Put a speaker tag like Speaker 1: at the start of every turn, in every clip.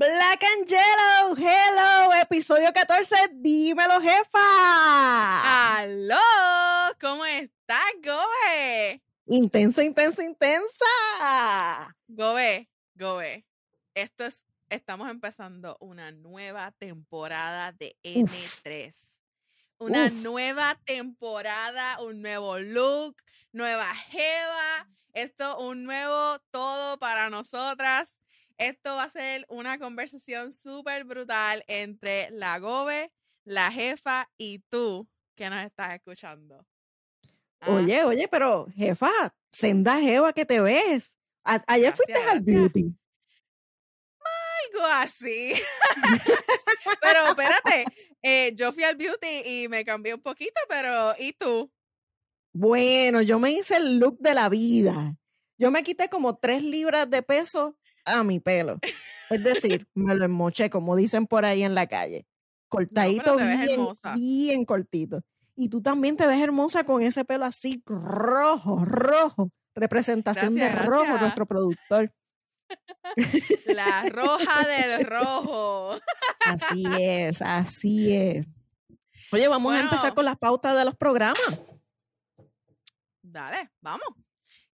Speaker 1: Black and Yellow, hello, episodio 14, dímelo jefa.
Speaker 2: ¡Aló! ¿Cómo estás, Gobe?
Speaker 1: Intensa, intensa, intensa.
Speaker 2: Gobe, Gobe, esto es, estamos empezando una nueva temporada de N3. Una
Speaker 1: Uf.
Speaker 2: nueva temporada, un nuevo look, nueva jeva, esto un nuevo todo para nosotras. Esto va a ser una conversación súper brutal entre la Gobe, la jefa y tú que nos estás escuchando. Ah,
Speaker 1: Oye, oye, pero jefa, senda jeva que te ves. A- ayer fuiste
Speaker 2: Gracias,
Speaker 1: al beauty.
Speaker 2: algo así. pero espérate, eh, yo fui al beauty y me cambié un poquito, pero ¿y tú?
Speaker 1: Bueno, yo me hice el look de la vida. Yo me quité como tres libras de peso a mi pelo. Es decir, me lo enmoché, como dicen por ahí en la calle. Cortadito, bien, bien cortito. Y tú también te ves hermosa con ese pelo así rojo, rojo. Representación de rojo,
Speaker 2: gracias.
Speaker 1: nuestro productor.
Speaker 2: La roja del rojo.
Speaker 1: Así es, así es. Oye, vamos a empezar con las pautas de los programas.
Speaker 2: Dale, vamos.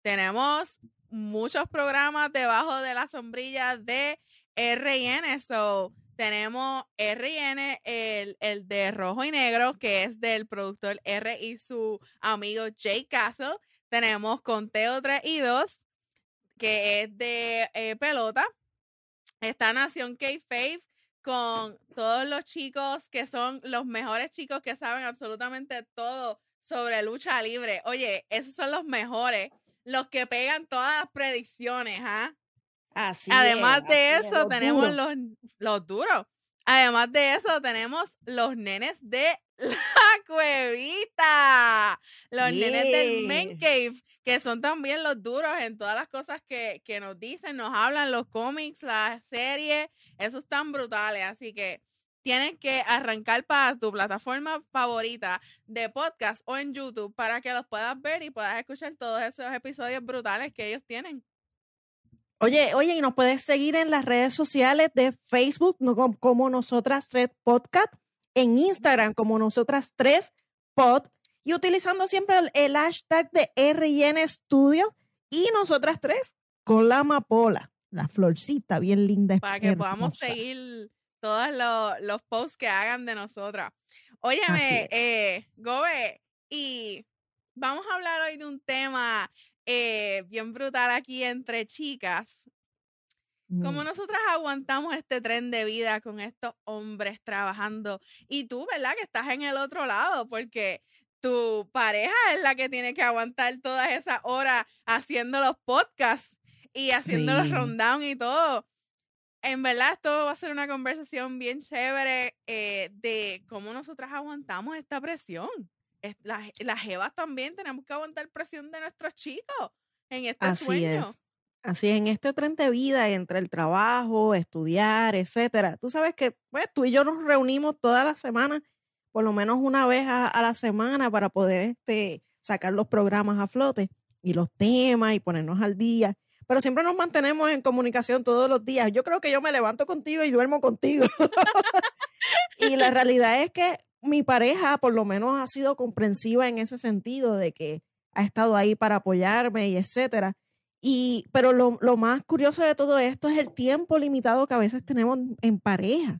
Speaker 2: Tenemos muchos programas debajo de la sombrilla de RN. So, tenemos RN, el, el de rojo y negro, que es del productor R y su amigo Jay Castle. Tenemos Conteo 3 y 2, que es de eh, pelota. Está Nación K-Fave con todos los chicos que son los mejores chicos que saben absolutamente todo sobre lucha libre. Oye, esos son los mejores, los que pegan todas las predicciones, ¿ah?
Speaker 1: Así
Speaker 2: Además de
Speaker 1: así es,
Speaker 2: eso,
Speaker 1: los
Speaker 2: tenemos
Speaker 1: duros.
Speaker 2: los, los duros. Además de eso, tenemos los nenes de la cuevita. Los nenes del
Speaker 1: Yeah.
Speaker 2: Cave, que son también los duros en todas las cosas que, que nos dicen, nos hablan, los cómics, las series, esos están brutales. Así que tienes que arrancar para tu plataforma favorita de podcast o en YouTube para que los puedas ver y puedas escuchar todos esos episodios brutales que ellos tienen.
Speaker 1: Oye, oye, y nos puedes seguir en las redes sociales de Facebook como Nosotras Tres Podcast, en Instagram como Nosotras Tres Pod, y utilizando siempre el, el hashtag de RN Studio y Nosotras Tres con la amapola, la florcita bien linda.
Speaker 2: para que podamos seguir todos los, los posts que hagan de nosotras. Óyeme, eh, Gobe, y vamos a hablar hoy de un tema eh, bien brutal aquí entre chicas. ¿Cómo
Speaker 1: Mm.
Speaker 2: nosotras aguantamos este tren de vida con estos hombres trabajando? Y tú, ¿verdad? Que estás en el otro lado, porque tu pareja es la que tiene que aguantar todas esas horas haciendo los podcasts y haciendo los rundown y todo. En verdad, esto va a ser una conversación bien chévere eh, de cómo nosotras aguantamos esta presión. Es- Las, las jevas también tenemos que aguantar presión de nuestros chicos en este
Speaker 1: Así
Speaker 2: sueño.
Speaker 1: es. Así es, en este tren de vida entre el trabajo, estudiar, etcétera. Tú sabes que pues, tú y yo nos reunimos todas las semanas, por lo menos una vez a, a la semana, para poder este, sacar los programas a flote y los temas y ponernos al día. Pero siempre nos mantenemos en comunicación todos los días. Yo creo que yo me levanto contigo y duermo contigo. y la realidad es que mi pareja, por lo menos, ha sido comprensiva en ese sentido de que ha estado ahí para apoyarme y etcétera. Y, pero lo, lo más curioso de todo esto es el tiempo limitado que a veces tenemos en pareja.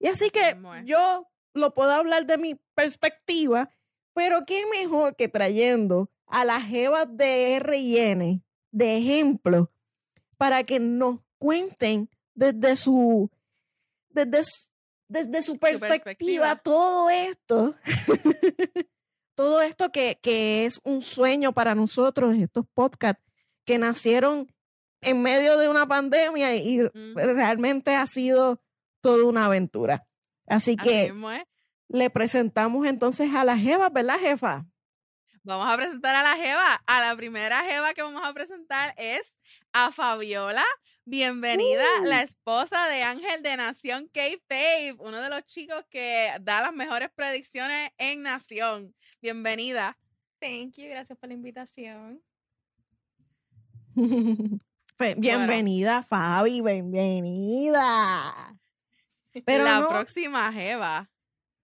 Speaker 1: Y así que yo lo puedo hablar de mi perspectiva, pero qué mejor que trayendo a las jevas de R&N de ejemplo para que nos cuenten desde su desde su, desde su perspectiva,
Speaker 2: perspectiva.
Speaker 1: todo esto todo esto que, que es un sueño para nosotros, estos podcasts que nacieron en medio de una pandemia y realmente ha sido toda una aventura. Así que le presentamos entonces a la Jeva, ¿verdad, jefa?
Speaker 2: Vamos a presentar a la Jeva. A la primera Jeva que vamos a presentar es a Fabiola. Bienvenida, la esposa de Ángel de Nación K-Fave, uno de los chicos que da las mejores predicciones en Nación. Bienvenida.
Speaker 3: Thank you, gracias por la invitación.
Speaker 1: Bienvenida, Fabi, bienvenida. Pero
Speaker 2: la
Speaker 1: no-
Speaker 2: próxima Jeva.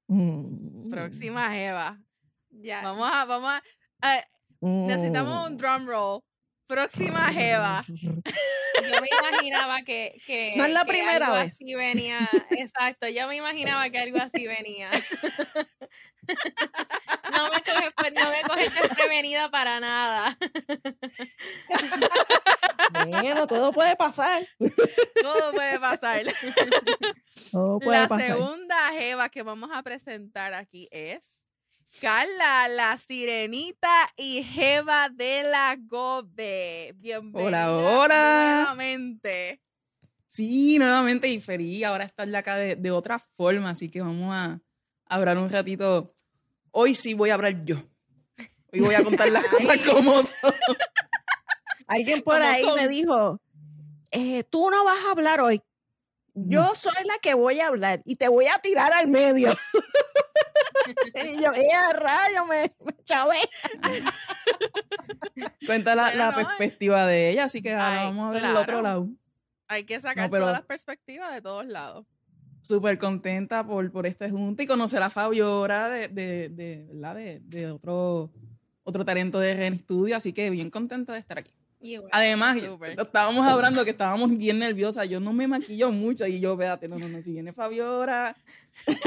Speaker 1: Mm,
Speaker 2: Próxima Jeva.
Speaker 3: Ya.
Speaker 2: Vamos a, vamos a. eh, necesitamos un
Speaker 1: mm.
Speaker 2: drum roll. Próxima Jeva.
Speaker 3: Yo me imaginaba que, que
Speaker 1: No es la
Speaker 3: que
Speaker 1: primera
Speaker 3: algo
Speaker 1: vez.
Speaker 3: así venía. Exacto, yo me imaginaba que algo así venía. No me coges pues, no me coges desprevenida para nada.
Speaker 1: Bueno, todo puede pasar.
Speaker 2: Todo puede pasar.
Speaker 1: Todo puede
Speaker 2: La
Speaker 1: pasar.
Speaker 2: segunda Jeva que vamos a presentar aquí es Carla, la sirenita y Jeva de la Gobe. Bienvenida
Speaker 4: hola.
Speaker 2: nuevamente.
Speaker 4: Sí, nuevamente y feliz ahora estar acá de, de otra forma, así que vamos a hablar un ratito. Hoy sí voy a hablar yo. Hoy voy a contar las cosas como son.
Speaker 1: Alguien por ahí me dijo, eh, tú no vas a hablar hoy. Yo soy la que voy a hablar y te voy a tirar al medio. y yo, ¡eh, a rayo! Me, me chavé.
Speaker 4: Cuenta la,
Speaker 2: Bueno,
Speaker 4: la
Speaker 2: no, eh.
Speaker 4: perspectiva de ella, así que ahora
Speaker 2: Ay,
Speaker 4: vamos a ver el otro lado.
Speaker 2: Hay que sacar
Speaker 4: pero-
Speaker 2: todas las perspectivas de todos lados.
Speaker 4: Súper contenta por, por esta junta y conocer a Fabio ahora de, de, de, ¿verdad? de, de otro, otro talento de Ren Studio, así que bien contenta de estar aquí.
Speaker 3: Igual.
Speaker 4: Además, estábamos hablando que estábamos bien nerviosas. Yo no me maquillo mucho y yo, véate, no, no, no, si viene Fabiora,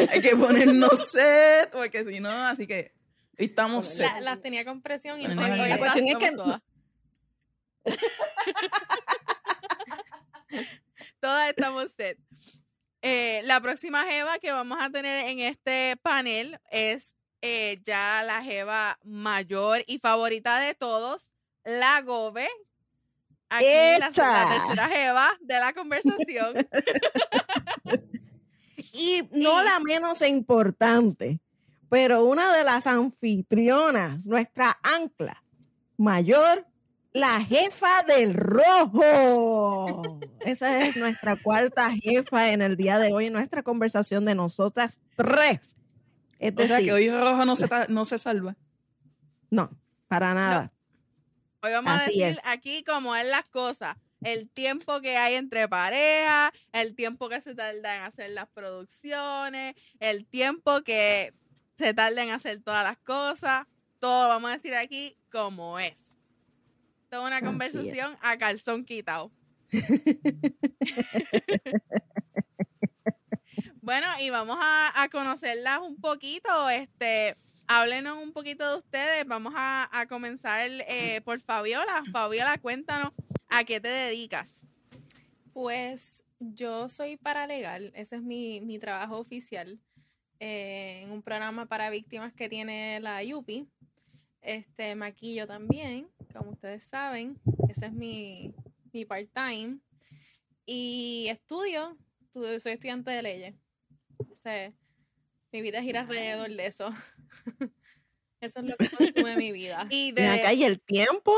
Speaker 4: hay que ponernos set, porque si no, así que estamos set.
Speaker 3: La- las tenía con presión y no
Speaker 4: Bueno,
Speaker 3: podía.
Speaker 4: la
Speaker 1: cuestión es que-
Speaker 2: todas. Todas estamos set. Eh, la próxima Jeva que vamos a tener en este panel es eh, ya la Jeva mayor y favorita de todos, la Gobe. Aquí la, la tercera Jeva de la conversación.
Speaker 1: Y no la menos importante, pero una de las anfitrionas, nuestra ancla mayor, la jefa del rojo. Esa es nuestra cuarta jefa en el día de hoy, en nuestra conversación de nosotras tres. Es
Speaker 4: O sea que hoy Rojo no se, no se salva.
Speaker 1: no, para nada.
Speaker 2: Hoy vamos a decir
Speaker 1: es.
Speaker 2: aquí cómo es las cosas. El tiempo que hay entre parejas, el tiempo que se tarda en hacer las producciones, el tiempo que se tarda en hacer todas las cosas. Todo vamos a decir aquí como es. Toda una
Speaker 1: Así es.
Speaker 2: conversación a calzón quitado. bueno, y vamos a, a conocerlas un poquito. Este, háblenos un poquito de ustedes. Vamos a, comenzar eh, por Fabiola. Fabiola, cuéntanos a qué te dedicas.
Speaker 3: Pues yo soy paralegal, ese es mi, mi trabajo oficial eh, en un programa para víctimas que tiene la UPI. Este, maquillo también, como ustedes saben, ese es mi, mi part-time. Y estudio, estu- soy estudiante de leyes. Mi vida gira alrededor de eso. Eso es lo que consume mi vida.
Speaker 2: Y
Speaker 1: acá, el tiempo,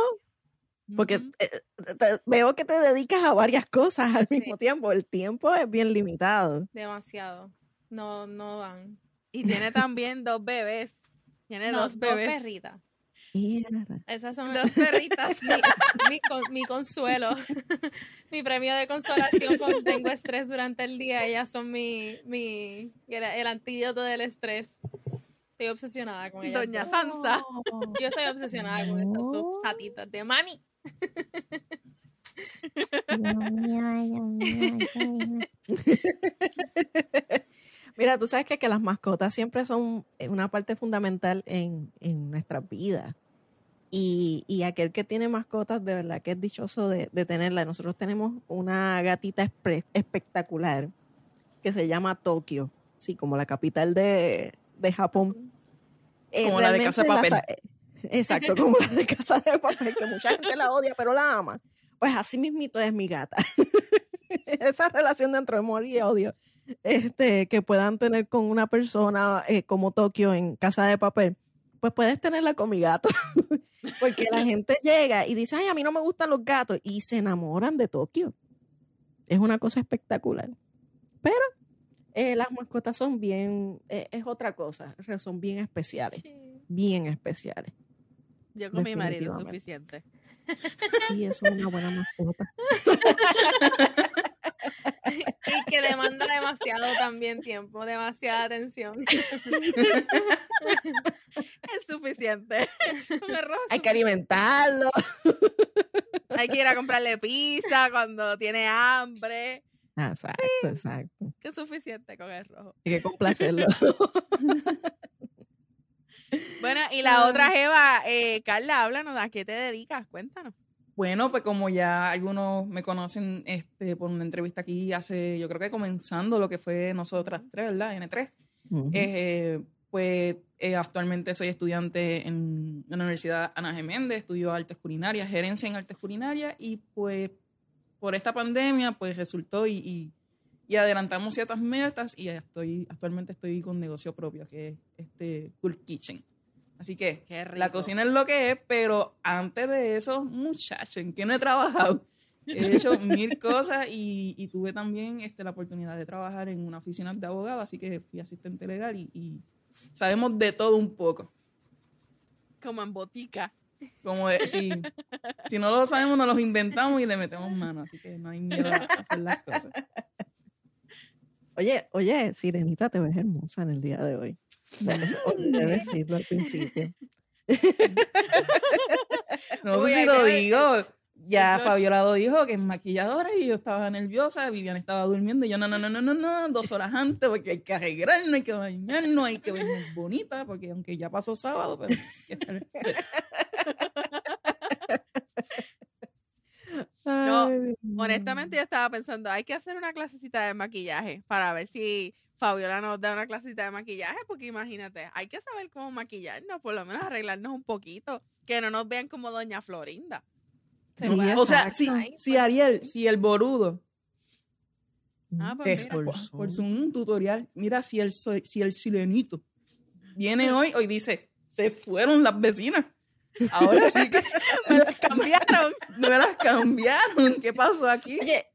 Speaker 1: porque eh, te- veo que te dedicas a varias cosas al
Speaker 3: Sí.
Speaker 1: mismo tiempo. El tiempo es bien limitado.
Speaker 3: Demasiado. No, no dan.
Speaker 2: y tiene también dos bebés. Tiene
Speaker 3: No,
Speaker 2: dos bebés.
Speaker 3: perritas.
Speaker 1: Mierda.
Speaker 3: Esas son
Speaker 2: Dos perritas.
Speaker 3: mi, mi con- mi consuelo, mi premio de consolación cuando tengo estrés durante el día. Ellas son mi, mi el, el antídoto del estrés. Estoy obsesionada con ellas.
Speaker 2: Doña. Sansa.
Speaker 3: Yo estoy obsesionada con esas dos satitas de mami.
Speaker 1: Mira, tú sabes que, que las mascotas siempre son eh, una parte fundamental en, en nuestras vidas. Y, y aquel que tiene mascotas, de verdad que es dichoso de, de tenerla. Nosotros tenemos una gatita espectacular que se llama Tokio, sí, como la capital de, de Japón. Eh,
Speaker 4: Como la de Casa de
Speaker 1: la
Speaker 4: Papel.
Speaker 1: eh, Exacto, como la de Casa de Papel, que mucha gente la odia, pero la ama. Pues así mismito es mi gata. Esa relación de entre amor y odio este, que puedan tener con una persona eh, como Tokio en Casa de Papel, pues puedes tenerla con mi gato. Porque la gente llega y dice, ay, a mí no me gustan los gatos, y se enamoran de Tokio. Es una cosa espectacular. Pero eh, las mascotas son bien, eh, es otra cosa, son bien especiales, bien especiales.
Speaker 2: Yo con mi marido es suficiente.
Speaker 1: Sí, es una buena mascota.
Speaker 3: y que demanda demasiado también tiempo, demasiada atención.
Speaker 2: Es suficiente.
Speaker 1: Hay que alimentarlo.
Speaker 2: Hay que ir a comprarle pizza cuando tiene hambre.
Speaker 1: Exacto, exacto.
Speaker 2: Que es suficiente con el rojo.
Speaker 1: Hay que complacerlo.
Speaker 2: Bueno, y la otra Jeva, eh, Carla, háblanos, ¿a qué te dedicas? Cuéntanos.
Speaker 4: Bueno, pues como ya algunos me conocen este, por una entrevista aquí hace, yo creo que comenzando lo que fue nosotras tres, ¿verdad? N3.
Speaker 1: Ujú.
Speaker 4: Eh, pues eh, actualmente soy estudiante en la Universidad Ana Geméndez, estudio artes culinarias, gerencia en artes culinarias y pues por esta pandemia pues resultó y, y- y adelantamos ciertas metas y estoy actualmente estoy con negocio propio que es este Cool Kitchen. Así que la cocina es lo que es, pero antes de eso, muchacho, ¿en qué no he trabajado? He hecho mil cosas y, y tuve también este, la oportunidad de trabajar en una oficina de abogado, así que fui asistente legal y, y sabemos de todo un poco.
Speaker 2: Como en botica.
Speaker 4: Como de- si, si no lo sabemos, nos los inventamos y le metemos mano, así que no hay miedo a hacer las cosas.
Speaker 1: Oye, oye, Sirenita, te ves hermosa en el día de hoy. Debes- decirlo al principio.
Speaker 4: No,
Speaker 2: Uy,
Speaker 4: pues si lo digo. Ya
Speaker 2: el blush.
Speaker 4: Fabiola lo dijo, que es maquilladora y yo estaba nerviosa, Viviana estaba durmiendo y yo no, no, no, no, no, no, dos horas antes porque hay que arreglarnos, hay que bañarnos, hay que vernos bonita, porque aunque ya pasó sábado, pero hay que estar seca.
Speaker 2: No,
Speaker 1: Ay, Dios
Speaker 2: Honestamente, yo estaba pensando, hay que hacer una clasecita de maquillaje para ver si Fabiola nos da una clasecita de maquillaje, porque imagínate, hay que saber cómo maquillarnos, por lo menos arreglarnos un poquito, que no nos vean como Doña Florinda.
Speaker 1: Sí,
Speaker 4: o sea, si, si
Speaker 3: pues.
Speaker 4: Ariel, si el borudo
Speaker 2: Ah, pues
Speaker 4: por,
Speaker 1: Por. Zoom,
Speaker 4: un tutorial, mira si el, si el silenito viene hoy, hoy dice, se fueron las vecinas. Ahora sí que
Speaker 2: Me las cambiaron.
Speaker 4: me las cambiaron. ¿Qué pasó aquí?
Speaker 1: Oye,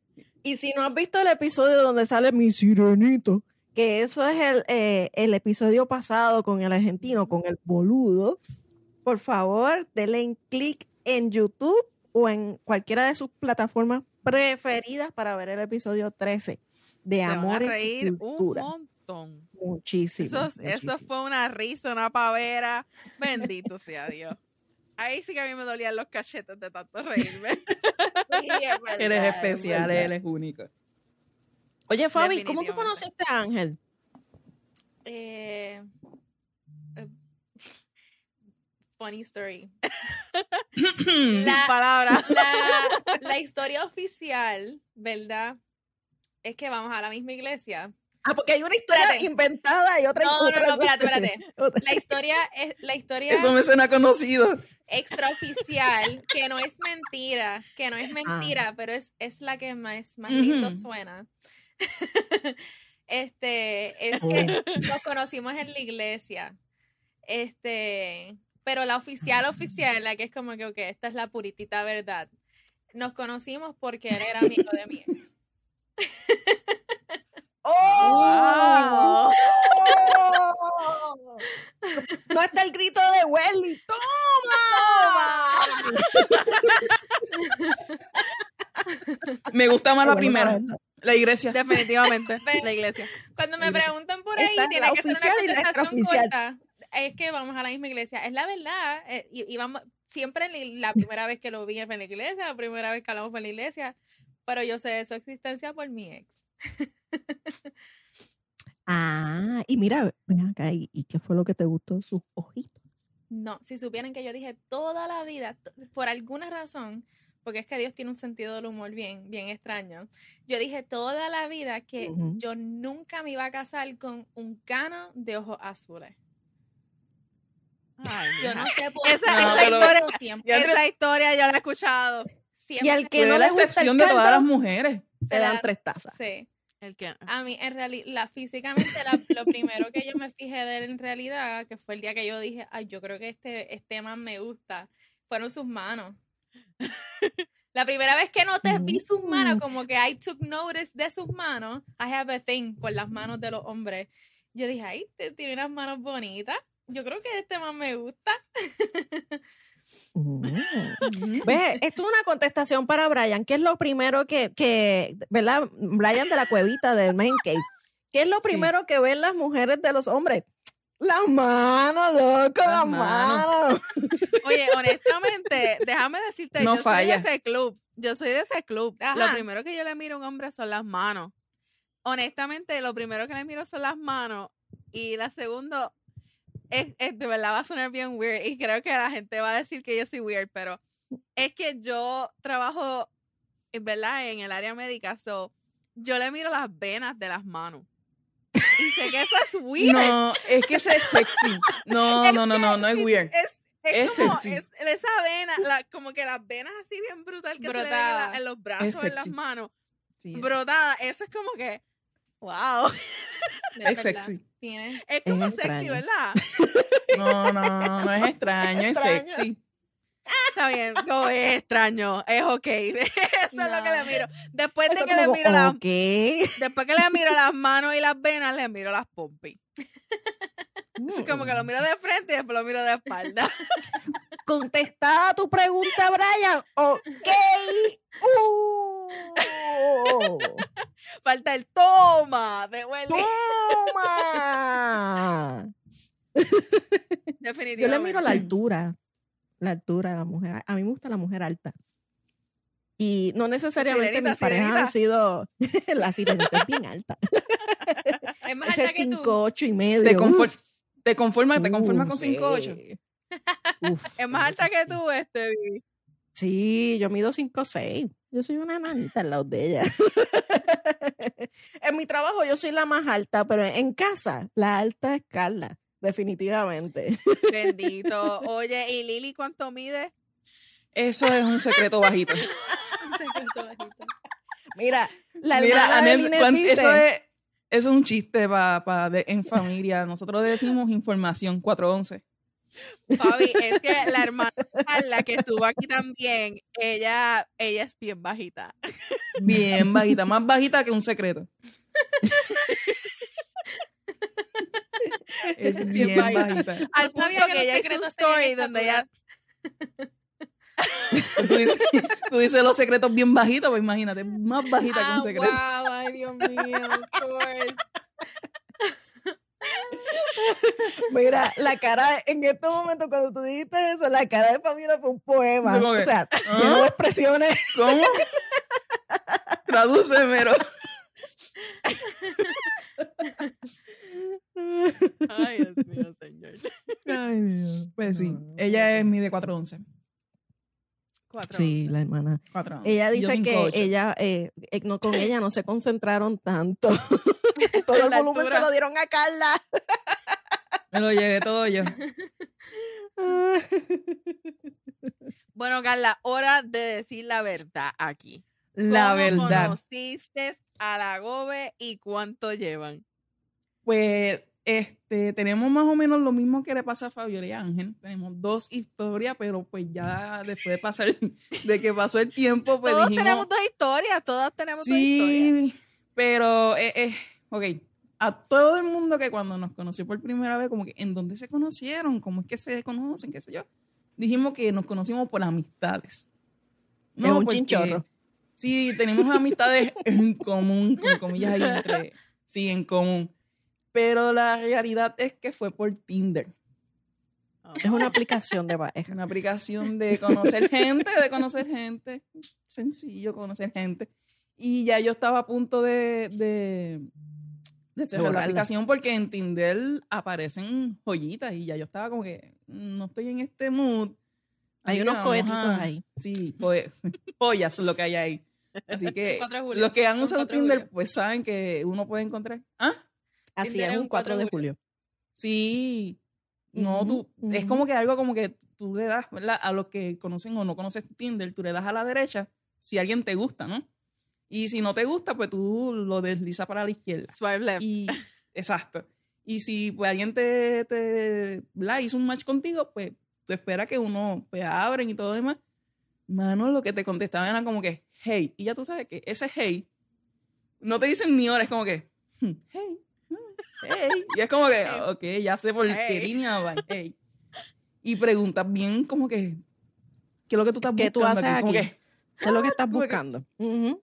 Speaker 1: y si no has visto el episodio donde sale mi sirenito, que eso es el, eh, el episodio pasado con el argentino, con el boludo, por favor, denle en clic en YouTube o en cualquiera de sus plataformas preferidas para ver el episodio 13 de
Speaker 2: Se van a
Speaker 1: Amores y
Speaker 2: reír un
Speaker 1: Cultura.
Speaker 2: montón.
Speaker 1: Muchísimo.
Speaker 2: Eso, eso
Speaker 1: muchísimo.
Speaker 2: fue una risa, una pavera. Bendito sea Dios. Ahí sí que a mí me dolían los cachetes de tanto reírme.
Speaker 1: Sí, es verdad,
Speaker 4: Eres
Speaker 1: es
Speaker 4: especial,
Speaker 1: verdad.
Speaker 4: eres único.
Speaker 1: Oye, Fabi, ¿cómo tú conociste a Ángel?
Speaker 3: Eh, eh, funny story. La,
Speaker 2: palabras.
Speaker 3: la, la historia oficial, ¿verdad? Es que vamos a la misma iglesia.
Speaker 1: Ah, porque hay una historia
Speaker 3: Espérate.
Speaker 1: inventada y otra
Speaker 3: No, no,
Speaker 1: otra
Speaker 3: no, espérate, espérate. La historia es la historia
Speaker 4: Eso me suena conocido.
Speaker 3: Extraoficial, que no es mentira, que no es mentira, pero es, es la que más, más lindo suena. este, es que nos conocimos en la iglesia. Este, pero la oficial oficial, la que es como que, ok, esta es la puritita verdad. Nos conocimos porque él era amigo de mi ex.
Speaker 1: ¡Oh! No está el grito de Welly.
Speaker 4: Me gusta más la primera. La iglesia.
Speaker 2: Definitivamente, la iglesia.
Speaker 3: Cuando me
Speaker 4: iglesia.
Speaker 3: preguntan por ahí,
Speaker 1: Está
Speaker 3: tiene
Speaker 1: la
Speaker 3: que ser una contestación corta. Es que vamos a la misma iglesia. Es la verdad. eh, y, y vamos, siempre la primera vez que lo vi fue en la iglesia, la primera vez que hablamos fue en la iglesia. Pero yo sé de su existencia por mi ex.
Speaker 1: Ah, y mira, ven acá, ¿y, y qué fue lo que te gustó? Sus ojitos.
Speaker 3: No, si supieran que yo dije toda la vida, por alguna razón, porque es que Dios tiene un sentido del humor bien, bien extraño. Yo dije toda la vida que yo nunca me iba a casar con un cano de ojos azules.
Speaker 2: Ay,
Speaker 3: Yo no sé por
Speaker 2: Esa-
Speaker 3: qué.
Speaker 4: esa
Speaker 3: pero
Speaker 2: historia-
Speaker 3: siempre,
Speaker 2: Esa historia yo la he escuchado.
Speaker 3: Siempre
Speaker 1: Y al que no
Speaker 4: la
Speaker 1: le gusta el
Speaker 4: excepción de todas las mujeres.
Speaker 3: se
Speaker 1: dan tres tazas.
Speaker 3: Sí.
Speaker 2: El que
Speaker 3: A mí, en realidad, físicamente, la- lo primero que yo me fijé de él en realidad, que fue el día que yo dije, ay, yo creo que este, este man me gusta, fueron sus manos. La primera vez que noté, vi sus manos, como que I took notice de sus manos. I have a thing con las manos de los hombres. Yo dije, ay, tiene unas manos bonitas. Yo creo que este man me gusta.
Speaker 1: Mm. Ve, esto es una contestación para Brian. ¿Qué es lo primero que, que ¿verdad? Brian de la cuevita del main cave. ¿Qué es lo
Speaker 4: Sí.
Speaker 1: primero que ven las mujeres de los hombres? Las manos, loco, las, manos.
Speaker 2: Oye, honestamente, déjame decirte,
Speaker 4: No
Speaker 2: yo
Speaker 4: falla.
Speaker 2: soy de ese club. Yo soy de ese club. Lo primero que yo le miro a un hombre son las manos. Honestamente, lo primero que le miro son las manos. Y la segunda, es, es- de verdad va a sonar bien weird. Y creo que la gente va a decir que yo soy weird, pero es que yo trabajo, en verdad, en el área médica. So, yo le miro las venas de las manos. Y sé que eso es weird.
Speaker 4: No, es que ese es sexy. No, no, no, no, no es weird.
Speaker 2: Es, es,
Speaker 4: Es
Speaker 2: como
Speaker 4: sexy.
Speaker 2: es- esa vena, la- como que las venas así bien brutal que se le ven en, la-
Speaker 3: Brotada.
Speaker 2: en los brazos, en las manos,
Speaker 4: Sí,
Speaker 2: brotada. Eso es como que, wow.
Speaker 4: Es sexy.
Speaker 2: Es como
Speaker 1: Es
Speaker 2: sexy. ¿verdad?
Speaker 4: No, no, no es extraño, es
Speaker 1: Extraño.
Speaker 4: sexy.
Speaker 2: Está bien, no es extraño, es ok. Eso es lo que le miro. Después de que le miro las,
Speaker 1: ok.
Speaker 2: después que le miro las manos y las venas, le miro las pompis. Es como que lo miro de frente y después lo miro de espalda.
Speaker 1: Contestada tu pregunta, Brian. Ok. Uh.
Speaker 2: Falta el toma de Welly.
Speaker 1: Toma.
Speaker 2: Definitivamente.
Speaker 1: Yo le miro la altura, la altura de la mujer. A mí me gusta la mujer alta. Y no necesariamente
Speaker 2: Sirenita,
Speaker 1: mis parejas han sido la sirenita es bien alta.
Speaker 3: Es más
Speaker 1: Ese
Speaker 3: alta que tú.
Speaker 1: 5, 8 y medio.
Speaker 4: Te, conformas, te conformas
Speaker 1: Uh,
Speaker 4: con
Speaker 1: sí.
Speaker 4: 5'8".
Speaker 1: Uf,
Speaker 2: Es más alta
Speaker 1: sí.
Speaker 2: que tú, este.
Speaker 1: Sí, yo mido 5 6. Yo soy una nanita al lado de ella. en mi trabajo yo soy la más alta, pero en casa la alta es Carla, definitivamente.
Speaker 2: Bendito. Oye, ¿y Lili cuánto mide?
Speaker 4: Eso es un secreto bajito.
Speaker 1: Mira, la
Speaker 4: Mira,
Speaker 1: hermana de
Speaker 4: Anel,
Speaker 1: dice-
Speaker 4: eso es eso es un chiste pa, pa de- en familia. Nosotros decimos información 411.
Speaker 2: Fabi, es que la hermana Carla que estuvo aquí también, ella, ella es bien bajita.
Speaker 4: Bien bajita, más bajita que un secreto. Es bien
Speaker 2: bajita.
Speaker 4: bajita.
Speaker 2: Al punto
Speaker 3: que
Speaker 2: ella hizo un story donde ella,
Speaker 4: Tú dices, tú dices los secretos bien bajitos, pues imagínate, más bajita que
Speaker 3: Ah,
Speaker 4: un secreto.
Speaker 3: wow, ay, Dios mío, of course.
Speaker 1: Mira, la cara, en este momento cuando tú dijiste eso, la cara de familia fue un poema. O sea,
Speaker 4: ¿Ah?
Speaker 1: de expresiones.
Speaker 4: ¿Cómo? Tradúcemelo.
Speaker 2: Ay, Dios mío, señor.
Speaker 1: Ay, Dios.
Speaker 4: Pues sí,
Speaker 1: No,
Speaker 4: ella es mide 411.
Speaker 2: Cuatro.
Speaker 1: Sí, la hermana.
Speaker 4: 411.
Speaker 1: Ella dice que
Speaker 4: 5'8".
Speaker 1: ella, eh, eh, no, con ella no se concentraron tanto. Todo el volumen se lo dieron a Carla.
Speaker 4: Me lo llevé todo yo.
Speaker 2: Bueno, Carla, hora de decir la verdad aquí.
Speaker 4: La
Speaker 2: ¿Cómo
Speaker 4: verdad.
Speaker 2: conociste a la Gobe y cuánto llevan?
Speaker 4: Pues este, tenemos más o menos lo mismo que le pasa a Fabiola y Ángel. Tenemos dos historias, pero pues ya después de pasar, de que pasó el tiempo, pues
Speaker 2: todos
Speaker 4: dijimos,
Speaker 2: tenemos dos historias, todas tenemos dos historias.
Speaker 4: sí, pero, eh, eh, ok, a todo el mundo que cuando nos conoció por primera vez, como que, ¿en dónde se conocieron? ¿Cómo es que se conocen? ¿Qué sé yo? Dijimos que nos conocimos por amistades.
Speaker 1: Es un
Speaker 4: porque-
Speaker 1: chinchorro.
Speaker 4: Sí, tenemos amistades en común, con comillas ahí entre, sí, en común. Pero la realidad es que fue por Tinder.
Speaker 1: Es una aplicación de pareja.
Speaker 4: Una aplicación de conocer gente, de conocer gente. Sencillo conocer gente. Y ya yo estaba a punto de, de, de cerrar la aplicación porque en Tinder aparecen joyitas y ya yo estaba como que no estoy en este mood.
Speaker 1: Hay unos cohetitos
Speaker 4: a-
Speaker 1: ahí.
Speaker 4: Sí, es lo que hay ahí. Así que
Speaker 3: 4 de julio.
Speaker 4: los que han usado
Speaker 3: 4 de
Speaker 4: Tinder
Speaker 3: julio.
Speaker 4: pues saben que uno puede encontrar. ¿Ah?
Speaker 1: Así es,
Speaker 3: es
Speaker 1: un
Speaker 3: un
Speaker 1: 4 de
Speaker 3: 4 de
Speaker 1: julio.
Speaker 4: Sí. No, tú, es
Speaker 1: ujú.
Speaker 4: como que algo como que tú le das, ¿verdad? A los que conocen o no conocen Tinder, tú le das a la derecha si alguien te gusta, ¿no? Y si no te gusta, pues tú lo deslizas para la izquierda.
Speaker 2: Swipe left.
Speaker 4: Y, exacto. Y si pues alguien te, te ¿verdad? hizo un match contigo, pues tú esperas que uno, pues abren y todo demás. Mano, lo que te contestaban era como que, hey. Y ya tú sabes que ese hey, no te dicen ni hora, es como que, hmm, hey, hey. Y es como que, ok, ya sé por qué línea va, hey. Y preguntas bien como que ¿Qué es lo que tú estás
Speaker 1: ¿Qué tú
Speaker 4: buscando Como
Speaker 1: aquí?
Speaker 4: que,
Speaker 1: ¿Qué es lo que estás
Speaker 4: que-
Speaker 1: buscando?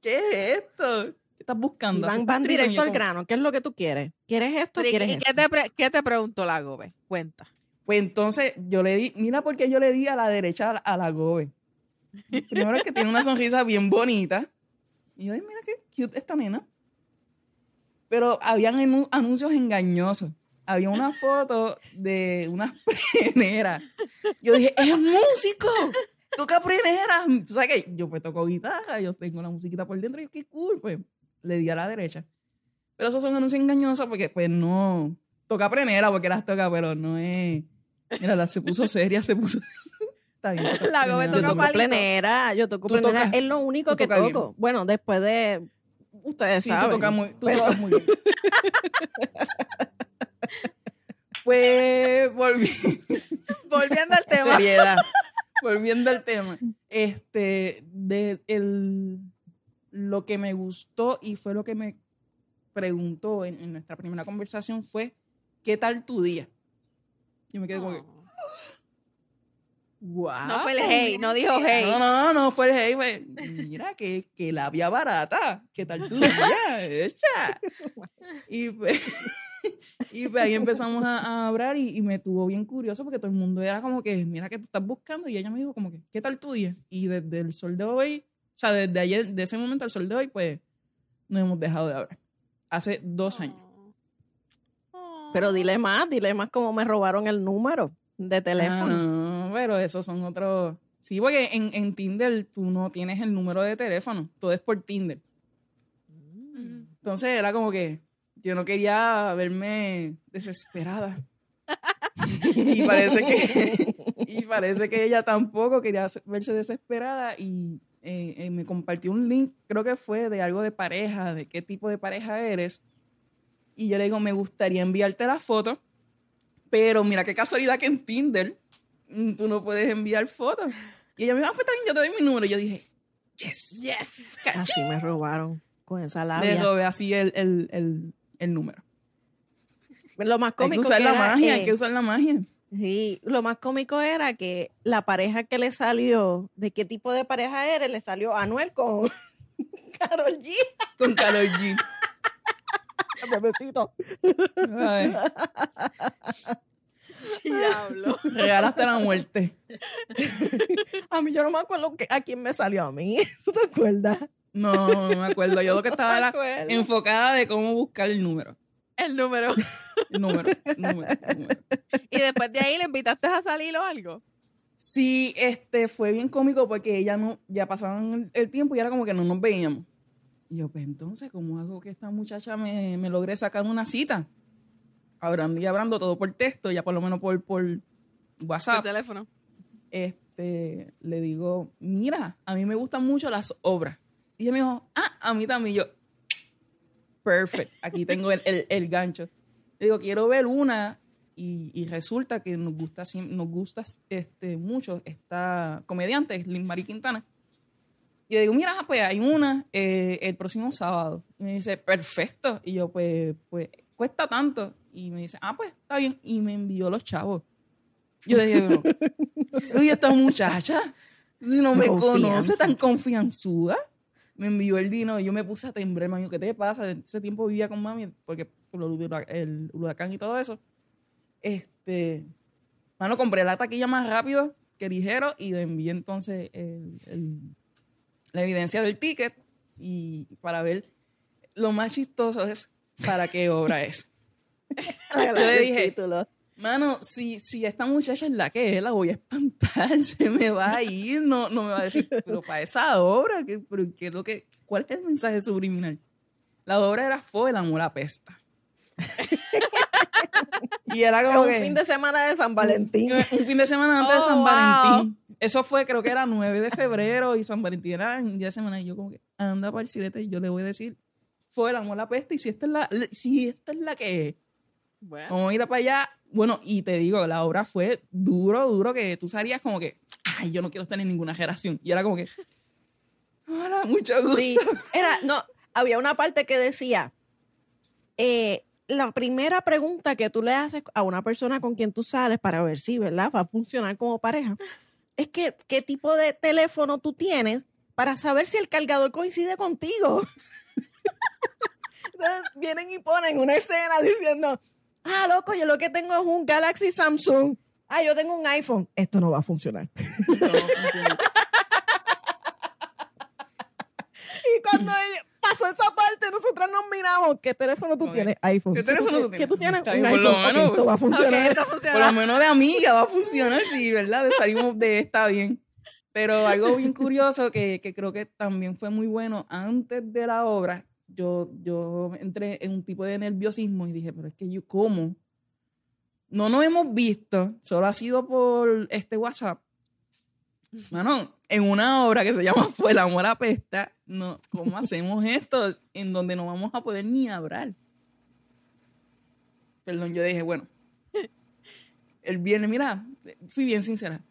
Speaker 4: ¿Qué es esto? ¿Qué estás buscando?
Speaker 1: Van, directo al
Speaker 4: como-
Speaker 1: grano. ¿Qué es lo que tú quieres? ¿Quieres esto o
Speaker 2: Pero, ¿y-
Speaker 1: quieres
Speaker 2: ¿Y
Speaker 1: esto?
Speaker 2: qué te, pre- qué te preguntó la Gobe? Cuenta.
Speaker 4: Pues entonces yo le di, mira por qué yo le di a la derecha a la, a la Gobe. Primero es que tiene una sonrisa bien bonita. Y yo, ay, mira qué cute esta nena. Pero habían anuncios engañosos. Había una foto de una prenera. Yo dije, es músico. Toca prenera. Tú sabes que yo pues toco guitarra, yo tengo la musiquita por dentro y yo, qué cool. Pues le di a la derecha. Pero esos son anuncios engañosos porque pues no... Toca prenera porque las toca, pero no es... Mira, la se puso seria, se puso... Está bien. toca
Speaker 2: La
Speaker 4: prenera.
Speaker 1: Yo
Speaker 2: toca
Speaker 1: toco plenera, yo toco plenera.
Speaker 4: tocas-
Speaker 1: es lo único que
Speaker 4: tocas bien.
Speaker 1: toco. Bueno, después de. Ustedes
Speaker 4: Sí,
Speaker 1: saben.
Speaker 4: tú tocas muy, tú
Speaker 1: pero-
Speaker 4: tocas muy bien. pues.
Speaker 2: Volviendo al tema.
Speaker 4: Seriedad. Volviendo al tema. Este, de el, lo que me gustó y fue lo que me preguntó en, en nuestra primera conversación fue, ¿qué tal tu día? Yo me quedé como que, wow.
Speaker 2: No fue el hey, no dijo hey.
Speaker 4: No, no, no fue el hey, güey. Mira, que, que labia barata. ¿Qué tal tu día? Echa. Y pues, y pues ahí empezamos a, a hablar y, y me tuvo bien curioso porque todo el mundo era como que, mira, que tú estás buscando? Y ella me dijo como que, ¿qué tal tu día? Y desde el sol de hoy, o sea, desde ayer, de ese momento al sol de hoy, pues, no hemos dejado de hablar. Hace dos años.
Speaker 2: Oh.
Speaker 1: Pero dile más, dile más cómo me robaron el número de
Speaker 4: Ah,
Speaker 1: teléfono.
Speaker 4: no, pero esos son otros... Sí, porque en, en Tinder tú no tienes el número de teléfono, todo es por Tinder.
Speaker 2: Mm.
Speaker 4: Entonces era como que yo no quería verme desesperada. y parece que y parece que ella tampoco quería se- verse desesperada y eh, eh, me compartió un link, creo que fue de algo de pareja, de qué tipo de pareja eres. Y yo le digo, me gustaría enviarte la foto, pero mira qué casualidad que en Tinder tú no puedes enviar fotos. Y ella me dijo, ah, pues también yo te doy mi número. Y yo dije, yes.
Speaker 2: Yes.
Speaker 1: Así me robaron con esa
Speaker 4: Le
Speaker 1: labia.
Speaker 4: robé así el, el, el, el número.
Speaker 1: Lo más
Speaker 4: Hay que
Speaker 1: cómico
Speaker 4: usar la
Speaker 1: era,
Speaker 4: magia,
Speaker 1: eh,
Speaker 4: hay que usar la magia.
Speaker 1: Sí, lo más cómico era que la pareja que le salió, de qué tipo de pareja eres, le salió Anuel con Carol G.
Speaker 4: Con Karol G.
Speaker 1: Bebecito.
Speaker 4: Ay,
Speaker 2: Diablo.
Speaker 4: regalaste la muerte.
Speaker 1: A mí yo no me acuerdo que- a quién me salió a mí. ¿Tú te acuerdas?
Speaker 4: No, no me acuerdo. Yo lo que estaba era enfocada de cómo buscar el número.
Speaker 2: El número.
Speaker 4: El número, número.
Speaker 2: Y después de ahí le invitaste a salir o algo.
Speaker 4: Sí, este, fue bien cómico porque ella no, ya pasaban el, el tiempo y era como que no nos veíamos. Y yo, pues entonces, ¿cómo hago que esta muchacha me, me logre sacar una cita? Hablando y hablando todo por texto, ya por lo menos por, por
Speaker 2: Por
Speaker 4: WhatsApp.
Speaker 2: teléfono.
Speaker 4: este, le digo, mira, a mí me gustan mucho las obras. Y ella me dijo, ah, a mí también. Y yo, perfect, aquí tengo el, el- el gancho. Le digo, quiero ver una. Y, y resulta que nos gusta, nos gusta este, mucho esta comediante, Lin Marie Quintana. Y le digo, mira, pues hay una eh, el próximo sábado. Y me dice, perfecto. Y yo, pues, pues, cuesta tanto. Y me dice, ah, pues, está bien. Y me envió los chavos. Yo le digo, oye, esta muchacha, si no me conoce,
Speaker 1: Confianza.
Speaker 4: tan confianzuda. Me envió el dinero y yo me puse a temblar, mami, ¿qué te pasa? En ese tiempo vivía con mami, porque por el huracán y todo eso. Este, mano, compré la taquilla más rápido que ligero y le envié entonces el- el- la evidencia del ticket y para ver lo más chistoso es para qué obra es.
Speaker 1: Yo
Speaker 4: le dije, Mano, si, si esta muchacha es la que es, la voy a espantar, se me va a ir, no, no me va a decir, pero para esa obra, ¿qué, pero qué es lo que, ¿cuál es el mensaje subliminal? La obra era Fue el amor apesta. y era como
Speaker 1: un
Speaker 4: que,
Speaker 1: fin de semana de San Valentín.
Speaker 4: un fin de semana antes de
Speaker 2: Oh,
Speaker 4: San
Speaker 2: wow.
Speaker 4: Valentín. Eso fue, creo que era 9 de febrero y San Valentín era en día de semana. Y yo como que, anda para el silete y yo le voy a decir, fue el amor apesta y si esta es la, si esta es la que es,
Speaker 2: Bueno.
Speaker 4: Vamos a ir para allá. Bueno, y te digo, la obra fue duro, duro, que tú salías como que, ay, yo no quiero tener ninguna generación. Y era como que, hola, mucho gusto.
Speaker 1: Sí, era, no, había una parte que decía, eh, la primera pregunta que tú le haces a una persona con quien tú sales para ver si, ¿verdad? Va a funcionar como pareja. es que qué tipo de teléfono tú tienes para saber si el cargador coincide contigo. Entonces vienen y ponen una escena diciendo, ah, loco, yo lo que tengo es un Galaxy Samsung. Ah, yo tengo un iPhone. Esto no va a funcionar.
Speaker 4: Esto no.
Speaker 1: Y cuando pasó esa parte, nosotros nos miramos. ¿Qué teléfono tú tienes? iPhone.
Speaker 4: ¿Qué teléfono tú
Speaker 1: ¿Qué tú tienes?
Speaker 4: Está
Speaker 1: iPhone. Esto va a funcionar.
Speaker 4: Por lo menos de amiga va a funcionar, sí, ¿verdad? Salimos de esta bien. Pero algo bien curioso que, que creo que también fue muy bueno, antes de la obra, yo, yo entré en un tipo de nerviosismo y dije, pero es que yo, ¿cómo? No nos hemos visto, solo ha sido por este WhatsApp. Mano, en una obra que se llama Fue el amor apesta, no, ¿cómo hacemos esto en donde no vamos a poder ni hablar? Perdón, yo dije, bueno, el viernes, mira, fui bien sincera.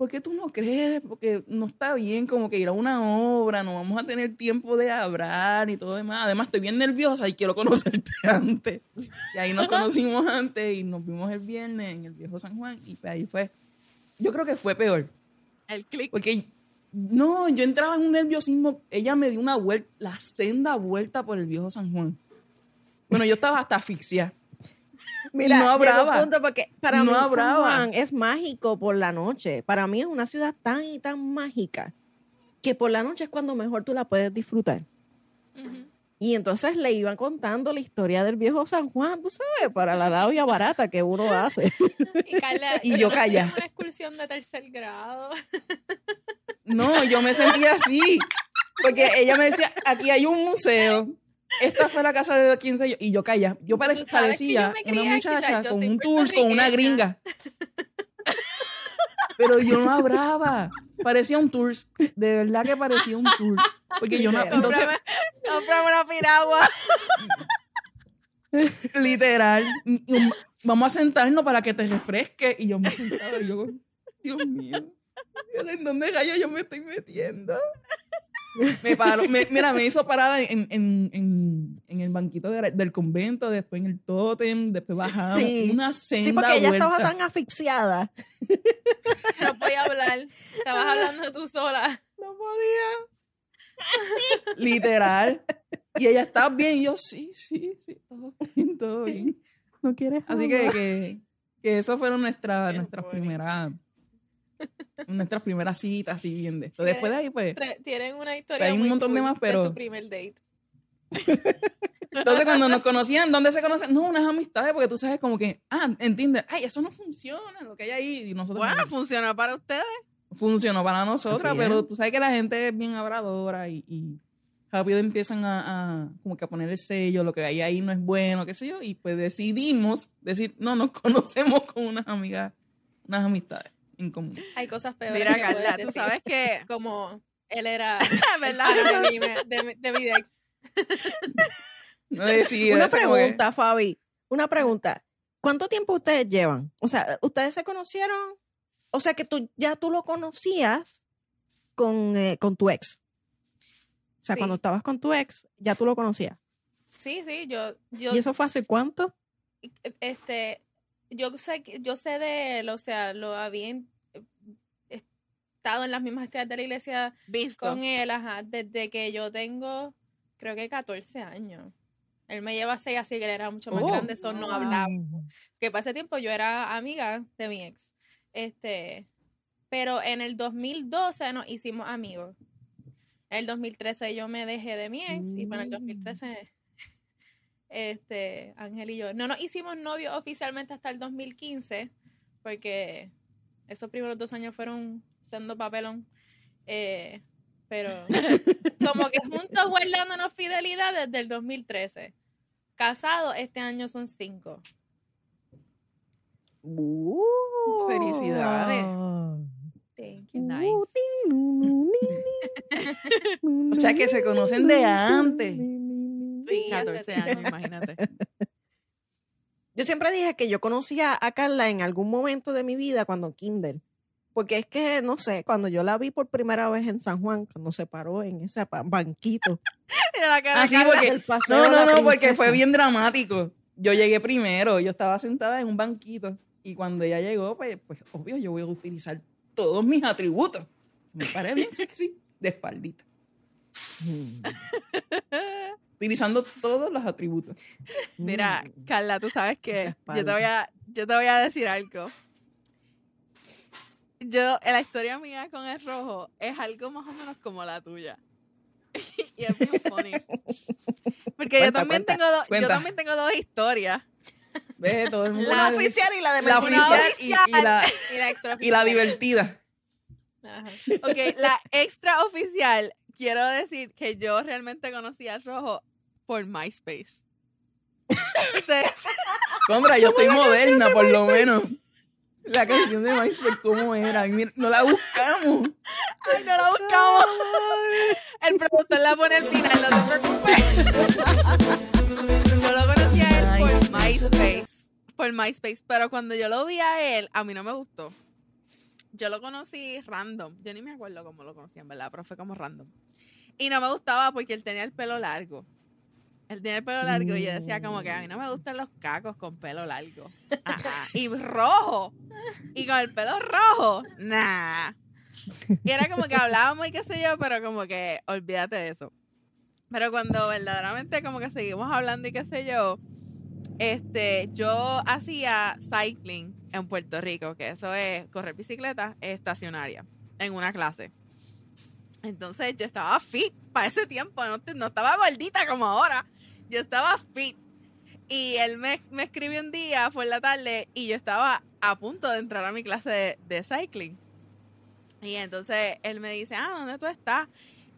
Speaker 4: ¿Por qué tú no crees? Porque no está bien como que ir a una obra, no vamos a tener tiempo de hablar y todo demás. Además, estoy bien nerviosa y quiero conocerte antes. Y ahí nos conocimos antes y nos vimos el viernes en el viejo San Juan y ahí fue. Yo creo que fue peor.
Speaker 2: El click.
Speaker 4: Porque no, yo entraba en un nerviosismo. Ella me dio una vuelta, la senda vuelta por el viejo San Juan. Bueno, yo estaba hasta asfixia.
Speaker 1: Mira,
Speaker 4: no hablaba.
Speaker 1: punto porque para
Speaker 4: No
Speaker 1: mí San. Juan es mágico por la noche. Para mí es una ciudad tan y tan mágica que por la noche es cuando mejor tú la puedes disfrutar.
Speaker 3: Ujú.
Speaker 1: Y entonces le iban contando la historia del viejo San Juan, tú sabes, para la labia barata que uno hace.
Speaker 3: Y Carla,
Speaker 4: Y yo
Speaker 3: ¿no
Speaker 4: calla.
Speaker 3: una excursión de tercer grado.
Speaker 4: No, yo me sentía así. Porque ella me decía, aquí hay un museo. Esta fue la casa de 15 y yo calla. Yo parecía, una muchacha con un tour con una gringa. Pero yo no hablaba. Parecía un tour. De verdad que parecía un tour. Porque yo no. Entonces,
Speaker 2: cómprame una piragua.
Speaker 4: literal, vamos a sentarnos para que te refresque. Y yo me sentaba y yo, Dios mío, ¿en dónde rayos yo me estoy metiendo? Me paró, me- mira, me hizo parada en, en, en, en el banquito de- del convento, después en el tótem, después bajamos.
Speaker 1: Sí.
Speaker 4: Una senda
Speaker 1: Sí, porque ella
Speaker 4: vuelta.
Speaker 1: estaba tan asfixiada.
Speaker 3: No podía hablar. Estabas hablando tú sola.
Speaker 1: No podía.
Speaker 4: Literal. Y ella, ¿estás bien? Y yo, sí, sí, sí, todo bien, todo bien.
Speaker 1: No quieres
Speaker 4: Así que, que, que eso fueron nuestra, nuestras primeras nuestras primeras citas así bien de esto. Después de ahí, pues,
Speaker 3: Tienen una historia
Speaker 4: Hay un montón de más, pero-
Speaker 3: su primer date.
Speaker 4: entonces cuando nos conocían, ¿dónde se conocen? No, unas amistades, porque tú sabes como que, ah, en Tinder, ay, eso no funciona, lo que hay ahí, y nosotros
Speaker 2: Bueno, funcionó para ustedes.
Speaker 4: funcionó para nosotras, pero tú sabes que la gente es bien habladora y, y rápido empiezan a, a como que a poner el sello, lo que hay ahí no es bueno, qué sé yo, y pues decidimos decir, no, nos conocemos con unas amigas, unas amistades en común.
Speaker 3: Hay cosas peores.
Speaker 2: Mira,
Speaker 3: que
Speaker 2: Carla, tú
Speaker 3: decir.
Speaker 2: sabes que,
Speaker 3: Como él era
Speaker 2: ¿verdad?
Speaker 3: de mi, de, mi- de mi ex.
Speaker 4: No decir
Speaker 1: Una
Speaker 4: que-
Speaker 1: pregunta, Fabi. Una pregunta. ¿Cuánto tiempo ustedes llevan? O sea, ¿ustedes se conocieron? O sea, que tú ya tú lo conocías con, eh, con tu ex. O sea,
Speaker 3: Sí.
Speaker 1: cuando estabas con tu ex, ya tú lo conocías.
Speaker 3: Sí, sí, yo, yo,
Speaker 1: ¿Y eso fue hace cuánto?
Speaker 3: este, yo sé, que- yo sé de él, o sea, lo había en- estado en las mismas actividades de la iglesia
Speaker 2: Visto.
Speaker 3: con él, ajá, desde que yo tengo, creo que 14 años. Él me lleva 6, así que él era mucho más
Speaker 4: Oh.
Speaker 3: grande, eso no hablaba. Que para ese tiempo yo era amiga de mi ex. Este, pero en el 2012 nos hicimos amigos. En el 2013 yo me dejé de mi ex y para el
Speaker 1: Mm.
Speaker 3: 2013 este, Ángel y yo no nos hicimos novios oficialmente hasta el 2015 porque esos primeros dos años fueron siendo papelón. Eh, pero como que juntos guardándonos fidelidad desde el 2013. Casados este año son cinco.
Speaker 1: Uh.
Speaker 4: Felicidades.
Speaker 3: Thank you.
Speaker 2: Nice.
Speaker 4: O sea que se conocen de antes.
Speaker 3: Sí, hace
Speaker 2: 14
Speaker 3: tiempo.
Speaker 2: años, imagínate.
Speaker 1: Yo siempre dije que yo conocía a Carla en algún momento de mi vida cuando kinder. Porque es que, no sé, cuando yo la vi por primera vez en San Juan, cuando se paró en ese banquito.
Speaker 2: Mira la cara
Speaker 4: Ah,
Speaker 2: de
Speaker 4: sí,
Speaker 2: Carla.
Speaker 4: porque-
Speaker 1: del paseo
Speaker 4: No, no, no, porque fue bien dramático. Yo llegué primero, yo estaba sentada en un banquito y cuando ella llegó, pues, pues obvio, yo voy a utilizar todos mis atributos. Me paré bien sexy de espaldita.
Speaker 1: Mm.
Speaker 4: Utilizando todos los atributos.
Speaker 2: Mira,
Speaker 1: Mm.
Speaker 2: Carla, tú sabes que yo te voy a, yo te voy a decir algo. Yo, en la historia mía con el rojo es algo más o menos como la tuya. y es bien funny. Porque yo también
Speaker 1: cuenta,
Speaker 2: tengo dos, yo también tengo dos historias.
Speaker 4: Ve, todo el mundo.
Speaker 1: La oficial y la de
Speaker 4: la oficial y, y la,
Speaker 3: Y la extra
Speaker 4: y la
Speaker 3: oficial.
Speaker 4: divertida.
Speaker 3: Ajá.
Speaker 2: Ok, la extra oficial, quiero decir que yo realmente conocí al rojo por MySpace. Ustedes
Speaker 4: Contra, yo estoy moderna, por lo menos. La canción de MySpace, ¿cómo era? Mira, No la buscamos.
Speaker 2: Ay, no la buscamos. El productor la pone al final, no te preocupes. Yo lo conocí a él por MySpace. Por MySpace. Pero cuando yo lo vi a él, a mí no me gustó. Yo lo conocí random. Yo ni me acuerdo cómo lo conocí, en verdad, pero fue como random. Y no me gustaba porque él tenía el pelo largo. Él tenía el pelo largo y yo decía como que a mí no me gustan los cacos con pelo largo. Y rojo. Y con el pelo rojo. Nah. Y era como que hablábamos y qué sé yo, pero como que olvídate de eso. Pero cuando verdaderamente como que seguimos hablando y qué sé yo, este, yo hacía cycling en Puerto Rico, que eso es correr bicicleta estacionaria, en una clase. Entonces yo estaba fit para ese tiempo, no, no estaba gordita como ahora, yo estaba fit. Y él me, me escribió un día, fue en la tarde, y yo estaba a punto de entrar a mi clase de, cycling. Y entonces él me dice, ah, ¿dónde tú estás?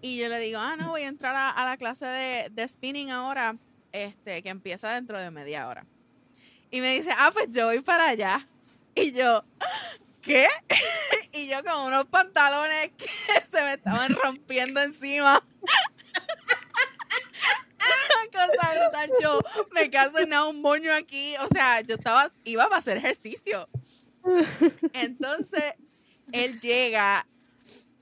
Speaker 2: Y yo le digo, ah, no, voy a entrar a, a la clase de, de spinning ahora, este, que empieza dentro de media hora. Y me dice, ah, pues yo voy para allá. Y yo, ¿qué? y yo con unos pantalones que se me estaban rompiendo encima. Cosa brutal, yo me caso en un moño aquí. O sea, yo estaba, iba para hacer ejercicio. Entonces, él llega,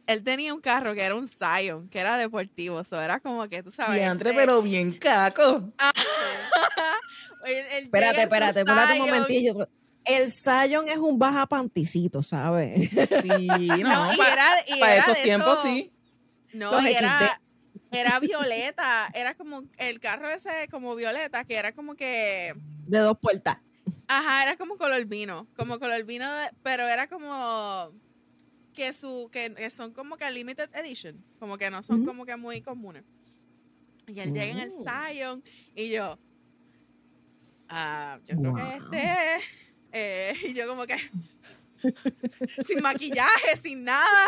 Speaker 2: él tenía un carro que era un Zion, que era deportivo, eso era como que, tú sabes.
Speaker 4: Diantre,
Speaker 2: este-
Speaker 4: pero bien caco.
Speaker 2: Él- él
Speaker 1: Espérate, espérate, espérate un momentillo. El Zion es un baja panticito, ¿sabes?
Speaker 4: Sí, no,
Speaker 2: No, y
Speaker 4: para
Speaker 2: era, y era
Speaker 4: esos tiempos sí.
Speaker 2: No,
Speaker 1: Los
Speaker 2: y era, era violeta, era como el carro ese como violeta, que era como que,
Speaker 1: De dos puertas.
Speaker 2: ajá, era como color vino, como color vino, de- pero era como que su, que, que son como que limited edition, como que no son como que muy comunes. Y él llega en el
Speaker 1: Oh.
Speaker 2: Zion y yo, ah, yo creo que este, es", eh, y yo como que sin maquillaje, sin nada.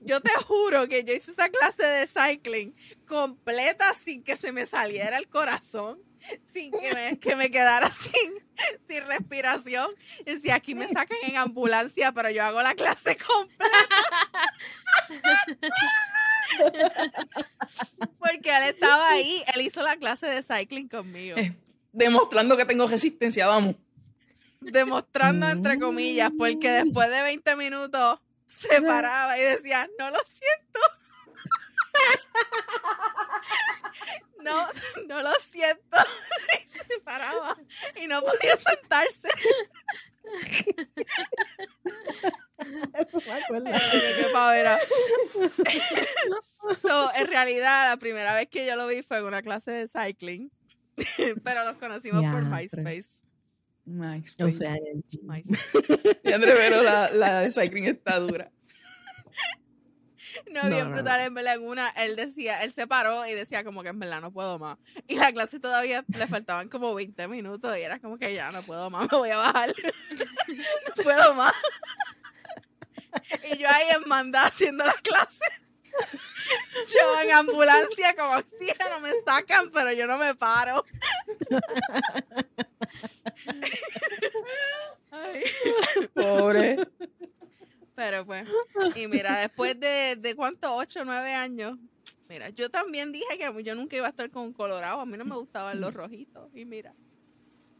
Speaker 2: Yo te juro que yo hice esa clase de cycling completa sin que se me saliera el corazón, sin que me, que me quedara sin, sin respiración. Y decía, aquí me sacan en ambulancia, pero yo hago la clase completa. Porque él estaba ahí, él hizo la clase de cycling conmigo,
Speaker 4: Eh. Demostrando que tengo resistencia, vamos.
Speaker 2: demostrando entre comillas, porque después de 20 minutos se paraba y decía, no lo siento. No, no lo siento. Y se paraba y no podía sentarse. So, en realidad, la primera vez que yo lo vi fue en una clase de cycling. Pero nos conocimos por
Speaker 1: Diantre.
Speaker 2: MySpace.
Speaker 4: MySpace.
Speaker 1: O sea, el-
Speaker 2: MySpace.
Speaker 4: Diantre, pero la, la de cycling está dura.
Speaker 2: No,
Speaker 1: No,
Speaker 2: bien
Speaker 1: no,
Speaker 2: brutal, en verdad, en una, él decía, él se paró y decía como que en verdad no puedo más. Y la clase todavía le faltaban como 20 minutos y era como que ya no puedo más, me voy a bajar. no puedo más. y yo ahí en mandada haciendo la clase. Yo en ambulancia como oxígeno me sacan, pero yo no me paro. Ay.
Speaker 4: Pobre.
Speaker 2: Pero pues, y mira, después de, de cuánto, 8 o 9 años, mira, yo también dije que yo nunca iba a estar con colorado, a mí no me gustaban los rojitos, y mira.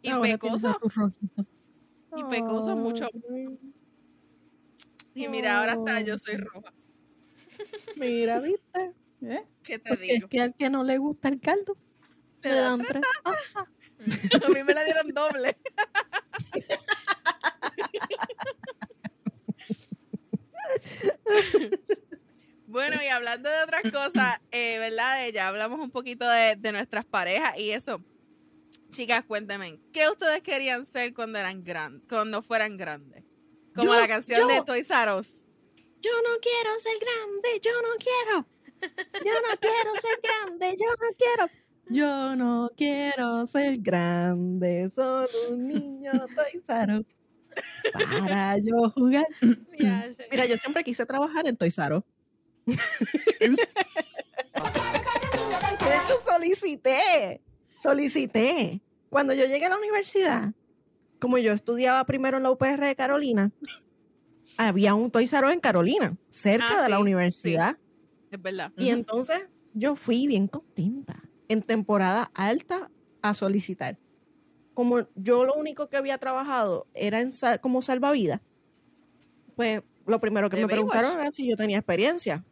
Speaker 2: Y
Speaker 1: tienes
Speaker 2: pecoso, y pecoso mucho. Y mira, ahora está, yo soy roja.
Speaker 1: Mira, ¿viste?
Speaker 4: ¿Eh?
Speaker 2: ¿Qué te
Speaker 1: Porque es
Speaker 2: digo?
Speaker 1: que al que no le gusta el caldo,
Speaker 2: Le dan
Speaker 1: dan tres. Ah,
Speaker 2: A mí me la dieron doble. Bueno, y hablando de otras cosas, eh, ¿verdad? Ya hablamos un poquito de, de nuestras parejas y eso. Chicas, cuéntenme, ¿qué ustedes querían ser cuando eran grandes, cuando fueran grandes? Como
Speaker 1: Yo-
Speaker 2: la canción de
Speaker 1: yo-
Speaker 2: Toys R Us.
Speaker 1: Yo no quiero ser grande, yo no quiero. Yo no quiero ser grande, yo no quiero. Yo no quiero ser grande, solo un niño R Us Para yo jugar.
Speaker 3: Ya sé.
Speaker 1: Mira, yo siempre quise trabajar en Us. De hecho, solicité, solicité. Cuando yo llegué a la universidad, como yo estudiaba primero en la UPR de Carolina, había un Toys R en Carolina, cerca
Speaker 2: Ah,
Speaker 1: de la
Speaker 2: sí,
Speaker 1: universidad.
Speaker 2: Es verdad.
Speaker 1: Y entonces yo fui bien contenta en temporada alta a solicitar. Como yo lo único que había trabajado era en sal- como salvavidas, pues lo primero que me
Speaker 2: Baywatch.
Speaker 1: preguntaron era si yo tenía experiencia.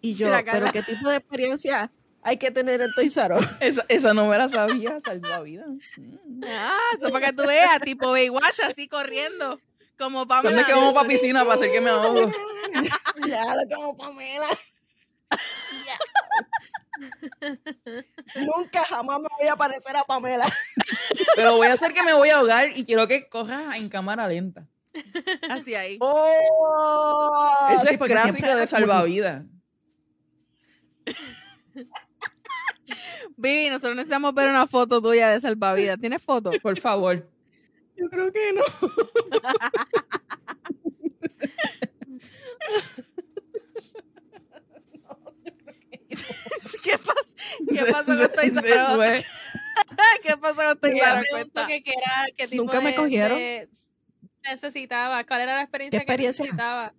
Speaker 1: Y yo. ¿pero qué tipo de experiencia hay que tener en Toys R?
Speaker 4: Esa, esa no me la sabía, salvavidas. Mm.
Speaker 2: Ah, eso para que tú veas, tipo Baywatch, así corriendo. Como Pamela.
Speaker 4: ¿Dónde es que vamos para piscina para hacer que me ahogo?
Speaker 1: ya lo como Pamela. Nunca jamás me voy a parecer a Pamela.
Speaker 4: Pero voy a hacer que me voy a ahogar y quiero que corras en cámara lenta.
Speaker 2: Así ahí.
Speaker 1: ¡Oh!
Speaker 4: Ese
Speaker 1: Sí,
Speaker 4: es
Speaker 1: siempre
Speaker 4: de salvavidas.
Speaker 2: Vivi, nosotros necesitamos ver una foto tuya de salvavidas. ¿Tienes foto?
Speaker 4: Por favor.
Speaker 1: Yo creo que no.
Speaker 2: ¿Qué pasa? ¿Qué pasó con Us?
Speaker 4: fue.
Speaker 2: ¿Qué pasó con
Speaker 3: preguntó
Speaker 2: Cuenta.
Speaker 3: que qué era, qué tipo
Speaker 1: Nunca me
Speaker 3: de-
Speaker 1: cogieron.
Speaker 3: de- necesitaba, cuál era la experiencia,
Speaker 1: experiencia?
Speaker 3: que necesitaba.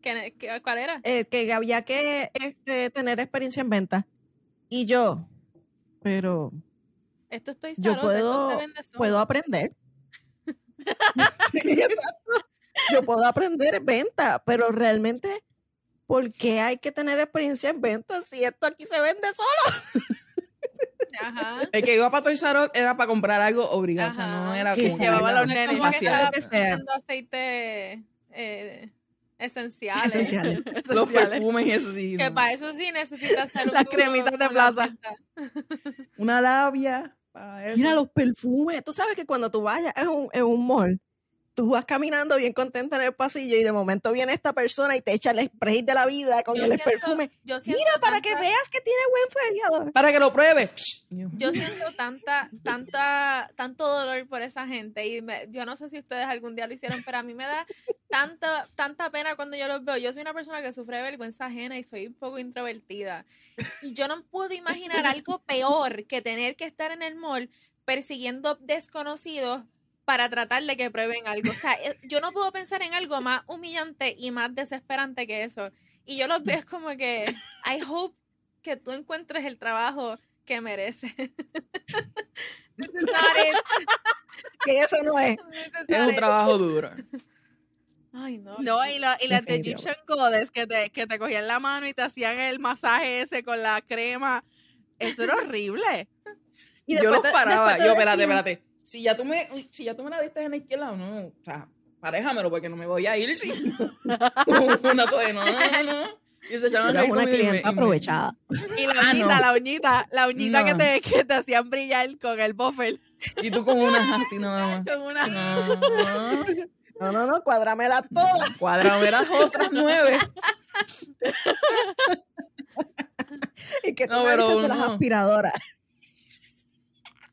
Speaker 3: ¿Qué qué- ¿Cuál era?
Speaker 1: Eh, que había que este, tener experiencia en venta. Y yo, pero
Speaker 3: Esto estoy
Speaker 1: yo
Speaker 3: esto
Speaker 1: puedo,
Speaker 3: vende solo.
Speaker 1: puedo aprender. Sí, exacto. Yo puedo aprender en venta, pero realmente, ¿por qué hay que tener experiencia en venta si esto aquí se vende solo?
Speaker 3: Ajá.
Speaker 4: El que iba para Toys R Us era para comprar algo obligado. O sea, no era
Speaker 1: Que
Speaker 4: como que
Speaker 2: llevaba los nenes.
Speaker 3: aceite eh, esenciales.
Speaker 1: Esenciales.
Speaker 4: Los perfumes y eso sí.
Speaker 3: Que
Speaker 4: no.
Speaker 3: para eso sí necesitas hacer un
Speaker 2: Las cremitas de plaza.
Speaker 4: Una labia. Para eso.
Speaker 1: Mira los perfumes. Tú sabes que cuando tú vayas en un, en un mall, tú vas caminando bien contenta en el pasillo y de momento viene esta persona y te echa el spray de la vida con
Speaker 3: Yo
Speaker 1: el
Speaker 3: siento-
Speaker 1: perfume.
Speaker 3: Yo
Speaker 1: Mira, para que veas que tiene buen feriador.
Speaker 4: Para que lo pruebe.
Speaker 3: Yo siento tanta, tanta, tanto dolor por esa gente y me- yo no sé si ustedes algún día lo hicieron, pero a mí me da tanta, tanta pena cuando yo los veo. Yo soy una persona que sufre de vergüenza ajena y soy un poco introvertida. Y yo no puedo imaginar algo peor que tener que estar en el mall persiguiendo desconocidos para tratar de que prueben algo. O sea, eh, yo no puedo pensar en algo más humillante y más desesperante que eso. Y yo los veo es como que, I hope que tú encuentres el trabajo que mereces.
Speaker 1: Que eso no es.
Speaker 4: Es un trabajo duro.
Speaker 3: Ay, no.
Speaker 2: No, y, la- y las de. Egyptian Goddess que te, que te cogían la mano y te hacían el masaje ese con la crema. Eso era horrible.
Speaker 1: Y
Speaker 4: yo los paraba. Yo, espérate, espérate. Si ya tú me, si ya tú me la viste en la izquierda, no, o sea, paréjamelo porque no me voy a ir sin una toalla. No, no, no, no. Y se echaban a
Speaker 1: Eras
Speaker 4: reír
Speaker 1: una
Speaker 4: conmigo y me-
Speaker 1: clienta
Speaker 4: y me-
Speaker 1: aprovechada.
Speaker 2: Y la
Speaker 4: Ah,
Speaker 2: uñita,
Speaker 4: no.
Speaker 2: la uñita, la uñita que,
Speaker 4: No.
Speaker 2: te, que te hacían brillar con el buffer.
Speaker 4: Y tú con unas así nada.
Speaker 2: Con una...
Speaker 4: No,
Speaker 1: No, no, no, cuadrámela toda.
Speaker 4: cuadrame las otras nueve.
Speaker 1: Y que tú
Speaker 4: No,
Speaker 1: me
Speaker 4: pero
Speaker 1: dices de las
Speaker 4: no.
Speaker 1: aspiradoras.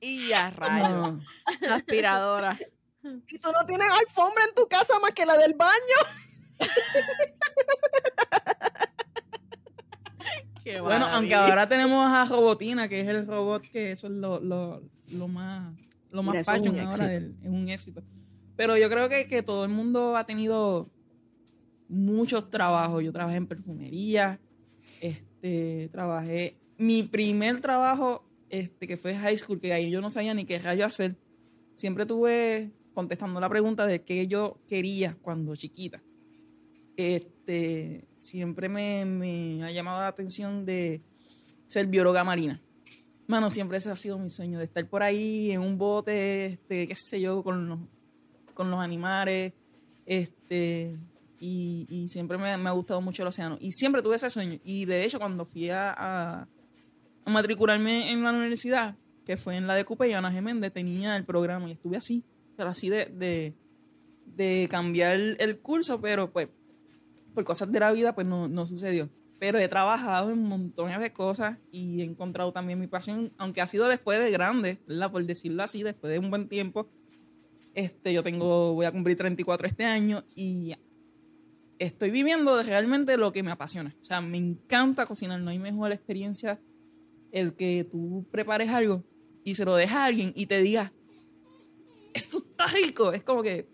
Speaker 2: Y ya.
Speaker 4: No.
Speaker 2: Aspiradora.
Speaker 1: Y tú no tienes alfombra en tu casa más que la del baño.
Speaker 2: Qué
Speaker 4: Bueno, aunque ahora tenemos a Robotina, que es el robot que eso es lo, lo, lo más, lo más
Speaker 1: Mira, es
Speaker 4: fashion
Speaker 1: un
Speaker 4: ahora, del- es un éxito. Pero yo creo que, que todo el mundo ha tenido muchos trabajos. Yo trabajé en perfumería, este, trabajé, mi primer trabajo, este, que fue high school, que ahí yo no sabía ni qué rayo hacer. Siempre tuve contestando la pregunta de qué yo quería cuando chiquita. Este, siempre me, me ha llamado la atención de ser bióloga marina. Mano, siempre ese ha sido mi sueño, de estar por ahí en un bote, este, qué sé yo, con los, con los animales, este, y, y siempre me, me ha gustado mucho el océano. Y siempre tuve ese sueño. Y de hecho, cuando fui a, a- matricularme en la universidad, que fue en la de Cupe y Ana Geméndez, tenía el programa y estuve así, pero así de, de, de cambiar el curso, pero pues por cosas de la vida pues no, no sucedió. Pero he trabajado en montones de cosas y he encontrado también mi pasión, aunque ha sido después de grande, ¿verdad? por decirlo así, después de un buen tiempo. Este, yo tengo, voy a cumplir 34 este año y estoy viviendo realmente lo que me apasiona. O sea, me encanta cocinar, no hay mejor experiencia el que tú prepares algo y se lo dejas a alguien y te diga, esto está rico. Es como que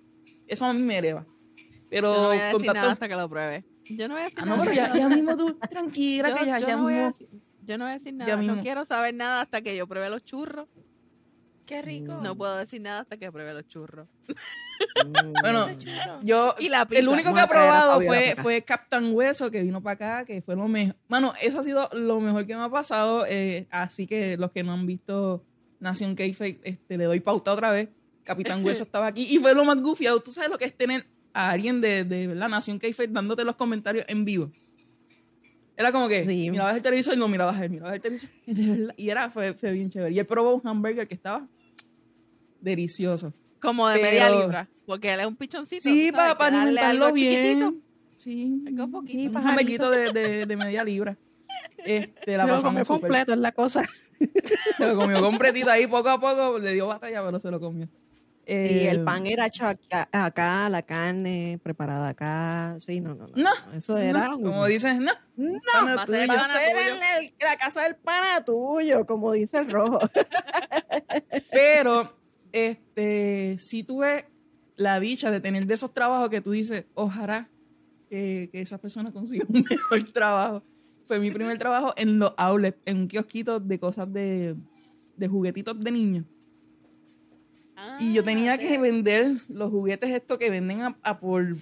Speaker 4: eso a mí me eleva. Pero
Speaker 2: Yo no voy a decir
Speaker 4: contacto-
Speaker 2: nada hasta que lo pruebe. Yo no voy a decir
Speaker 4: Ah, no,
Speaker 2: nada.
Speaker 4: pero ya, ya mismo tú, tranquila,
Speaker 2: yo,
Speaker 4: que ya,
Speaker 2: yo
Speaker 4: ya
Speaker 2: no voy a
Speaker 4: mismo.
Speaker 2: decir, yo no voy a decir
Speaker 4: Ya
Speaker 2: nada. No
Speaker 4: mismo.
Speaker 2: quiero saber nada hasta que yo pruebe los churros.
Speaker 3: Qué rico.
Speaker 2: No puedo decir nada hasta que pruebe los churros.
Speaker 4: Bueno. Yo,
Speaker 2: Y la
Speaker 4: el único que
Speaker 1: a
Speaker 4: probado fue, fue Captain Hueso, que vino para acá, que fue lo mejor. Mano, eso ha sido lo mejor que me ha pasado. eh, así que los que no han visto Nación k este, le doy pauta otra vez. Capitán Hueso estaba aquí y fue lo más gufiado. Tú sabes lo que es tener a alguien de, de la Nación k dándote los comentarios en vivo. Era como que
Speaker 1: Sí.
Speaker 4: mirabas el televisor y no mirabas él, mirabas el televisor. y de verdad- Y era, fue, fue bien chévere. Y él probó un hamburger que estaba delicioso.
Speaker 2: Como de
Speaker 4: Pero-
Speaker 2: media libra. Porque él es un pichoncito.
Speaker 4: Sí, para
Speaker 2: darle
Speaker 4: alimentarlo bien. Sí.
Speaker 2: Algo poquito.
Speaker 1: Sí,
Speaker 4: un de, de, de media libra. Este, la
Speaker 1: lo
Speaker 4: pasamos
Speaker 1: comió
Speaker 4: súper.
Speaker 1: completo es la cosa.
Speaker 4: Se lo comió completito ahí, poco a poco. Le dio batalla, pero se lo comió.
Speaker 1: Y
Speaker 4: Eh,
Speaker 1: el pan era hecho acá, acá, la carne preparada acá. Sí, no, no, no.
Speaker 4: No,
Speaker 1: Eso era.
Speaker 4: no, como dices, no.
Speaker 1: No,
Speaker 2: va a ser
Speaker 1: en el- la casa del pana tuyo, como dice el rojo.
Speaker 4: Pero, este, si tuve la dicha de tener de esos trabajos que tú dices, ojalá que, que esa persona consiga un mejor trabajo. Fue mi primer trabajo en los outlets, en un kiosquito de cosas de, de juguetitos de niños. Y yo tenía que vender los juguetes estos que venden a, a por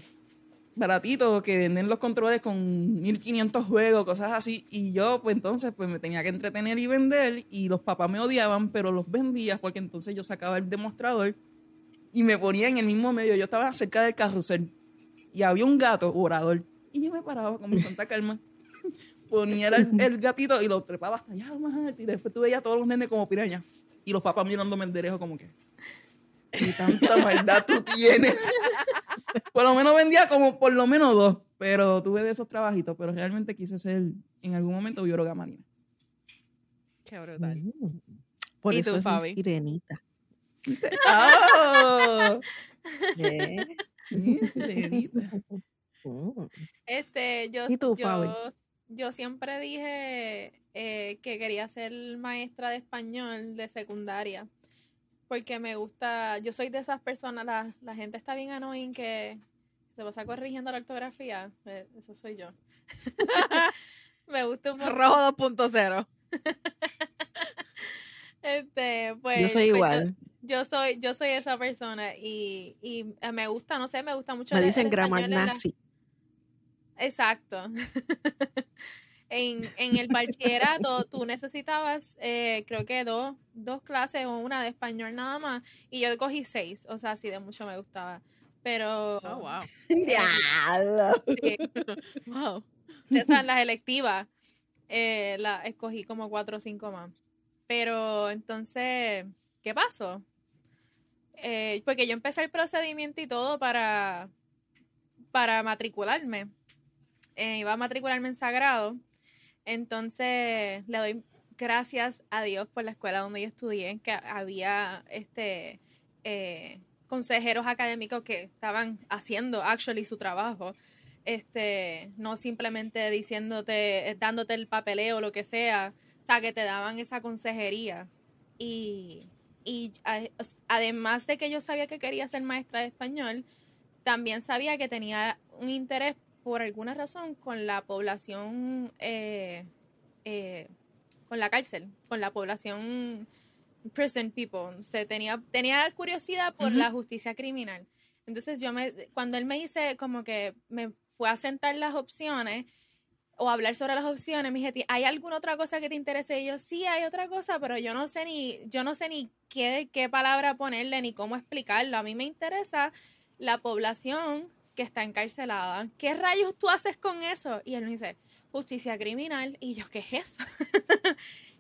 Speaker 4: baratito, que venden los controles con 1500 juegos, cosas así. Y yo, pues entonces, pues me tenía que entretener y vender. Y los papás me odiaban, pero los vendía porque entonces yo sacaba el demostrador y me ponía en el mismo medio. Yo estaba cerca del carrusel y había un gato orador. Y yo me paraba con mi santa calma. Ponía el, el gatito y lo trepaba hasta allá más alto. Y después tú veías a todos los nenes como pirañas. Y los papás mirándome el derecho como que... ¿Qué tanta maldad tú tienes? por lo menos vendía como por lo menos dos. Pero tuve de esos trabajitos. Pero realmente quise ser en algún momento bióloga marina.
Speaker 2: Qué brutal.
Speaker 1: Mm. Por
Speaker 2: ¿Y
Speaker 1: eso
Speaker 2: tú,
Speaker 1: es mi
Speaker 2: Fabi?
Speaker 1: sirenita.
Speaker 4: ¡Oh! Sí, sirenita.
Speaker 1: Mm.
Speaker 3: Este, yo,
Speaker 1: ¿Y tú,
Speaker 3: yo,
Speaker 1: Fabi?
Speaker 3: yo siempre dije eh, que quería ser maestra de español de secundaria. Porque me gusta, yo soy de esas personas, la, la gente está bien annoying que se pasa corrigiendo la ortografía. eh, Eso soy yo. me gusta un.
Speaker 2: Rojo 2.0.
Speaker 3: Este, pues,
Speaker 1: Yo soy
Speaker 3: pues,
Speaker 1: igual.
Speaker 3: Yo soy, yo soy esa persona y, y eh, me gusta, no sé, me gusta mucho.
Speaker 1: Me
Speaker 3: el- el
Speaker 1: dicen grammar
Speaker 3: la-
Speaker 1: nazi.
Speaker 3: Exacto. En, en el bachillerato tú necesitabas, eh, creo que dos, dos clases o una de español nada más, y yo cogí seis, o sea, sí, de mucho me gustaba. Pero,
Speaker 2: Oh, wow.
Speaker 1: Diablo.
Speaker 3: sí,
Speaker 2: Wow.
Speaker 3: esas, las electivas, eh, la, escogí como cuatro o cinco más. Pero entonces, ¿qué pasó? Eh, porque yo empecé el procedimiento y todo para, para matricularme. Eh, iba a matricularme en Sagrado. Entonces, le doy gracias a Dios por la escuela donde yo estudié, que había este eh, consejeros académicos que estaban haciendo actually su trabajo este, no simplemente diciéndote, eh, dándote el papeleo o lo que sea, o sea, que te daban esa consejería. Y, y además de que yo sabía que quería ser maestra de español, también sabía que tenía un interés por alguna razón con la población, eh, eh, con la cárcel, con la población prison people. O sea, tenía, tenía curiosidad por la justicia criminal. Entonces yo me, cuando él me dice como que me fue a sentar las opciones o hablar sobre las opciones, me dije, "Ti- ¿hay alguna otra cosa que te interese? Y yo, sí, hay otra cosa, pero yo no sé ni, yo no sé ni qué, qué palabra ponerle ni cómo explicarlo. A mí me interesa la población que está encarcelada. ¿Qué rayos tú haces con eso? Y él me dice, justicia criminal. Y yo, ¿qué es eso?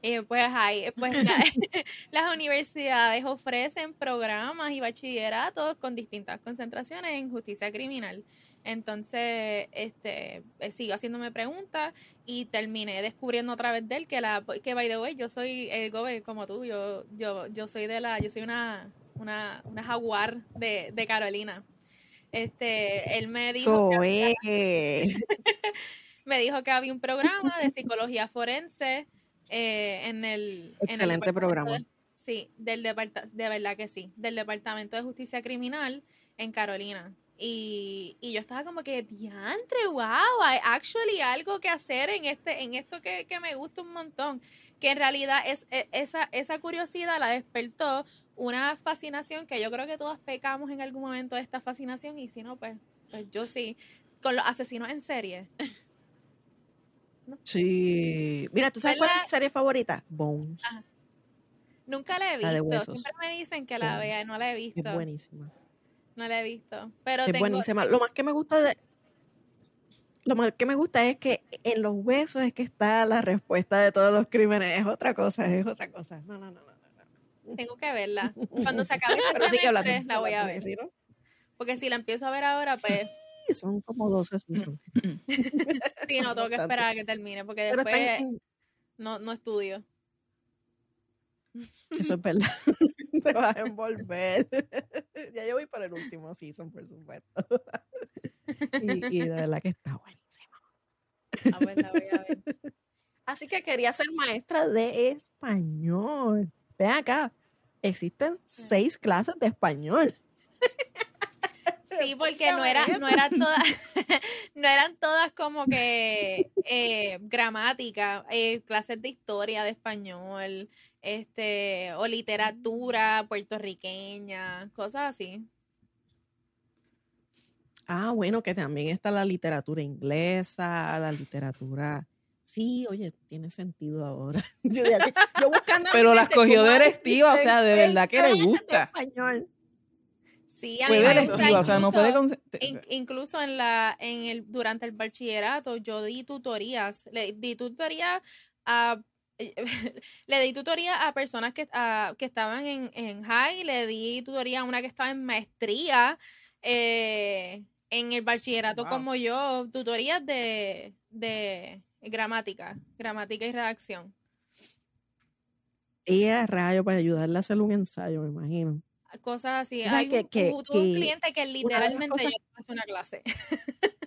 Speaker 3: y pues ahí, pues las universidades ofrecen programas y bachilleratos con distintas concentraciones en justicia criminal. Entonces, este, eh, sigo haciéndome preguntas y terminé descubriendo otra vez de él que la, que by the way, yo soy eh, Gobe como tú, yo, yo, yo soy de la, yo soy una, una, una jaguar de, de Carolina. Este, él me dijo que me dijo que había un programa de psicología forense eh, en el
Speaker 1: excelente programa.
Speaker 3: sí, del de verdad que sí, del Departamento de Justicia Criminal en Carolina. Y, y, yo estaba como que, diantre, wow, hay actually algo que hacer en este, en esto que, que me gusta un montón. Que en realidad es, e, esa, esa curiosidad la despertó una fascinación que yo creo que todas pecamos en algún momento de esta fascinación, y si no, pues, pues yo sí, con los asesinos en serie.
Speaker 1: Sí. Mira, ¿tú sabes cuál es mi serie favorita? Bones.
Speaker 3: Nunca la he visto. Siempre me dicen que la vea, no la he visto.
Speaker 1: Es buenísima.
Speaker 3: No la he visto. Pero
Speaker 1: es buenísima. Lo más que me gusta de. Lo más que me gusta es que en los huesos es que está la respuesta de todos los crímenes. Es otra cosa, es otra cosa. No, no, no, no.
Speaker 3: Tengo que verla. Cuando se acabe este semestre, la voy a ver. Porque si la empiezo a ver ahora, pues.
Speaker 1: Sí, son como 12 seasons.
Speaker 3: sí, no, tengo que esperar a que termine. Porque después no, no estudio.
Speaker 1: Eso es verdad. te vas a envolver. ya yo voy para el último season, por supuesto. y, de verdad que está.
Speaker 3: Voy a ver.
Speaker 1: Así que quería ser maestra de español. Ven acá, existen seis clases de español.
Speaker 3: Sí, porque no era, no eran todas, no eran todas como que eh, gramática, eh, clases de historia de español, este, o literatura puertorriqueña, cosas así.
Speaker 1: Ah, bueno, que también está la literatura inglesa, la literatura. Sí, oye, tiene sentido ahora. Yo, buscando
Speaker 4: Pero las cogió de o sea, de verdad que le gusta.
Speaker 3: español. Sí, a mí me gusta. o sea, no puede incluso en la, en el, durante el bachillerato, yo di tutorías, le di tutorías a le di tutoría a personas que, que estaban en, en, high, le di tutoría a una que estaba en maestría, eh, en el bachillerato como yo, tutorías de, de gramática, gramática y redacción.
Speaker 1: Y a rayo para ayudarle a hacer un ensayo, me imagino.
Speaker 3: Cosas así. Hay un, un, cliente que literalmente yo hace una clase.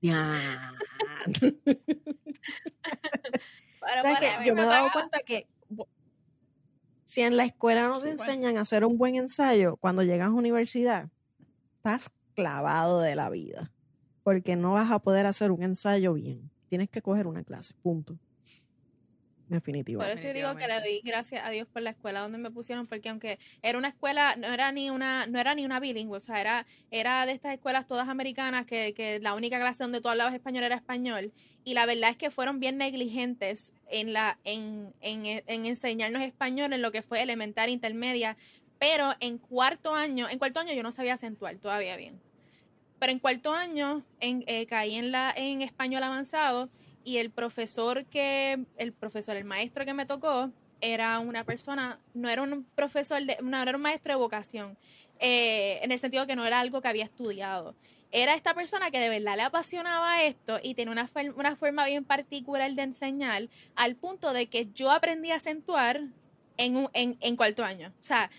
Speaker 1: Ya. yo me he dado cuenta que si en la escuela no te enseñan a hacer un buen ensayo, cuando llegas a universidad, estás clavado de la vida. Porque no vas a poder hacer un ensayo bien. Tienes que coger una clase, punto. Definitivamente.
Speaker 3: Por eso digo que le doy gracias a Dios por la escuela donde me pusieron, porque aunque era una escuela, no era ni una, no era ni una bilingüe, o sea, era, era de estas escuelas todas americanas que, que la única clase donde tú hablabas español era español. Y la verdad es que fueron bien negligentes en la, en, en, en enseñarnos español en lo que fue elemental, intermedia. Pero en cuarto año, en cuarto año yo no sabía acentuar todavía bien. Pero en cuarto año eh, caí en la en español avanzado y el profesor que, el profesor, el maestro que me tocó, era una persona, no era un profesor, de, no era un maestro de vocación, eh, en el sentido que no era algo que había estudiado. Era esta persona que de verdad le apasionaba esto y tenía una, una forma bien particular de enseñar, al punto de que yo aprendí a acentuar en, un, en, en cuarto año. O sea,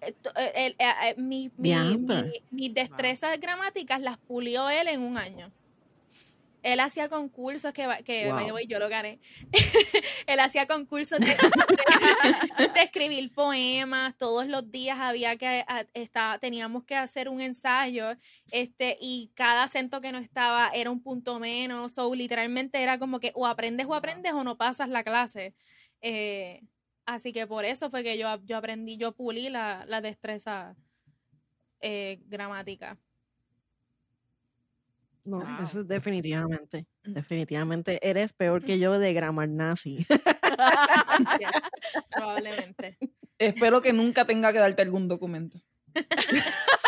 Speaker 3: eh, eh, mi, mis destrezas gramáticas las pulió él en un año. Él hacía concursos que, que yo lo gané. él hacía concursos de, escribir poemas. Todos los días había que está, teníamos que hacer un ensayo. Este, y cada acento que no estaba era un punto menos. O literalmente era como que o aprendes o aprendes o no pasas la clase. Eh, así que por eso fue que yo, yo aprendí, yo pulí la, la destreza eh, gramática.
Speaker 1: No, eso es definitivamente, definitivamente eres peor que yo de grammar nazi.
Speaker 3: probablemente.
Speaker 4: Espero que nunca tenga que darte algún documento.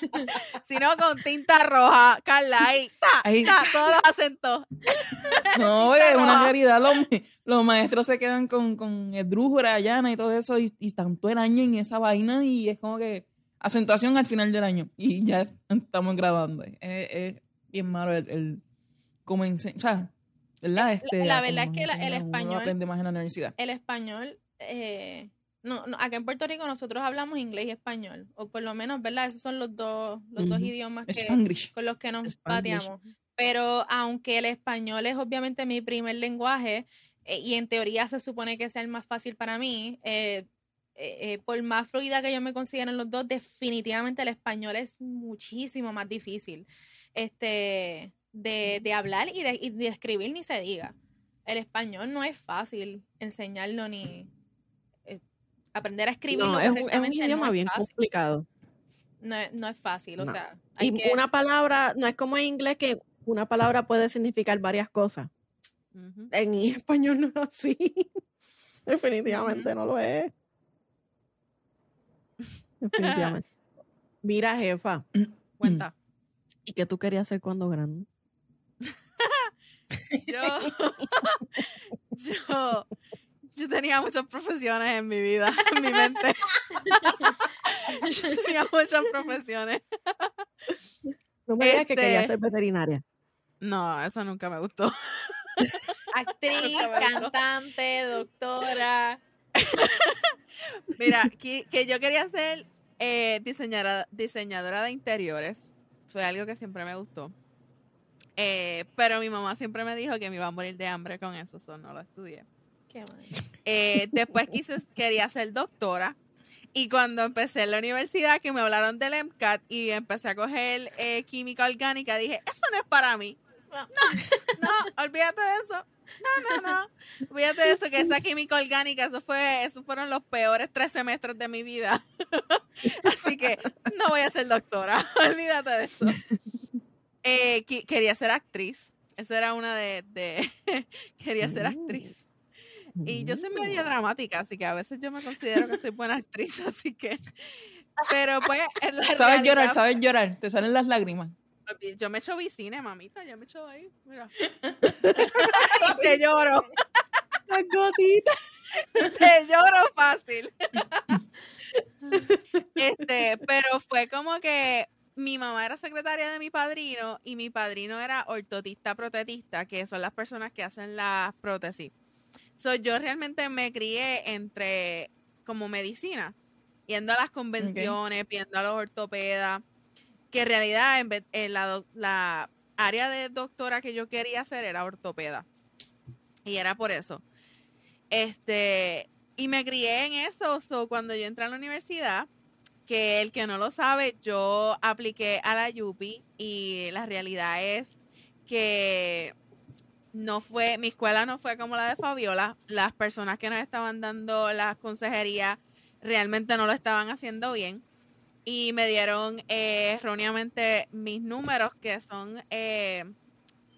Speaker 2: vino con tinta roja, Carla, ahí, ta,
Speaker 4: Ahí.
Speaker 2: ta, todos los acentos.
Speaker 4: No, es una realidad. Los, los maestros se quedan con, con esdrújula, llana y todo eso, y, y están todo el año en esa vaina, y es como que acentuación al final del año. Y ya estamos graduando. Es, es bien malo el, el cómo ense- O sea, ¿verdad? Este,
Speaker 3: la
Speaker 4: a
Speaker 3: verdad es que la- el español-
Speaker 4: aprende más en la universidad.
Speaker 3: el español, eh, no, no, acá en Puerto Rico nosotros hablamos inglés y español, o por lo menos, ¿verdad? Esos son los dos, los dos idiomas que, con los que nos
Speaker 1: Spanglish.
Speaker 3: pateamos. Pero aunque el español es obviamente mi primer lenguaje, eh, y en teoría se supone que sea el más fácil para mí, eh, eh, por más fluida que yo me considero en los dos, definitivamente el español es muchísimo más difícil este, de, de hablar y de, y de escribir, ni se diga. El español no es fácil enseñarlo ni aprender a escribirlo
Speaker 1: No, es un, es un idioma
Speaker 3: no es
Speaker 1: bien
Speaker 3: fácil.
Speaker 1: complicado.
Speaker 3: No, es- no es fácil, o sea, hay
Speaker 1: Y
Speaker 3: que-
Speaker 1: una palabra, no es como en inglés que una palabra puede significar varias cosas. En español no es así. Definitivamente no lo es. Definitivamente. Mira, jefa,
Speaker 2: Cuenta.
Speaker 1: ¿y qué tú querías hacer cuando grande?
Speaker 2: Yo, yo, yo tenía muchas profesiones en mi vida, en mi mente. Yo tenía muchas profesiones.
Speaker 1: No me digas que querías
Speaker 2: Este-
Speaker 1: ser veterinaria.
Speaker 2: No, eso nunca me gustó.
Speaker 3: actriz,
Speaker 2: Nunca me gustó.
Speaker 3: cantante, doctora.
Speaker 2: Mira, que, que yo quería ser eh, diseñadora, diseñadora de interiores. Fue algo que siempre me gustó. Eh, pero mi mamá siempre me dijo que me iba a morir de hambre con eso, eso no lo estudié. Eh, después quise, quería ser doctora. Y cuando empecé en la universidad, que me hablaron del MCAT y empecé a coger eh, química orgánica, dije, eso no es para mí. No, no, olvídate de eso. No, no, no. Olvídate de eso, que esa química orgánica, eso fue, esos fueron los peores tres semestres de mi vida. Así que no voy a ser doctora. Olvídate de eso. Eh, quería ser actriz. Esa era una de, de quería ser actriz. Y yo soy media dramática, así que a veces yo me considero que soy buena actriz, así que. Pero pues,
Speaker 4: Sabes llorar, sabes llorar. Te salen las lágrimas.
Speaker 2: pues, Yo me echo vicine, mamita, yo me echo ahí, mira. y te lloro,
Speaker 1: Las gotitas.
Speaker 2: te lloro fácil. este, pero fue como que mi mamá era secretaria de mi padrino y mi padrino era ortotista protetista, que son las personas que hacen las prótesis. So, yo realmente me crié entre como medicina, yendo a las convenciones, viendo a los ortopedas, que en realidad en vez- en la, la área de doctora que yo quería hacer era ortopeda. Y era por eso. Este, y me crié en eso. So, cuando yo entré a la universidad, que el que no lo sabe, yo apliqué a la Yupi y la realidad es que no fue, mi escuela no fue como la de Fabiola. Las personas que nos estaban dando las consejerías realmente no lo estaban haciendo bien. Y me dieron eh, erróneamente mis números, que son eh,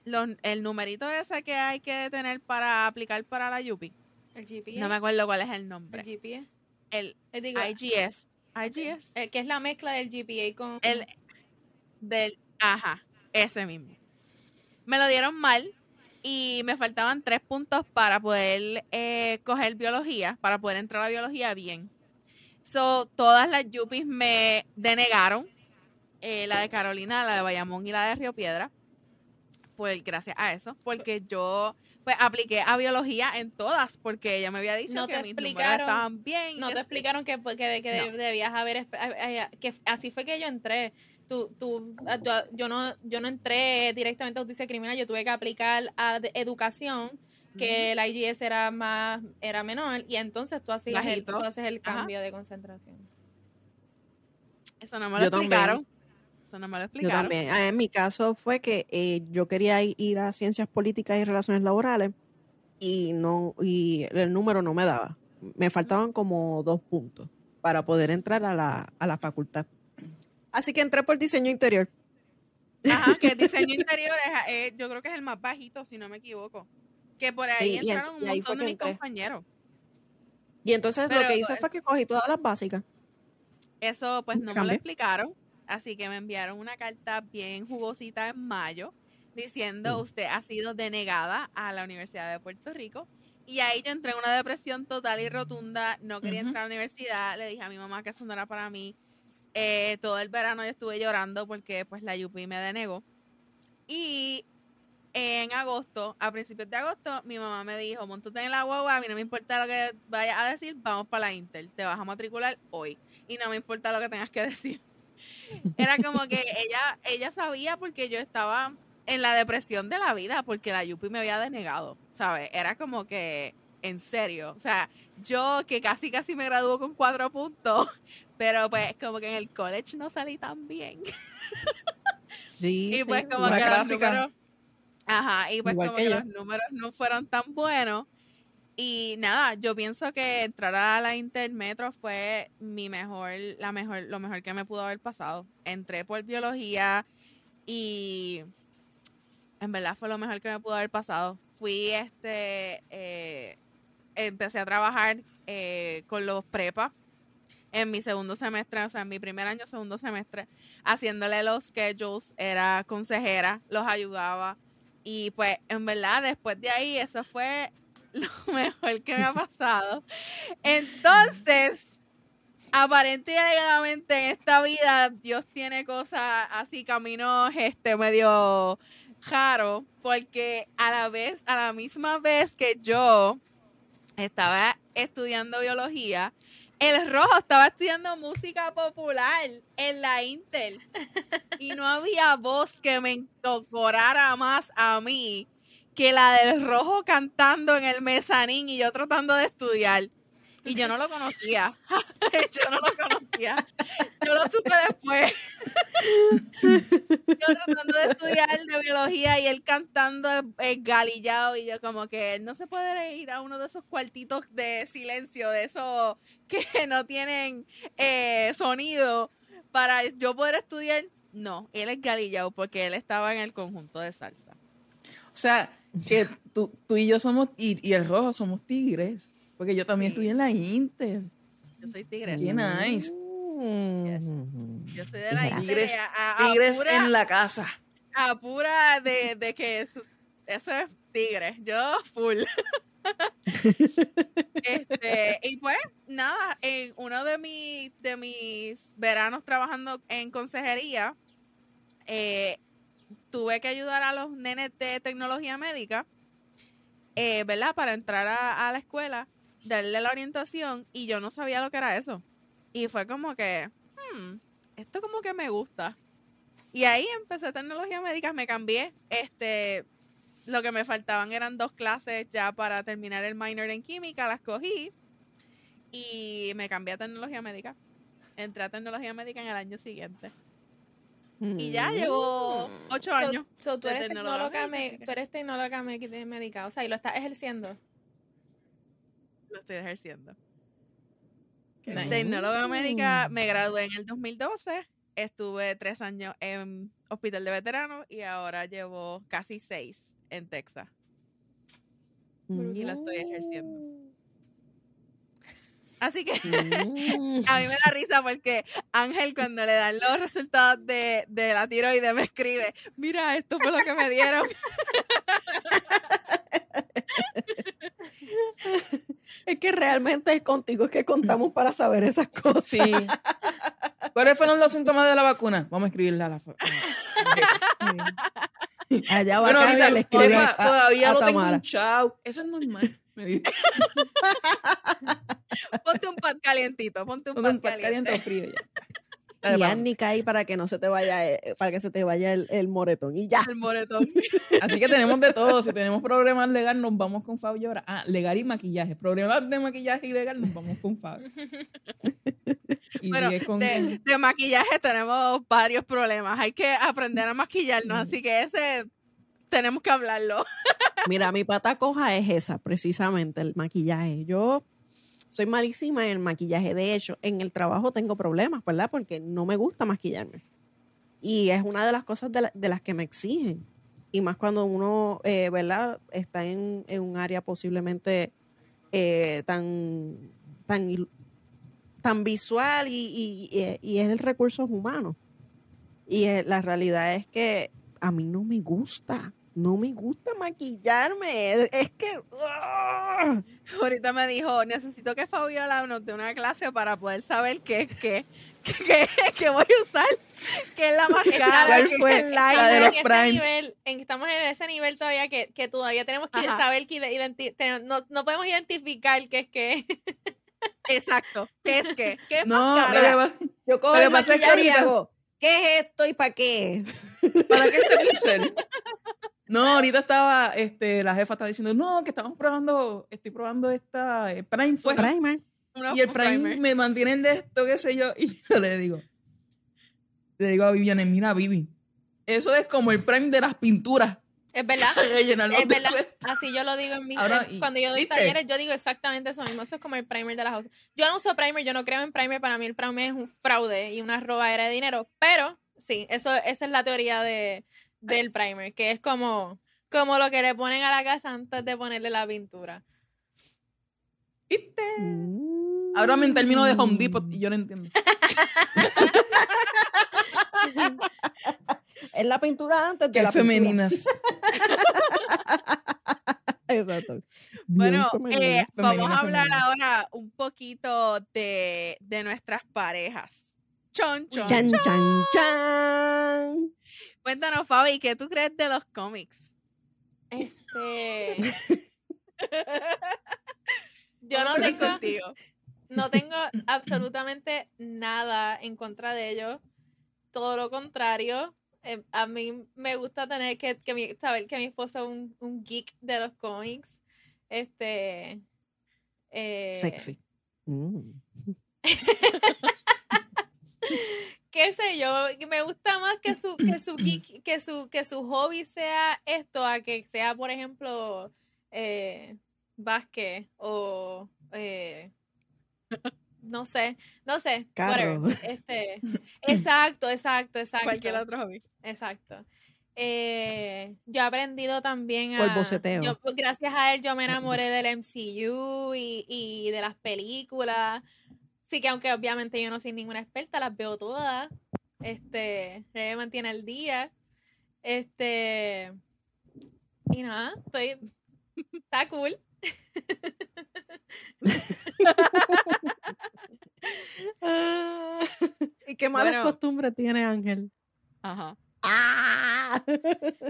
Speaker 2: los- el numerito ese que hay que tener para aplicar para la Yupi.
Speaker 3: El GPA.
Speaker 2: No me acuerdo cuál es el
Speaker 3: el
Speaker 2: nombre.
Speaker 3: GPA.
Speaker 2: El
Speaker 3: Eh, digo,
Speaker 2: IGS. IGS.
Speaker 3: el que es la mezcla del GPA con.
Speaker 2: El del, ajá, ese mismo. Me lo dieron mal y me faltaban tres puntos para poder eh, coger biología, para poder entrar a biología bien. So, todas las yuppies me denegaron, eh, la de Carolina, la de Bayamón y la de Río Piedra, pues gracias a eso, porque yo pues apliqué a biología en todas, porque ella me había dicho
Speaker 3: No
Speaker 2: que
Speaker 3: te
Speaker 2: mis números
Speaker 3: explicaron-
Speaker 2: estaban bien.
Speaker 3: No te explicaron que, que, que
Speaker 2: No.
Speaker 3: debías haber. eh, eh, Que así fue que yo entré. Tú, tú, ah, yo, yo no, yo no entré directamente a justicia criminal, yo tuve que aplicar a educación, que el IGS era más, era menor, y entonces tú, hacías el, tú haces el
Speaker 2: Ajá.
Speaker 3: cambio de concentración.
Speaker 2: Eso no me lo
Speaker 1: Yo también.
Speaker 2: explicaron. Eso no me lo
Speaker 1: Yo
Speaker 2: explicaron.
Speaker 1: también. Ah, En mi caso fue que eh, yo quería i- ir a ciencias políticas y relaciones laborales y no y el número no me daba. Me faltaban como dos puntos para poder entrar a la, a la facultad. Así que entré por diseño interior.
Speaker 2: Ajá, que el diseño interior es, eh, yo creo que es el más bajito, si no me equivoco. Que por ahí entraron un montón de mis
Speaker 1: entré.
Speaker 2: compañeros.
Speaker 1: Y entonces lo que hice fue que cogí todas las básicas.
Speaker 2: Eso pues no me lo explicaron. Así que me enviaron una carta bien jugosita en mayo diciendo
Speaker 5: Mm.
Speaker 2: usted ha sido denegada a la Universidad de Puerto Rico. Y ahí yo entré en una depresión total y rotunda, no quería entrar a la universidad, le dije a mi mamá que eso no era para mí. Eh, todo el verano yo estuve llorando porque pues la UP me denegó. Y en agosto, a principios de agosto, mi mamá me dijo, montate en la guagua, a mí no me importa lo que vayas a decir, vamos para la Inter, te vas a matricular hoy. Y no me importa lo que tengas que decir. Era como que ella, ella sabía porque yo estaba en la depresión de la vida, porque la Yupi me había denegado, ¿sabes? Era como que, en serio, o sea, yo que casi casi me graduó con cuatro puntos, pero pues como que en el college no salí tan bien.
Speaker 1: Sí,
Speaker 2: Y pues
Speaker 1: sí,
Speaker 2: como
Speaker 4: Una
Speaker 2: que los
Speaker 4: clásica.
Speaker 2: números, ajá, y pues
Speaker 1: Igual
Speaker 2: como
Speaker 1: que
Speaker 2: los números no fueron tan buenos. Y nada, yo pienso que entrar a la Intermetro fue mi mejor, la mejor, lo mejor que me pudo haber pasado. Entré por biología y en verdad fue lo mejor que me pudo haber pasado. Fui este, eh, empecé a trabajar eh, con los prepa en mi segundo semestre, o sea, en mi primer año, segundo semestre, haciéndole los schedules, era consejera, los ayudaba. Y pues, en verdad, después de ahí, eso fue lo mejor que me ha pasado. Entonces, aparente y alegadamente en esta vida, Dios tiene cosas así, caminos este medio raro, porque a la vez, a la misma vez que yo estaba estudiando biología, el rojo estaba estudiando música popular en la Intel y no había voz que me encocorara más a mí que la del rojo cantando en el mezanín y yo tratando de estudiar. Y yo no lo conocía. yo no lo conocía. Yo lo supe después. yo tratando de estudiar de biología y él cantando galillado y yo como que no se puede ir a uno de esos cuartitos de silencio, de esos que no tienen eh, sonido para yo poder estudiar. No, él es galillado porque él estaba en el conjunto de salsa.
Speaker 4: O sea, que tú, tú y yo somos, y, y el rojo somos tigres. Porque yo también
Speaker 2: Sí.
Speaker 4: estudié en la Inter.
Speaker 2: Yo soy tigresa.
Speaker 4: Qué nice.
Speaker 1: Mm.
Speaker 2: Yo soy de la
Speaker 1: Tigres.
Speaker 2: Inter,
Speaker 4: Tigres-
Speaker 2: a, a- a
Speaker 4: Tigres
Speaker 2: pura-
Speaker 4: en la casa.
Speaker 2: a pura de, de que eso, eso es tigre. Yo full. este, y pues, nada, en uno de, mi- de mis veranos trabajando en consejería, eh, tuve que ayudar a los nenes de tecnología médica, eh, ¿verdad? Para entrar a, a la escuela, darle la orientación, y yo no sabía lo que era eso. Y fue como que, hmm, esto como que me gusta. Y ahí empecé tecnología médica, me cambié. Este, lo que me faltaban eran dos clases ya para terminar el minor en química, las cogí y me cambié a tecnología médica. Entré a tecnología médica en el año siguiente. Y ya
Speaker 1: Mm.
Speaker 2: llevo ocho
Speaker 3: So,
Speaker 2: años.
Speaker 3: so, tú, eres
Speaker 2: tecnóloga
Speaker 3: me- tú eres tecnóloga médica, o sea, y lo estás ejerciendo.
Speaker 2: Lo estoy ejerciendo.
Speaker 4: Qué nice.
Speaker 2: Tecnóloga médica, me gradué en el 2012. Estuve tres años en hospital de veteranos y ahora llevo casi seis en Texas. y lo estoy ejerciendo. Así que
Speaker 1: Mm.
Speaker 2: a mí me da risa porque Ángel cuando le dan los resultados de, de la tiroides me escribe, mira, esto fue lo que me dieron.
Speaker 1: Es que realmente es contigo es que contamos para saber esas cosas.
Speaker 4: Sí. ¿Cuáles fueron los síntomas de la vacuna? Vamos a escribirla a la
Speaker 1: Allá va
Speaker 4: Bueno, ahorita
Speaker 1: le escribe a-
Speaker 4: todavía
Speaker 1: a
Speaker 4: no tengo
Speaker 1: Tamara.
Speaker 4: un chau. Eso es normal. Me dice.
Speaker 2: Ponte un pat calientito, ponte un
Speaker 4: Ponte
Speaker 2: pat
Speaker 4: un pat caliente
Speaker 2: caliente.
Speaker 4: o frío ya.
Speaker 1: Y árnica ahí para que no se te vaya, eh, para que se te vaya el, el moretón. Y ya.
Speaker 2: El moretón.
Speaker 4: Así que tenemos de todo. Si tenemos problemas legal, nos vamos con Fabio ahora. Ah, legal y maquillaje. Problemas de maquillaje y legal, nos vamos con Fabio. Y
Speaker 2: Bueno,
Speaker 4: sigue con
Speaker 2: de, de maquillaje tenemos varios problemas. Hay que aprender a maquillarnos, así que ese tenemos que hablarlo.
Speaker 1: Mira, mi pata coja es esa, precisamente, el maquillaje. Yo soy malísima en el maquillaje. De hecho, en el trabajo tengo problemas, ¿verdad? Porque no me gusta maquillarme. Y es una de las cosas de, la- de las que me exigen. Y más cuando uno, eh, ¿verdad? Está en, en un área posiblemente eh, tan, tan, tan visual y, y- y- es el recursos humanos. Y eh, la realidad es que a mí no me gusta. No me gusta maquillarme. Es que. ¡ah!
Speaker 2: Ahorita me dijo, necesito que Fabiola nos dé una clase para poder saber qué es qué, qué, qué- qué voy a usar, qué es la más cara,
Speaker 4: ¿Cuál
Speaker 2: qué es
Speaker 4: fue?
Speaker 2: el
Speaker 4: de
Speaker 3: en
Speaker 4: los
Speaker 3: ese
Speaker 4: Prime.
Speaker 3: nivel, en, estamos en ese nivel todavía que, que todavía tenemos que
Speaker 2: Ajá.
Speaker 3: saber que identi- te- no, no podemos identificar qué es qué.
Speaker 2: Exacto, qué es qué, qué es
Speaker 4: No,
Speaker 2: más cara.
Speaker 4: que pasa-
Speaker 1: Yo cojo
Speaker 4: Lo que
Speaker 1: el
Speaker 4: pasa es que
Speaker 1: maquillaje y hago, ¿qué es esto y para qué?
Speaker 4: ¿Para qué este pincel? No, ahorita estaba, este, la jefa estaba diciendo, no, que estamos probando, estoy probando esta eh, Prime fue.
Speaker 1: Primer.
Speaker 4: Y el Prime
Speaker 2: primer.
Speaker 4: me mantienen de esto, qué sé yo. Y yo le digo, le digo a Viviane, mira, Vivi, eso es como el Prime de las pinturas.
Speaker 3: Es verdad. Es verdad, así yo lo digo en mis
Speaker 4: Ahora,
Speaker 3: cuando yo doy
Speaker 4: ¿viste?
Speaker 3: talleres, yo digo exactamente eso mismo. Eso es como el primer de las cosas. Yo no uso primer, yo no creo en primer. Para mí el primer es un fraude y una robadera de dinero. Pero sí, eso, esa es la teoría de, del primer, que es como, como lo que le ponen a la casa antes de ponerle la pintura.
Speaker 4: ¿Viste? Háblame en términos de Home Depot y yo no entiendo.
Speaker 1: Es la pintura antes de
Speaker 4: Qué
Speaker 1: la
Speaker 4: femeninas.
Speaker 1: Exacto.
Speaker 2: Bueno, eh,
Speaker 1: femenina.
Speaker 2: vamos a hablar
Speaker 4: femenina.
Speaker 2: ahora un poquito de, de nuestras parejas. Chon, chon,
Speaker 1: Chan,
Speaker 2: chon.
Speaker 1: chan, chan.
Speaker 2: Cuéntanos, Fabi, ¿qué tú crees de los cómics?
Speaker 3: Este, yo no tengo,
Speaker 2: contigo.
Speaker 3: no tengo absolutamente nada en contra de ellos. Todo lo contrario. Eh, a mí me gusta tener que, que mi- saber que mi esposo es un, un geek de los cómics. Este. eh,
Speaker 1: Sexy. Mm.
Speaker 3: qué sé yo, me gusta más que su, que su geek- que su, que su hobby sea esto, a que sea, por ejemplo, eh, básquet o eh, no sé, no sé,
Speaker 1: Carro.
Speaker 3: whatever. Este, exacto, exacto, exacto.
Speaker 2: Cualquier otro hobby.
Speaker 3: Exacto. Eh, yo he aprendido también
Speaker 1: O el
Speaker 3: a...
Speaker 1: boceteo.
Speaker 3: yo, gracias a él yo me enamoré del MCU y, y de las películas. Sí que aunque obviamente yo no soy ninguna experta, las veo todas. Este, me mantiene al día. Este, y nada, estoy... Está cool.
Speaker 1: ¿Y qué malas
Speaker 2: Bueno.
Speaker 1: costumbres tiene Ángel?
Speaker 2: Ajá.
Speaker 1: ¡Ah!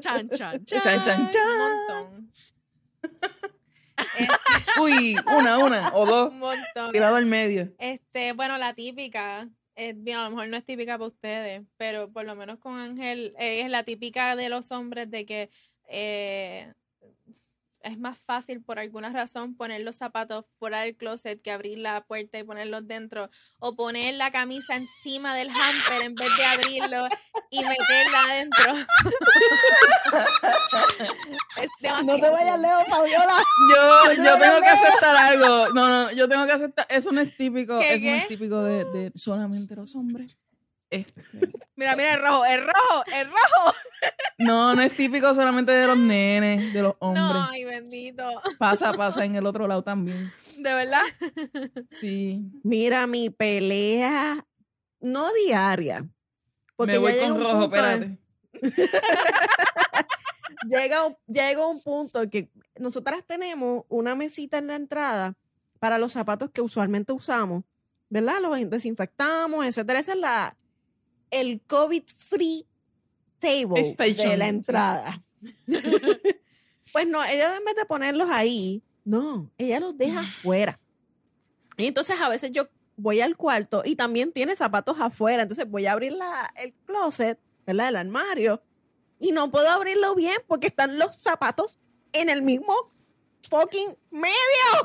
Speaker 2: Chan, chan, chan.
Speaker 4: Chan, chan,
Speaker 3: Un
Speaker 4: chan.
Speaker 3: montón. Es
Speaker 4: Uy, una, una o dos.
Speaker 3: un montón.
Speaker 4: Tirado al medio.
Speaker 3: Este, bueno, la típica, eh, bien, a lo mejor no es típica para ustedes, pero por lo menos con Ángel eh, es la típica de los hombres de que eh, es más fácil por alguna razón poner los zapatos fuera del closet que abrir la puerta y ponerlos dentro, o poner la camisa encima del hamper en vez de abrirlo y meterla adentro. es demasiado.
Speaker 1: No te vayas lejos, Fabiola.
Speaker 4: Yo,
Speaker 1: Yo
Speaker 4: tengo que aceptar algo. No, no, yo tengo que aceptar. Eso no es típico.
Speaker 3: ¿Qué,
Speaker 4: eso no es típico de, de solamente los hombres. Este,
Speaker 2: Mira, mira el rojo, el rojo, el rojo.
Speaker 4: no, no es típico solamente de los nenes, de los hombres.
Speaker 3: No, ay, bendito.
Speaker 4: Pasa, pasa en el otro lado también.
Speaker 2: De verdad.
Speaker 4: Sí.
Speaker 1: Mira, mi pelea, no diaria. porque
Speaker 4: Me voy
Speaker 1: ya llega
Speaker 4: con
Speaker 1: un
Speaker 4: rojo, espérate.
Speaker 1: llega, un- llega un punto que nosotras tenemos una mesita en la entrada para los zapatos que usualmente usamos, ¿verdad? Los desinfectamos, etcétera. Esa es la el COVID free table de la entrada. pues no, ella en vez de ponerlos ahí, no, ella los deja afuera. Y entonces a veces yo voy al cuarto y también tiene zapatos afuera, entonces voy a abrir la, el closet, ¿verdad? El armario y no puedo abrirlo bien porque están los zapatos en el mismo fucking medio.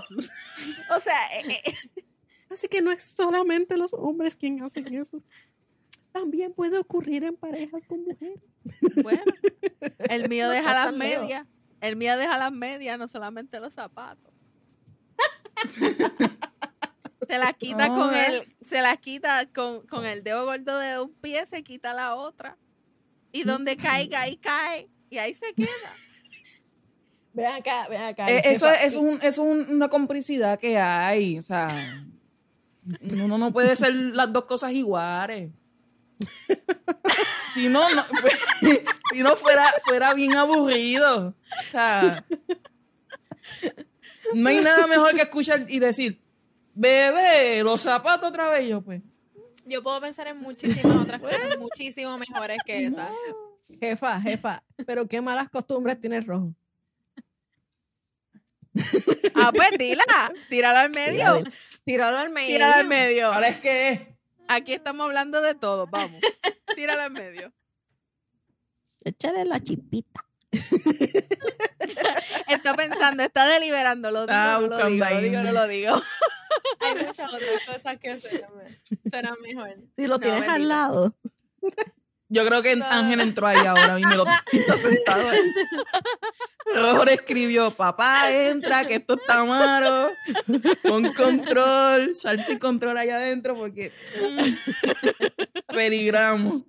Speaker 1: o sea, eh, eh, así que no es solamente los hombres quienes hacen eso. También puede ocurrir en parejas con mujeres.
Speaker 2: Bueno, el mío
Speaker 1: No
Speaker 2: deja las medias. El mío deja las medias, no solamente los zapatos. Se las quita con el, se las quita con, con el dedo gordo de un pie, se quita la otra. Y donde caiga, ahí cae. Y ahí se queda.
Speaker 1: Ven acá, ven acá.
Speaker 4: Eh, eso, es, eso es, un- eso es un- una complicidad que hay. O sea, uno no puede ser las dos cosas iguales. Si no, no pues, si no fuera, fuera bien aburrido. O sea, no hay nada mejor que escuchar y decir, bebé, los zapatos otra vez. Yo, pues,
Speaker 3: Yo puedo pensar en muchísimas otras cosas muchísimo mejores que esas.
Speaker 1: Jefa, jefa, pero qué malas costumbres tiene el rojo.
Speaker 2: Ah, pues dila, tírala al medio.
Speaker 1: Tíralo al medio.
Speaker 2: Tírala al medio.
Speaker 4: ahora es que es.
Speaker 2: Aquí estamos hablando de todo, vamos. Tírala al medio.
Speaker 1: Échale la chipita.
Speaker 2: Está pensando, está deliberando, lo digo, no lo digo, lo digo, no lo digo.
Speaker 3: Hay muchas otras cosas que suenan, suenan mejor.
Speaker 1: Si lo
Speaker 2: No,
Speaker 1: tienes al
Speaker 2: bendito.
Speaker 1: lado.
Speaker 4: Yo creo que. Ángel entró ahí ahora y lo está sentado ahí. Le escribió, papá, entra, que esto está malo. Con control, sal sin control allá adentro porque peligramos.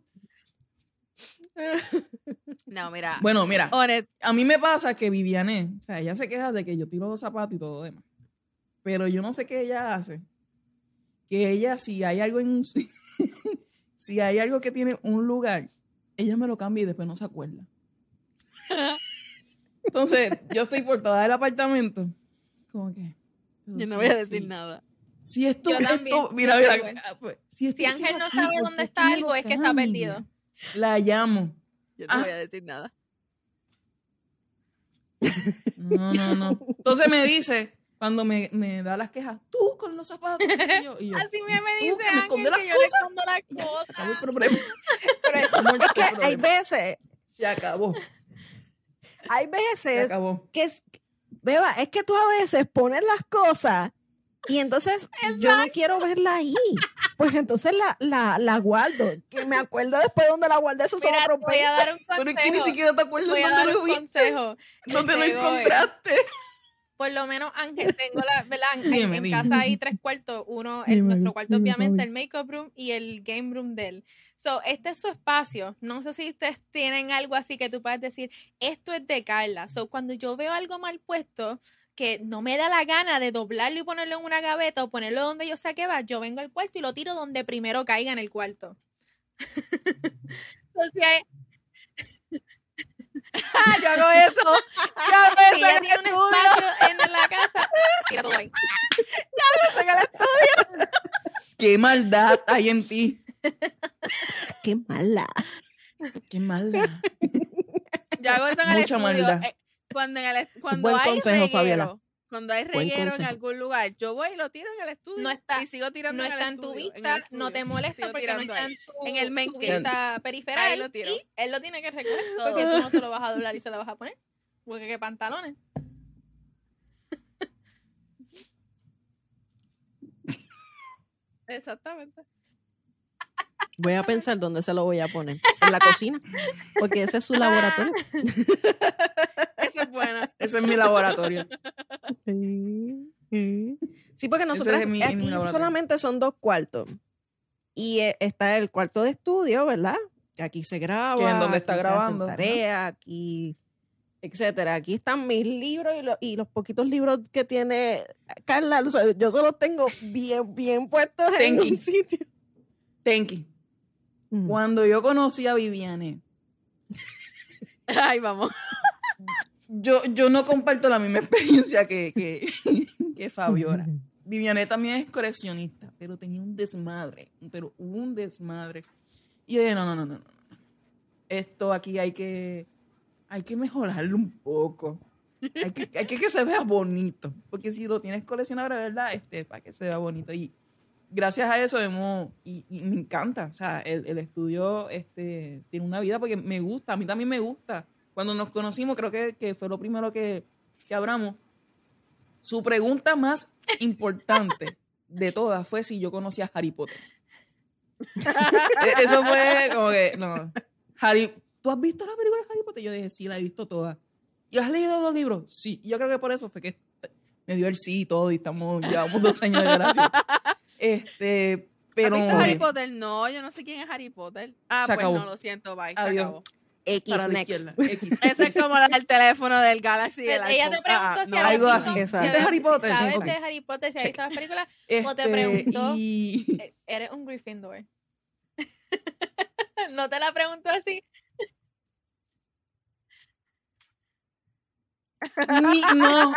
Speaker 2: No, mira.
Speaker 4: Bueno, mira,
Speaker 2: Honest,
Speaker 4: a mí me pasa que Viviane, o sea, ella se queja de que yo tiro los zapatos y todo lo demás. Pero yo no sé qué ella hace. Que ella, si hay algo en un si- hay algo que tiene un lugar, ella me lo cambia y después no se acuerda. Entonces, yo estoy por todo el apartamento. Como que.
Speaker 2: yo no voy a decir nada.
Speaker 4: Si esto,
Speaker 3: Yo también,
Speaker 4: esto- mira, mira, pues, si, esto
Speaker 3: Si
Speaker 4: está
Speaker 3: Ángel no
Speaker 4: aquí,
Speaker 3: sabe
Speaker 4: ¿por
Speaker 3: dónde está algo, es que está perdido.
Speaker 4: La llamo.
Speaker 2: Yo no
Speaker 4: Ah.
Speaker 2: voy a decir nada.
Speaker 4: No, no, no. Entonces me dice, cuando me, me da las quejas, tú con los zapatos, qué sé yo. Y yo,
Speaker 3: Así me, me dice
Speaker 4: me esconde
Speaker 3: que
Speaker 4: las
Speaker 3: yo
Speaker 4: cosas.
Speaker 3: escondo las
Speaker 4: ya, se acabó el
Speaker 3: cosas.
Speaker 4: problema.
Speaker 1: Pero es que hay veces,
Speaker 4: Se acabó.
Speaker 1: hay
Speaker 4: Se
Speaker 1: veces
Speaker 4: acabó.
Speaker 1: que es, Beba, es que tú a veces pones las cosas y entonces yo no quiero verla ahí. Pues entonces la, la, la guardo. Que me acuerdo después dónde la guardé, eso son
Speaker 3: Mira,
Speaker 1: otros
Speaker 3: te voy a
Speaker 1: 20.
Speaker 3: dar un
Speaker 4: Pero es que ni
Speaker 3: consejo.
Speaker 4: siquiera te acuerdas dónde lo viste.
Speaker 3: consejo.
Speaker 4: ¿Dónde lo
Speaker 3: Goy. Por lo menos, Ángel, tengo la, ¿verdad? En,
Speaker 4: Dime,
Speaker 3: en
Speaker 4: dime.
Speaker 3: casa hay tres cuartos. Uno, el,
Speaker 1: Dime,
Speaker 3: nuestro cuarto,
Speaker 1: dime,
Speaker 3: obviamente, el make-up room y el game room de él. So, este es su espacio. No sé si ustedes tienen algo así que tú puedas decir, esto es de Carla. So, cuando yo veo algo mal puesto, que no me da la gana de doblarlo y ponerlo en una gaveta o ponerlo donde yo sé que va, yo vengo al cuarto y lo tiro donde primero caiga en el cuarto. So, si hay-
Speaker 2: Ah, yo hago eso. Yo hago
Speaker 3: si
Speaker 2: eso
Speaker 3: ella
Speaker 2: en
Speaker 3: tiene
Speaker 2: el
Speaker 3: un
Speaker 2: estudio.
Speaker 3: espacio en la casa, tira todo ahí.
Speaker 2: Eso en el estudio.
Speaker 4: Qué maldad hay en ti.
Speaker 1: Qué mala.
Speaker 4: Qué maldad.
Speaker 2: Yo hago eso en el
Speaker 4: Mucha
Speaker 2: estudio.
Speaker 4: maldad.
Speaker 2: Eh, Cuando, en el, cuando
Speaker 1: Buen
Speaker 2: hay
Speaker 1: consejo,
Speaker 2: reguero,
Speaker 1: Fabiola.
Speaker 2: Cuando hay reguero en algún lugar, yo voy y lo tiro en el estudio
Speaker 3: No está-
Speaker 2: y sigo tirando
Speaker 3: no
Speaker 2: en el
Speaker 3: está en tu
Speaker 2: estudio, en
Speaker 3: vista,
Speaker 2: el
Speaker 3: no te molesta porque no está en tu,
Speaker 2: En el
Speaker 3: tu vista periférica
Speaker 2: Ahí lo tiro.
Speaker 3: y él lo tiene que recoger
Speaker 2: Todo.
Speaker 3: porque tú no te lo vas a doblar y se lo vas a poner. Porque qué pantalones.
Speaker 2: Exactamente.
Speaker 1: Voy a pensar dónde se lo voy a poner. En la cocina. Porque ese es su laboratorio.
Speaker 2: Bueno.
Speaker 4: Ese es mi laboratorio.
Speaker 1: Sí, porque nosotros
Speaker 4: es mi- mi
Speaker 1: aquí solamente son dos cuartos. Y eh, está el cuarto de estudio, ¿verdad? Que aquí se graba.
Speaker 4: Que donde está
Speaker 1: aquí se hacen
Speaker 4: grabando,
Speaker 1: tareas, aquí, etcétera. Aquí están mis libros y, lo- y los poquitos libros que tiene Carla. o sea, yo solo tengo bien, bien puestos en un sitio.
Speaker 4: Tenki.
Speaker 1: Mm.
Speaker 4: Cuando yo conocí a Viviane,
Speaker 2: Ay, vamos.
Speaker 4: Yo, yo no comparto la misma experiencia que, que, que Fabiola. Viviane también es coleccionista, pero tenía un desmadre, pero un desmadre. Y yo dije, no, no, no, no. Esto aquí hay que, hay que mejorarlo un poco. Hay que, hay que que se vea bonito. Porque si lo tienes coleccionable, ¿verdad? Este, para que se vea bonito. Y gracias a eso hemos, y, y me encanta. O sea, el, el estudio este, tiene una vida porque me gusta, a mí también me gusta. Cuando nos conocimos, creo que, que fue lo primero que, que hablamos. Su pregunta más importante de todas fue si yo conocía a Harry Potter. E- Eso fue como que, no. Harry, ¿tú has visto la película de Harry Potter? Yo dije, sí, la he visto toda. ¿Y has leído los libros? Sí. Y yo creo que por eso fue que me dio el sí y todo y estamos, llevamos dos años de relación. Este, pero...
Speaker 2: ¿Has visto Harry Potter? No, yo no sé quién es Harry Potter. Ah,
Speaker 4: Se
Speaker 2: pues
Speaker 4: acabó.
Speaker 2: no, lo siento, bye. Se
Speaker 4: Adiós.
Speaker 2: acabó.
Speaker 1: X
Speaker 4: Para
Speaker 1: next.
Speaker 4: X.
Speaker 2: Ese es como la del teléfono del Galaxy. el
Speaker 3: Ella te preguntó
Speaker 2: Ah,
Speaker 3: si
Speaker 2: no,
Speaker 4: algo
Speaker 3: visto-
Speaker 4: así.
Speaker 3: si
Speaker 1: Exacto.
Speaker 3: habías-
Speaker 4: ¿De Harry
Speaker 3: si
Speaker 4: Potter?
Speaker 3: ¿Sabes de Harry Potter? Si has visto las películas, o te
Speaker 4: Este,
Speaker 3: preguntó-
Speaker 4: y-
Speaker 3: eh, eres un Gryffindor. no te la pregunto así.
Speaker 4: Ni- no,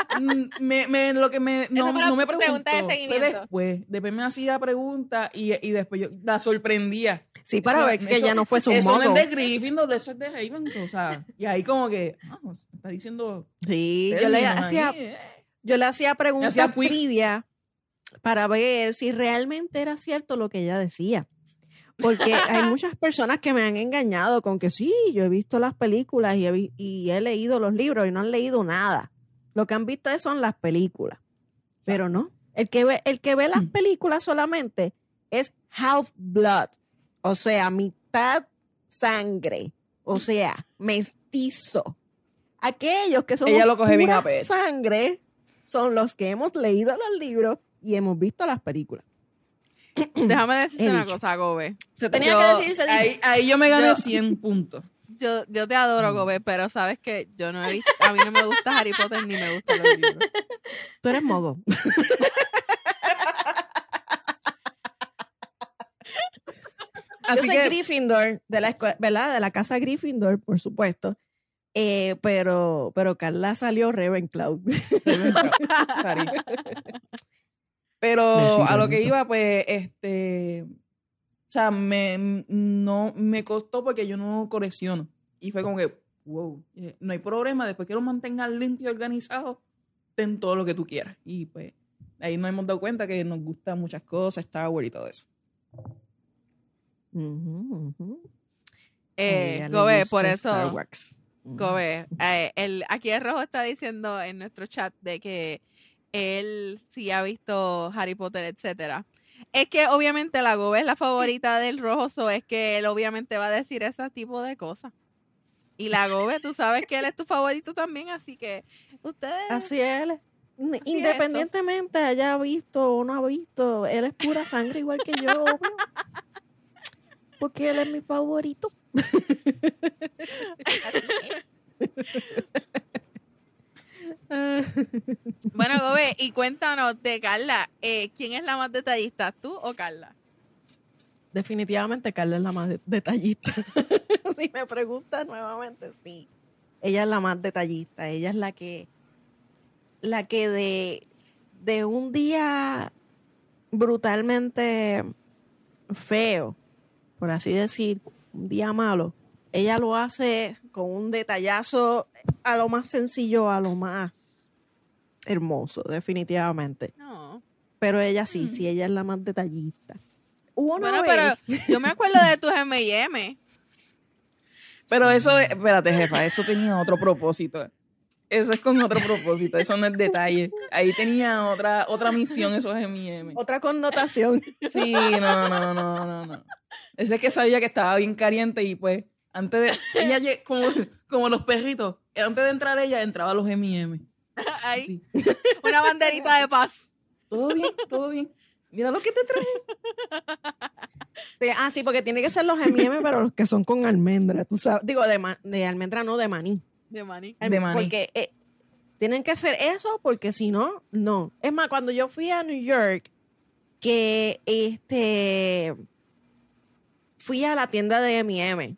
Speaker 4: me, me- lo que me, no, no me
Speaker 3: pregunta
Speaker 4: preguntó.
Speaker 3: de
Speaker 4: Fue
Speaker 3: seguimiento.
Speaker 4: después. Después me hacía preguntas y, y después yo la sorprendía.
Speaker 1: Sí, para
Speaker 4: Eso-
Speaker 1: ver que
Speaker 4: eso-
Speaker 1: ya no fue su
Speaker 4: Eso no
Speaker 1: moco.
Speaker 4: es de Gryffindor, eso es de Ravenclaw, o sea, y ahí como que, ah, está diciendo
Speaker 1: Sí, yo le hacía,
Speaker 4: ahí, eh.
Speaker 1: yo le hacía preguntas
Speaker 4: hacía
Speaker 1: trivia para ver si realmente era cierto lo que ella decía. Porque hay muchas personas que me han engañado con que sí, yo he visto las películas y he, vi- y he leído los libros y no han leído nada. Lo que han visto es- son las películas. Pero no, el que ve, el que ve las
Speaker 4: Mm.
Speaker 1: películas solamente es half blood, o sea, mitad sangre, o sea, mestizo. Aquellos que son sangre son los que hemos leído los libros y hemos visto las películas.
Speaker 2: Déjame decirte una cosa, Gobe.
Speaker 1: Se tenía
Speaker 2: Yo-
Speaker 1: que decir, se.
Speaker 4: Ahí, ahí yo me gané
Speaker 2: Yo-
Speaker 4: 100 puntos.
Speaker 2: Yo, yo te adoro,
Speaker 4: Mm.
Speaker 2: Gobe, pero sabes que yo no he visto, a mí no me gusta Harry Potter ni me gustan los libros.
Speaker 1: Tú eres mogo.
Speaker 4: Así
Speaker 1: Yo soy
Speaker 4: que
Speaker 1: Gryffindor, de la escue- ¿verdad? De la casa Gryffindor, por supuesto. Eh, pero, pero Carla salió Ravenclaw.
Speaker 4: Sorry. Pero a lo que iba, pues, este, o sea, me, no, me costó porque yo no colecciono. Y fue como que, wow, eh, no hay problema, después que lo mantengas limpio y organizado, ten todo lo que tú quieras. Y pues, ahí nos hemos dado cuenta que nos gustan muchas cosas, Star Wars y todo eso.
Speaker 1: Ujú, ujú. A
Speaker 2: Eh,
Speaker 1: ella le
Speaker 2: Gobe,
Speaker 1: gusta
Speaker 2: por eso. Gobe, eh, el, aquí el rojo está diciendo en nuestro chat de que él sí ha visto Harry Potter, etcétera. Es que obviamente la Gobe es la favorita del rojo, so es que él obviamente va a decir ese tipo de cosas. Y la Gobe, tú sabes que él es tu favorito también, así que ustedes...
Speaker 1: Así es. él es-
Speaker 2: Así es
Speaker 1: Independientemente haya visto o no ha visto, él es pura sangre igual que yo, obvio. Porque él es mi favorito.
Speaker 2: Bueno, Gobe, y cuéntanos de Carla, eh, ¿quién es la más detallista, tú o Carla?
Speaker 1: Definitivamente Carla es la más de- detallista. si me preguntas nuevamente, sí. Ella es la más detallista. Ella es la que, la que de, de un día brutalmente feo, por así decir, un día malo, ella lo hace con un detallazo a lo más sencillo, a lo más hermoso, definitivamente.
Speaker 2: No.
Speaker 1: Pero ella sí,
Speaker 2: Mm.
Speaker 1: sí, ella es la más detallista. Hubo una
Speaker 2: Bueno,
Speaker 1: vez-
Speaker 2: pero yo me acuerdo de tus M&M.
Speaker 4: Pero eso, es- espérate, jefa, eso tenía otro propósito. Eso es con otro propósito, eso no es detalle. Ahí tenía otra, otra misión esos M&M.
Speaker 1: otra connotación.
Speaker 4: Sí, no, no, no, no, no. Ese es que sabía que estaba bien caliente y pues antes de ella como, como los perritos, antes de entrar ella entraba los M&M.
Speaker 2: Ahí,
Speaker 4: Sí.
Speaker 2: una banderita de paz.
Speaker 4: Todo bien, todo bien. Mira lo que te traje.
Speaker 1: Sí, Ah, sí, porque tiene que ser los M&M, pero los que son con almendra, tú sabes. Digo, de, ma- de almendra, no de maní.
Speaker 2: De maní.
Speaker 4: De maní.
Speaker 1: Porque eh, tienen que ser eso, porque si no, no. Es más, cuando yo fui a New York, que este fui a la tienda de M&M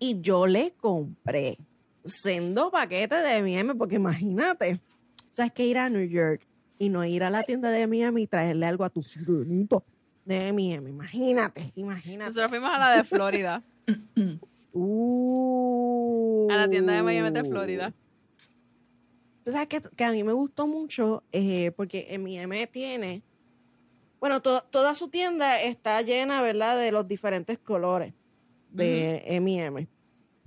Speaker 1: y yo le compré sendo paquetes de M&M, porque imagínate, o sea, es que ir a New York y no ir a la tienda de M&M y traerle algo a tu sirenito de M&M, imagínate, imagínate.
Speaker 2: Nosotros fuimos a la de Florida,
Speaker 1: Uh.
Speaker 2: a la tienda de Miami de Florida.
Speaker 1: Tú sabes que, que a mí me gustó mucho eh, porque M&M tiene, bueno, to- toda su tienda está llena, ¿verdad? De los diferentes colores de M&M.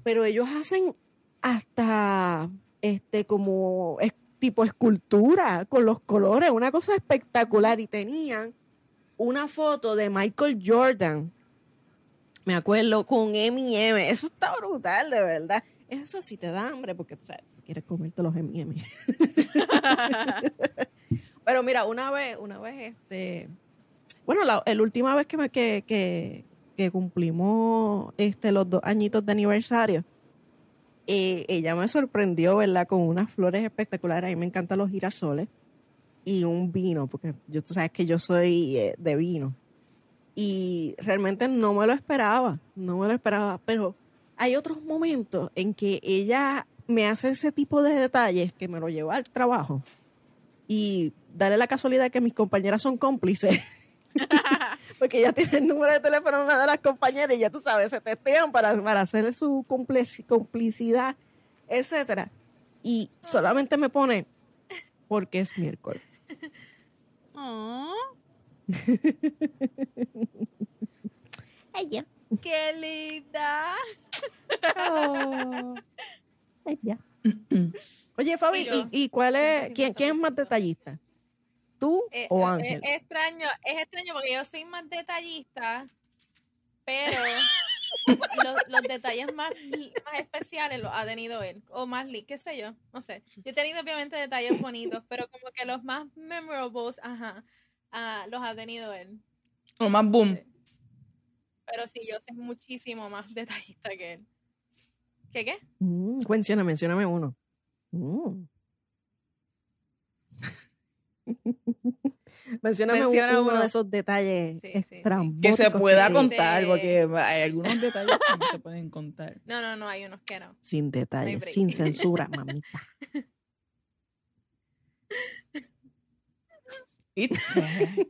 Speaker 1: Pero ellos hacen hasta, este, como es, tipo escultura con los colores, una cosa espectacular. Y tenían una foto de Michael Jordan, me acuerdo, con M&M. Eso está brutal, de verdad. Eso sí te da hambre porque quieres comerte los M&M. Pero mira, una vez, una vez, este, bueno, la, la última vez que, me, que, que, que cumplimos este, los dos añitos de aniversario, eh, ella me sorprendió, ¿verdad? Con unas flores espectaculares. A mí me encantan los girasoles y un vino, porque yo, tú sabes que yo soy eh, de vino. y realmente no me lo esperaba, no me lo esperaba, pero hay otros momentos en que ella me hace ese tipo de detalles que me lo lleva al trabajo y darle la casualidad que mis compañeras son cómplices. Porque ella tiene el número de teléfono de una de las compañeras y ya tú sabes, se testean para, para hacer su complici- complicidad, etcétera. Y solamente me pone porque es miércoles.
Speaker 2: Aw,
Speaker 1: Ella.
Speaker 2: ¡Qué linda!
Speaker 1: ella. Oye, Fabi,
Speaker 3: Y.
Speaker 1: ¿y, cuál es,
Speaker 3: 100%
Speaker 1: quién, quién es más detallista? ¿Tú
Speaker 3: Eh,
Speaker 1: o
Speaker 3: eh,
Speaker 1: Ángel?
Speaker 3: Es extraño, es extraño porque yo soy más detallista, pero los, los detalles más, más especiales los ha tenido él, o más, qué sé yo, no sé. Yo he tenido obviamente detalles bonitos, pero como que los más memorables, ajá, ah, los ha tenido él.
Speaker 4: O más boom.
Speaker 3: Sí. Pero sí, yo soy muchísimo más detallista que él. ¿Qué qué?
Speaker 1: Mm, menciona, mencióname uno. Mm. Mencióname
Speaker 2: Menciona
Speaker 1: uno
Speaker 2: uno.
Speaker 1: de esos detalles
Speaker 3: Sí, sí, sí.
Speaker 4: Que se pueda
Speaker 1: que-
Speaker 4: contar, porque hay algunos detalles que no se pueden contar.
Speaker 3: No, no, no, hay unos que no.
Speaker 1: Sin detalles, sin censura, mamita.
Speaker 3: Este,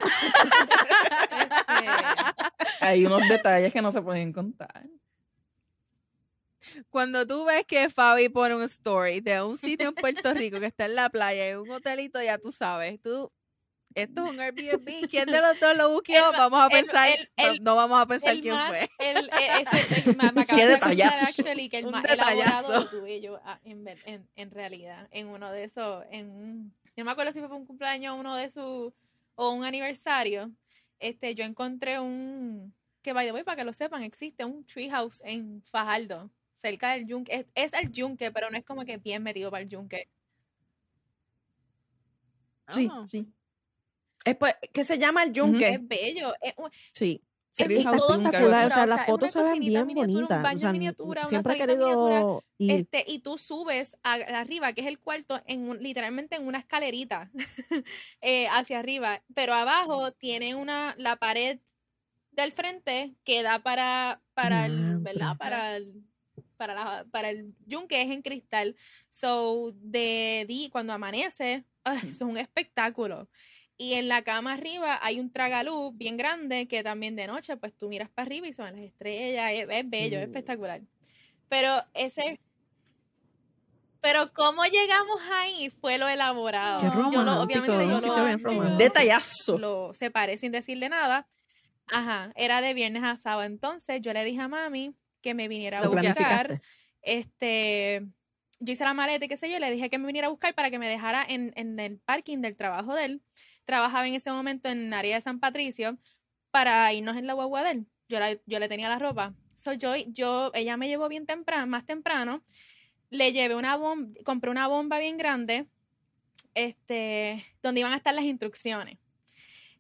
Speaker 4: hay unos detalles que no se pueden contar.
Speaker 2: Cuando tú ves que Fabi pone un story de un sitio en Puerto Rico que está en la playa y un hotelito, ya tú sabes, tú, esto es un Airbnb, ¿quién de los dos lo buscó?
Speaker 3: El-
Speaker 2: vamos a pensar,
Speaker 3: el-
Speaker 2: no-
Speaker 3: el-
Speaker 2: no, vamos a pensar quién
Speaker 3: más,
Speaker 2: fue.
Speaker 3: el- ese- me- me
Speaker 4: Qué detallazo.
Speaker 3: actually, que el
Speaker 2: Un detallazo.
Speaker 3: lo tuve yo ah, en, en, en realidad, en uno de esos, en no me acuerdo si fue un cumpleaños uno de sus, o un aniversario, este, yo encontré un, que by the way, para que lo sepan, existe un treehouse en Fajardo, cerca del yunque, es, es el yunque, pero no es como que bien metido para el yunque.
Speaker 4: Sí,
Speaker 2: Ah.
Speaker 4: sí.
Speaker 1: Es pues, que se llama el yunque.
Speaker 3: Es bello, es,
Speaker 1: Sí.
Speaker 3: es todo
Speaker 1: espectacular, o sea, las fotos se ven bien
Speaker 3: miniatura, un
Speaker 1: bonitas.
Speaker 3: baño
Speaker 1: o sea,
Speaker 3: miniatura, una
Speaker 1: siempre he querido ir.
Speaker 3: Este, y tú subes a- arriba, que es el cuarto, en un- literalmente en una escalerita eh, hacia arriba, pero abajo tiene una la pared del frente que da para para el, ¿verdad? Para el para la, para el yunque es en cristal. So de di cuando amanece, ah, eso es un espectáculo. Y en la cama arriba hay un tragaluz bien grande que también de noche, pues tú miras para arriba y son las estrellas, es, es bello, es espectacular. Pero ese pero cómo llegamos ahí fue lo elaborado.
Speaker 1: Qué
Speaker 3: Yo lo-
Speaker 1: romántico,
Speaker 3: obviamente yo lo,
Speaker 1: bien romántico.
Speaker 4: Detallazo.
Speaker 3: lo separé sin decirle nada. Ajá, era de viernes a sábado. Entonces yo le dije a mami que me viniera a buscar. Este, yo hice la maleta y qué sé yo, le dije que me viniera a buscar para que me dejara en, en el parking del trabajo de él. Trabajaba en ese momento en el área de San Patricio para irnos en la guagua de él. Yo, la- yo le tenía la ropa. So, yo, yo, ella me llevó bien temprano, más temprano. Le llevé una bomba, compré una bomba bien grande, este, donde iban a estar las instrucciones.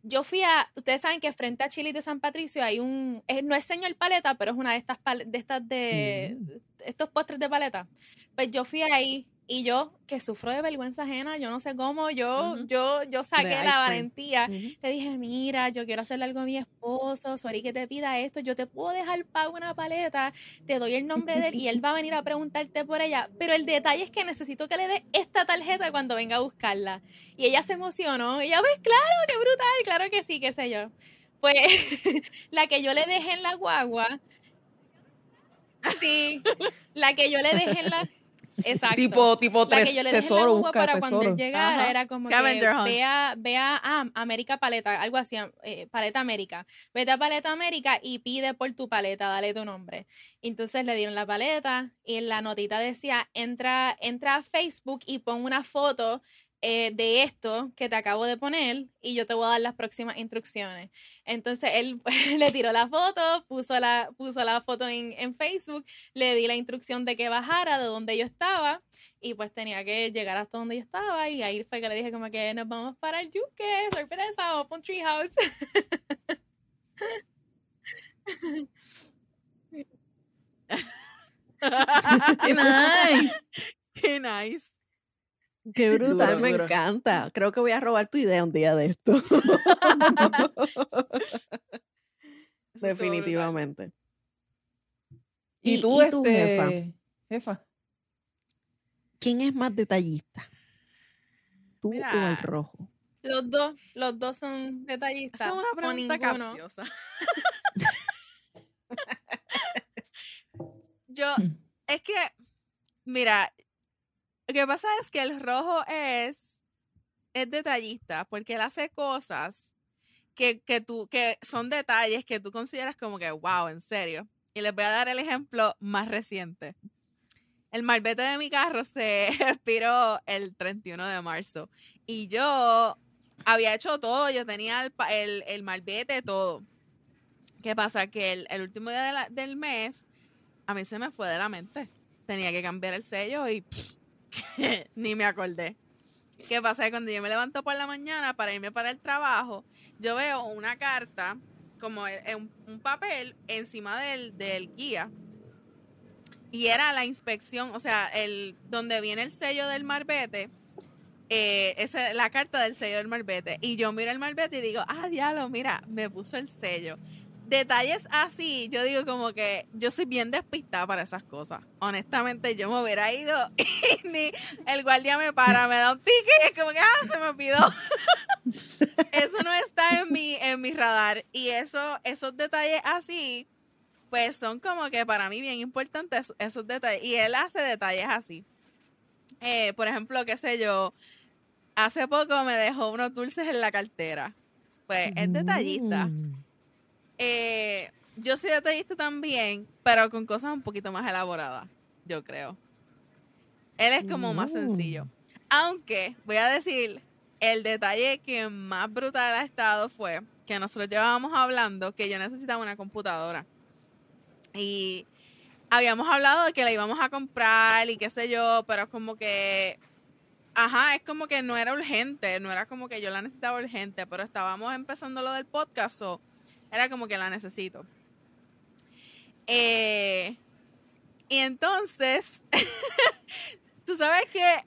Speaker 3: Yo fui a, ustedes saben que frente a Chile de San Patricio hay un, no es señor paleta, pero es una de estas, pal- de estas de, estos postres de paleta. Pues yo fui ahí y yo, que sufro de vergüenza ajena, yo no sé cómo, yo,
Speaker 2: Ujú.
Speaker 3: yo, yo saqué la valentía.
Speaker 1: Ujú.
Speaker 3: Le dije, mira, yo quiero hacerle algo a mi esposo, sorry que te pida esto, yo te puedo dejar pago una paleta, te doy el nombre de él y él va a venir a preguntarte por ella. Pero el detalle es que necesito que le dé esta tarjeta cuando venga a buscarla. Y ella se emocionó. Y ella, pues claro, qué brutal, claro que sí, qué sé yo. Pues la que yo le dejé en la guagua, sí, la que yo le dejé en la... Exacto.
Speaker 4: Tipo, tipo
Speaker 3: La que
Speaker 4: tres
Speaker 3: yo le dejé la
Speaker 4: tesoro, busca
Speaker 3: para cuando él
Speaker 4: tesoro.
Speaker 3: llegara
Speaker 2: Ajá.
Speaker 3: era como
Speaker 2: Scavenger
Speaker 3: que
Speaker 2: hunt.
Speaker 3: vea, vea ah, América Paleta, algo así, eh, Paleta América. Vete a Paleta América y pide por tu paleta, dale tu nombre. Entonces le dieron la paleta y en la notita decía, entra, entra a Facebook y pon una foto eh, de esto que te acabo de poner y yo te voy a dar las próximas instrucciones. Entonces él le tiró la foto, puso la, puso la foto en, en Facebook, le di la instrucción de que bajara de donde yo estaba y pues tenía que llegar hasta donde yo estaba y ahí fue que le dije como que nos vamos para el Yuque, sorpresa, vamos para un treehouse.
Speaker 4: ¡Qué nice!
Speaker 2: Qué nice.
Speaker 1: Qué brutal,
Speaker 4: Duro,
Speaker 1: me
Speaker 4: duro.
Speaker 1: encanta. Creo que voy a robar tu idea un día de esto. definitivamente.
Speaker 4: ¿Y,
Speaker 1: ¿Y-
Speaker 4: tú,
Speaker 1: y tú,
Speaker 4: este,
Speaker 1: jefa?
Speaker 4: jefa?
Speaker 1: ¿Quién es más detallista? ¿Tú o el rojo?
Speaker 3: Los dos, los dos son detallistas.
Speaker 2: Es una
Speaker 3: o
Speaker 2: pregunta
Speaker 3: ninguno.
Speaker 2: capciosa. Yo, es que, mira, lo que pasa es que el rojo es, es detallista porque él hace cosas que, que tú, que son detalles que tú consideras como que, wow, en serio. Y les voy a dar el ejemplo más reciente. El malvete de mi carro se expiró el 31 de marzo. Y yo había hecho todo, yo tenía el, el, el malvete, todo. ¿Qué pasa? Que el, el último día de del mes, a mí se me fue de la mente. Tenía que cambiar el sello y ni me acordé. ¿Qué pasa? Cuando yo me levanto por la mañana para irme para el trabajo, yo veo una carta, como e- en un, un papel encima del, del guía. Y era la inspección, o sea, el donde viene el sello del marbete, eh, esa es la carta del sello del marbete. Y yo miro el marbete y digo, ah, diablo, mira, me puso el sello. Detalles así, yo digo como que yo soy bien despistada para esas cosas. Honestamente, yo me hubiera ido y ni el guardia me para, me da un ticket, es como que, ah, se me olvidó. eso no está en mi, en mi radar. Y eso, esos detalles así, pues son como que para mí bien importantes esos detalles. Y él hace detalles así. Eh, por ejemplo, qué sé yo, hace poco me dejó unos dulces en la cartera. Pues es detallista.
Speaker 1: Mm.
Speaker 2: Eh, yo soy detallista también, pero con cosas un poquito más elaboradas, yo creo. Él es como más sencillo.
Speaker 1: Mm.
Speaker 2: Aunque, voy a decir, el detalle que más brutal ha estado fue que nosotros llevábamos hablando que yo necesitaba una computadora. Y habíamos hablado de que la íbamos a comprar y qué sé yo, pero es como que, ajá, es como que no era urgente, no era como que yo la necesitaba urgente, pero estábamos empezando lo del podcast, so era como que la necesito. Eh, y entonces, tú sabes que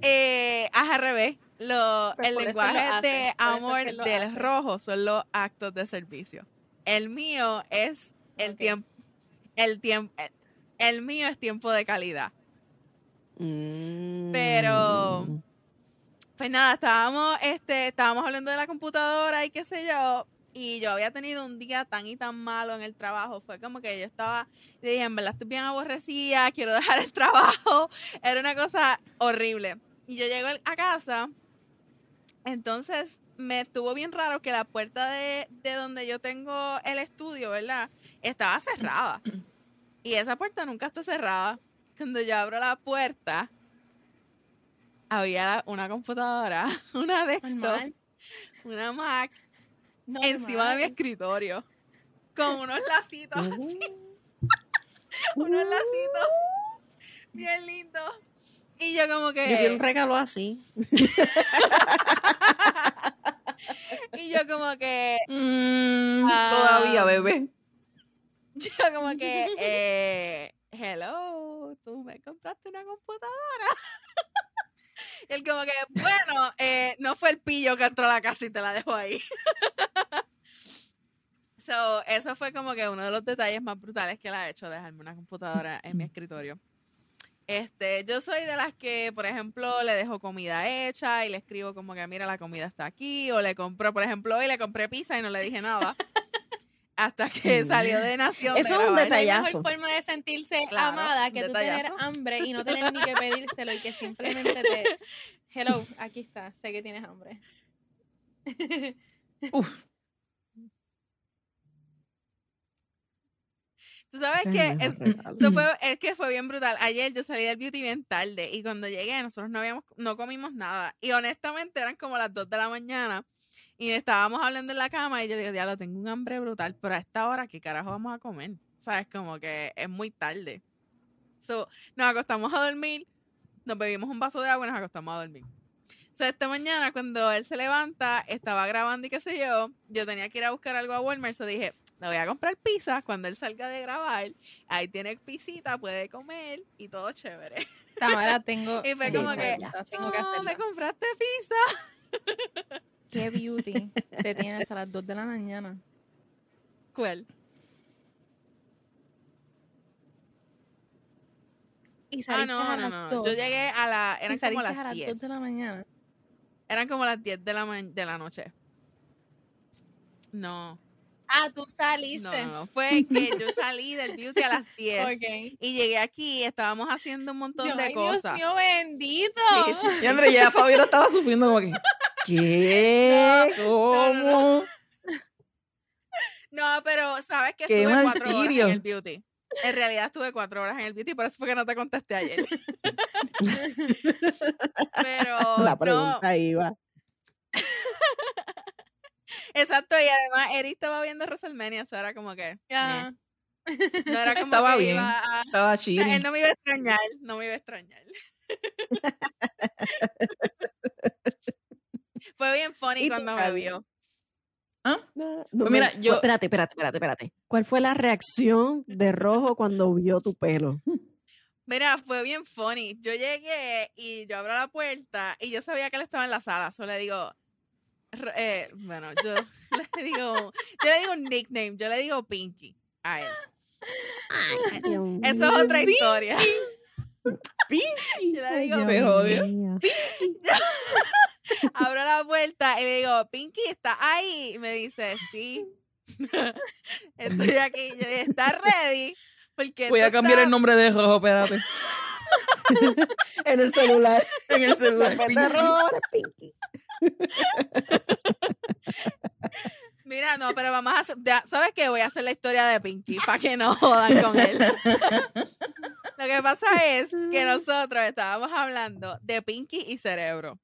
Speaker 2: eh, al revés, lo,
Speaker 3: Pues
Speaker 2: el
Speaker 3: lo
Speaker 2: lenguaje de
Speaker 3: es
Speaker 2: amor
Speaker 3: que
Speaker 2: del
Speaker 3: hace.
Speaker 2: rojo son los actos de servicio. El mío es el tiempo, el tiempo, el mío es tiempo de calidad. Pero-
Speaker 1: Mm.
Speaker 2: Pues nada, estábamos, este, estábamos hablando de la computadora y qué sé yo, y yo había tenido un día tan y tan malo en el trabajo. Fue como que yo estaba, le dije, en verdad estoy bien aborrecida, quiero dejar el trabajo. Era una cosa horrible. Y yo llego a casa, entonces me estuvo bien raro que la puerta de, de donde yo tengo el estudio, ¿verdad? Estaba cerrada. Y esa puerta nunca está cerrada. Cuando yo abro la puerta, había una computadora, una desktop,
Speaker 3: Normal.
Speaker 2: una Mac encima de mi escritorio con unos lacitos así,
Speaker 1: Uh,
Speaker 2: unos lacitos bien lindos. Y yo como
Speaker 1: Yo quiero un
Speaker 2: que
Speaker 1: regalo así.
Speaker 2: y yo como que
Speaker 4: Mm,
Speaker 2: Ah.
Speaker 4: todavía, bebé.
Speaker 2: yo como que eh, hello, tú me compraste una computadora. Él como que, bueno, eh, no fue el pillo que entró a la casa y te la dejó ahí. So, eso fue como que uno de los detalles más brutales que él ha hecho, dejarme una computadora en mi escritorio. Este, yo soy de las que, por ejemplo, le dejo comida hecha y le escribo como que, mira, la comida está aquí, o le compro, por ejemplo, hoy le compré pizza y no le dije nada. Hasta que salió de Nación.
Speaker 1: Eso es un detalle.
Speaker 3: No hay
Speaker 1: detallazo.
Speaker 3: mejor forma de sentirse
Speaker 2: Claro,
Speaker 3: amada que tú tener
Speaker 2: detallazo.
Speaker 3: hambre y no tener ni que pedírselo y que simplemente te... Hello, aquí está, sé que tienes hambre.
Speaker 2: Tú sabes que es, eso fue, es que fue bien brutal. Ayer yo salí del beauty bien tarde y cuando llegué nosotros no habíamos, no comimos nada. Y honestamente eran como las 2 de la mañana y estábamos hablando en la cama y yo le digo, diablo, tengo un hambre brutal, pero a esta hora, ¿qué carajo vamos a comer? ¿Sabes? Como que es muy tarde. So, nos acostamos a dormir, nos bebimos un vaso de agua y nos acostamos a dormir. So, esta mañana cuando él se levanta, estaba grabando y qué sé yo, yo tenía que ir a buscar algo a Walmart, so dije, le voy a comprar pizza cuando él salga de grabar. Ahí tiene pisita, puede comer y todo chévere.
Speaker 3: Tamara, tengo...
Speaker 2: Y fue como que,
Speaker 3: Tengo que
Speaker 2: "Oh,
Speaker 3: hacerla.
Speaker 2: me compraste pizza.
Speaker 3: Qué beauty te tiene hasta las 2 de la mañana.
Speaker 2: ¿Cuál?
Speaker 3: Y
Speaker 2: Ah, no,
Speaker 3: a
Speaker 2: no,
Speaker 3: las
Speaker 2: no.
Speaker 3: dos.
Speaker 2: Yo llegué a la. Eran como
Speaker 3: saliste a
Speaker 2: las
Speaker 3: las
Speaker 2: 10.
Speaker 3: 2 de la mañana.
Speaker 2: Eran como las 10 de la, ma- de la noche. No,
Speaker 3: Ah, tú saliste.
Speaker 2: no, no, no. Fue que yo salí del beauty a las 10.
Speaker 3: Ok.
Speaker 2: Y llegué aquí y estábamos haciendo un montón
Speaker 3: Yo,
Speaker 2: de
Speaker 3: ay,
Speaker 2: cosas.
Speaker 3: Dios mío, bendito.
Speaker 2: Sí, sí,
Speaker 4: Y André, ya Fabiola estaba sufriendo como que, ¿qué?
Speaker 2: no, no,
Speaker 4: ¿Cómo?
Speaker 2: No, pero sabes que
Speaker 4: ¡Qué
Speaker 2: estuve cuatro horas en el beauty. En realidad estuve cuatro horas en el beauty, por eso fue que no te contesté ayer. pero
Speaker 1: La
Speaker 2: no,
Speaker 1: pregunta iba.
Speaker 2: exacto, y además Eric estaba viendo WrestleMania, eso era como que
Speaker 3: Ya.
Speaker 2: eh, no era como
Speaker 4: Estaba
Speaker 2: que
Speaker 4: bien.
Speaker 2: iba a-
Speaker 4: Estaba
Speaker 2: o sea,
Speaker 4: chilling.
Speaker 2: él no me iba a extrañar, no me iba a extrañar. Fue bien funny
Speaker 1: ¿Y tú,
Speaker 2: cuando me vio.
Speaker 4: ¿Ah?
Speaker 1: No,
Speaker 4: Pues
Speaker 1: me-
Speaker 4: mira, yo-
Speaker 1: Espérate, espérate, espérate, espérate. ¿Cuál fue la reacción de Rojo cuando vio tu pelo?
Speaker 2: Mira, fue bien funny. Yo llegué y yo abro la puerta y yo sabía que él estaba en la sala. Solo le digo, eh, bueno, yo le digo, yo le digo un nickname, yo le digo Pinky a él.
Speaker 1: Dios
Speaker 2: Eso es otra historia.
Speaker 4: Pinky.
Speaker 2: Yo le
Speaker 1: Ay,
Speaker 2: digo,
Speaker 1: Dios
Speaker 4: Se jodió.
Speaker 1: mío.
Speaker 2: abro la puerta y le digo, Pinky, ¿está ahí? Y me dice, sí. Estoy aquí. Yo le dije, ¿estás ready? Porque
Speaker 4: Voy a cambiar
Speaker 2: está-
Speaker 4: el nombre de rojo, espérate.
Speaker 1: En el celular.
Speaker 4: En el celular. Pinky.
Speaker 2: Mira, no, pero vamos a hacer, ¿sabes qué? Voy a hacer la historia de Pinky para que no jodan con él. Lo que pasa es que nosotros estábamos hablando de Pinky y Cerebro,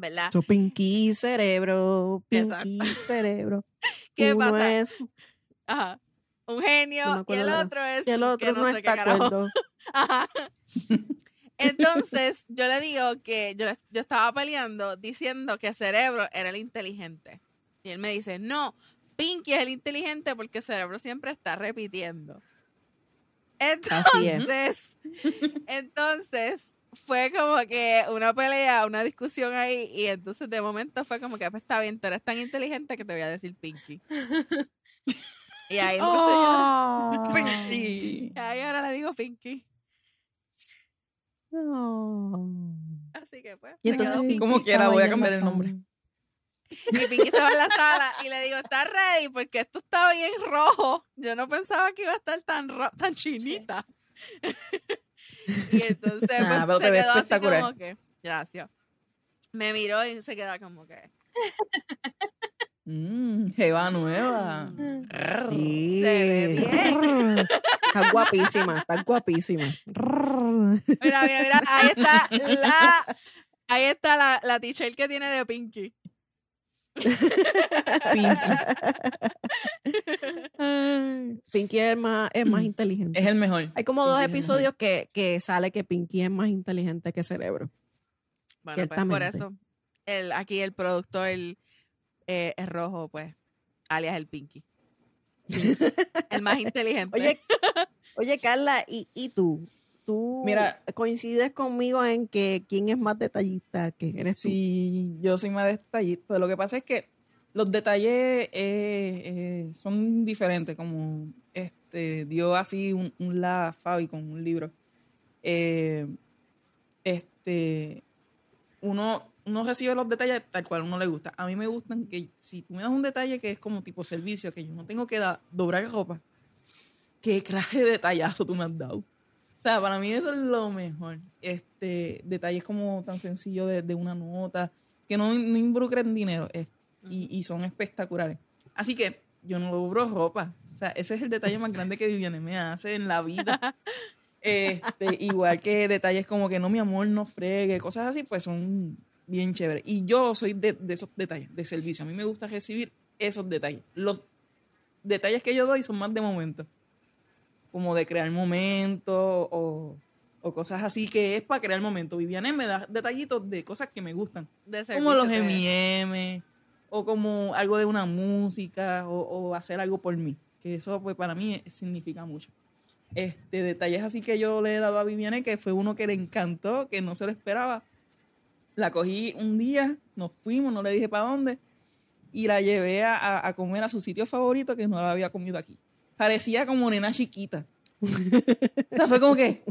Speaker 2: ¿verdad?
Speaker 1: So, Pinky cerebro,
Speaker 2: Exacto.
Speaker 1: Pinky cerebro.
Speaker 2: ¿Qué
Speaker 1: Uno
Speaker 2: pasa?
Speaker 1: es
Speaker 2: Ajá. Un genio
Speaker 1: No
Speaker 2: y el otro es
Speaker 1: y el
Speaker 2: que
Speaker 1: otro no,
Speaker 2: sé
Speaker 1: está acuerdo.
Speaker 2: Ajá. Entonces, yo le digo que yo, estaba peleando diciendo que Cerebro era el inteligente. Y él me dice, no, Pinky es el inteligente porque Cerebro siempre está repitiendo.
Speaker 1: Así es.
Speaker 2: Entonces, entonces fue como que una pelea, una discusión ahí, y entonces de momento fue como que pues, está bien, tú eres tan inteligente que te voy a decir Pinky. y ahí empecé yo.
Speaker 1: Oh.
Speaker 4: Pinky.
Speaker 2: Y ahí ahora le digo Pinky.
Speaker 1: No.
Speaker 2: Así que pues.
Speaker 1: Y entonces.
Speaker 4: Como quiera, voy a cambiar el nombre.
Speaker 2: Y Pinky estaba en la sala y le digo, ¿estás ready? Porque esto está bien rojo. Yo no pensaba que iba a estar tan ro- tan chinita. y entonces pues,
Speaker 4: Nah, pero
Speaker 2: se quedó así como que, gracias. Me miró y se queda como que,
Speaker 4: Mmm, jeva nueva.
Speaker 1: Sí.
Speaker 2: Se ve bien.
Speaker 1: Estás guapísima, estás guapísima.
Speaker 2: mira, mira, mira, ahí está la, ahí está la, la t-shirt que tiene de Pinky.
Speaker 4: Pinky.
Speaker 1: Pinky es más, es más inteligente.
Speaker 4: Es el mejor.
Speaker 1: Hay como dos
Speaker 4: Pinky
Speaker 1: episodios que, que sale que Pinky es más inteligente que Cerebro.
Speaker 2: Bueno, pues por eso, el, aquí el productor el, eh, es rojo, pues, alias el Pinky. el más inteligente.
Speaker 1: Oye, oye Carla, ¿y, y tú? ¿Tú
Speaker 4: Mira.
Speaker 1: coincides conmigo en que quién es más detallista que eres tú?
Speaker 4: Sí, yo soy más detallista. Lo que pasa es que los detalles eh, eh, son diferentes, como este dio así un, un la Fabi con un libro. Eh, este uno, uno recibe los detalles tal cual uno le gusta. A mí me gustan que si tú me das un detalle que es como tipo servicio, que yo no tengo que da- doblar ropa, qué clase de detallazo tú me has dado. O sea, para mí eso es lo mejor. Este, detalles como tan sencillos de, de una nota, que no, no involucren dinero es- y, y son espectaculares. Así que yo no doblo ropa. O sea, ese es el detalle más grande que Viviane me hace en la vida. Este, igual que detalles como que no, mi amor, no fregue, cosas así, pues son bien chéveres. Y yo soy de, de esos detalles, de servicio. A mí me gusta recibir esos detalles. Los detalles que yo doy son más de momento. Como de crear momentos o, o cosas así que es para crear momentos. Viviane me da detallitos de cosas que me gustan.
Speaker 2: de
Speaker 4: Como los M&M o como algo de una música o, o hacer algo por mí. Que eso pues para mí significa mucho. Este, detalles así que yo le he dado a Viviane, que fue uno que le encantó, que no se lo esperaba. La cogí un día, nos fuimos, no le dije para dónde. y la llevé a- a comer a su sitio favorito que no la había comido aquí. Parecía como nena chiquita. o sea, fue como que,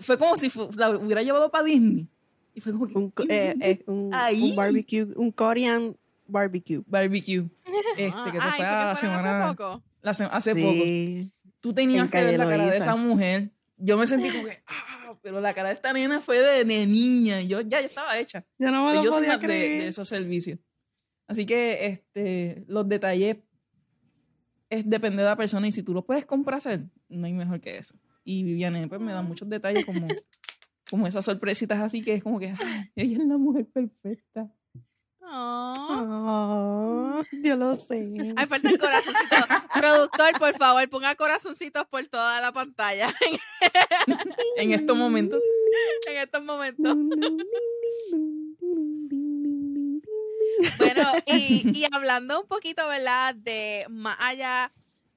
Speaker 4: fue como si la hubiera llevado para Disney. Y fue como que,
Speaker 1: Un, eh, eh, un,
Speaker 4: Ahí.
Speaker 1: un barbecue, un Korean barbecue.
Speaker 4: barbecue. Este, que se fue
Speaker 2: ¿fue
Speaker 4: a la semana,
Speaker 2: Hace poco?
Speaker 4: la se- hace poco.
Speaker 1: Sí.
Speaker 4: Tú tenías
Speaker 1: En
Speaker 4: que ver la cara de esa mujer. Yo me sentí como que, ah, pero la cara de esta nena fue de, de niña. y Yo ya, ya estaba hecha.
Speaker 1: Yo no me lo
Speaker 4: yo soy
Speaker 1: podía
Speaker 4: de,
Speaker 1: creer.
Speaker 4: de esos servicios. Así que este, los detalles es, depende de la persona y si tú lo puedes complacer, no hay mejor que eso. Y Viviane pues me da muchos detalles como, como esas sorpresitas así que es como que "Ay, ella es la mujer perfecta.
Speaker 2: Aw.
Speaker 1: Ah, yo lo sé.
Speaker 2: Ay, falta el corazoncito. Productor, por favor, ponga corazoncitos por toda la pantalla
Speaker 4: En estos momentos,
Speaker 2: en estos momentos. Bueno, y, y hablando un poquito, ¿verdad? De más allá,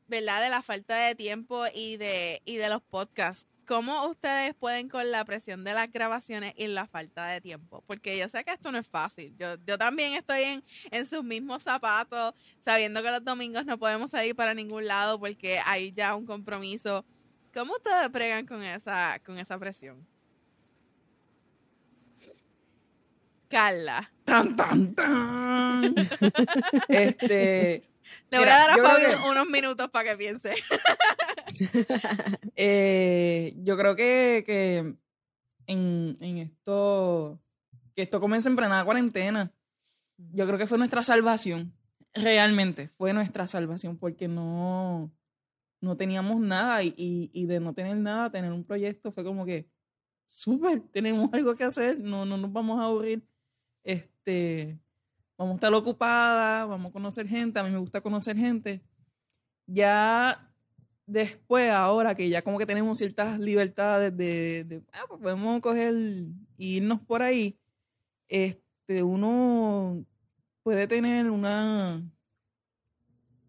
Speaker 2: ¿verdad? De la falta de tiempo y de, y de los podcasts. ¿Cómo ustedes pueden con la presión de las grabaciones y la falta de tiempo? Porque yo sé que esto no es fácil. Yo, yo también estoy en, en sus mismos zapatos, sabiendo que los domingos no podemos salir para ningún lado porque hay ya un compromiso. ¿Cómo ustedes pregan con esa, con esa presión? Carla.
Speaker 4: tan, tan, tan. Este,
Speaker 2: Le voy
Speaker 4: Mira,
Speaker 2: a dar a Fabio
Speaker 4: que-
Speaker 2: unos minutos para que piense.
Speaker 4: Eh, yo creo que, que en, en esto, que esto comienza en plena cuarentena, yo creo que fue nuestra salvación. Realmente fue nuestra salvación porque no, no teníamos nada y, y, y de no tener nada, tener un proyecto fue como que súper, tenemos algo que hacer, no, no nos vamos a aburrir. Este, vamos a estar ocupadas, vamos a conocer gente, a mí me gusta conocer gente. Ya después, ahora que ya como que tenemos ciertas libertades de, de, ah, pues podemos coger e irnos por ahí, este, uno puede tener una,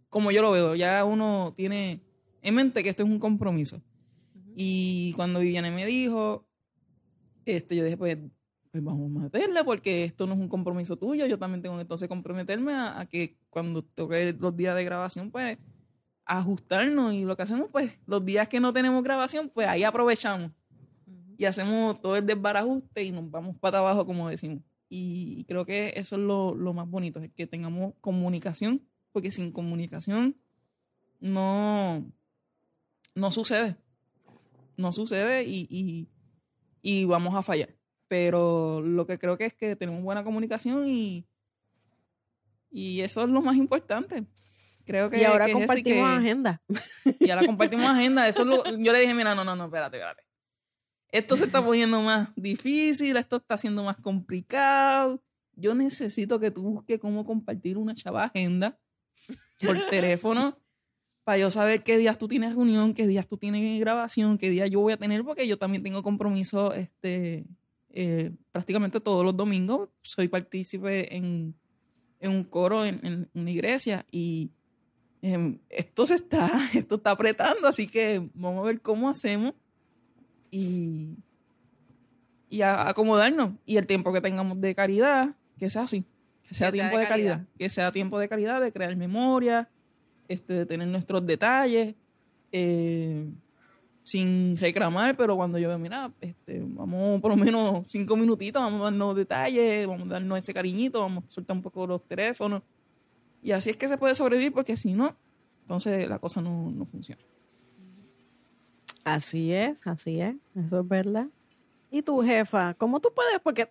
Speaker 4: como yo lo veo, ya uno tiene en mente que esto es un compromiso. Y cuando Viviane me dijo, este, yo dije, pues, pues vamos a meterle porque esto no es un compromiso tuyo, yo también tengo que entonces comprometerme a, a que cuando toque los días de grabación, pues ajustarnos y lo que hacemos, pues los días que no tenemos grabación, pues ahí aprovechamos y hacemos todo el desbarajuste y nos vamos para abajo, como decimos. Y creo que eso es lo, lo más bonito, es que tengamos comunicación, porque sin comunicación no, no sucede. No sucede y, y, y vamos a fallar. Pero lo que creo que es que tenemos buena comunicación y, y eso es lo más importante. Creo que
Speaker 1: y ahora
Speaker 4: que
Speaker 1: compartimos
Speaker 4: que-
Speaker 1: agenda.
Speaker 4: y ahora compartimos agenda. Eso es lo- yo le dije, mira, no, no, no, espérate, espérate. Esto se está poniendo más difícil, esto está siendo más complicado. Yo necesito que tú busques cómo compartir una chava agenda por teléfono para yo saber qué días tú tienes reunión, qué días tú tienes grabación, qué días yo voy a tener, porque yo también tengo compromiso este, eh, prácticamente todos los domingos. Soy partícipe en, en un coro en, en una iglesia y em, esto se está, esto está apretando, así que vamos a ver cómo hacemos y, y a- acomodarnos. Y el tiempo que tengamos de caridad, que sea así, que sea
Speaker 2: Que sea
Speaker 4: tiempo
Speaker 2: de
Speaker 4: de calidad.
Speaker 2: calidad.
Speaker 4: que sea tiempo de calidad, de crear memoria, este, de tener nuestros detalles, eh, sin reclamar, pero cuando yo veo, mira, este, vamos por lo menos cinco minutitos, vamos a darnos detalles, vamos a darnos ese cariñito, vamos a soltar un poco los teléfonos. Y así es que se puede sobrevivir, porque si no, entonces la cosa no, no funciona.
Speaker 1: Así es, así es, eso es verdad. ¿Y tu jefa? ¿Cómo tú puedes? Porque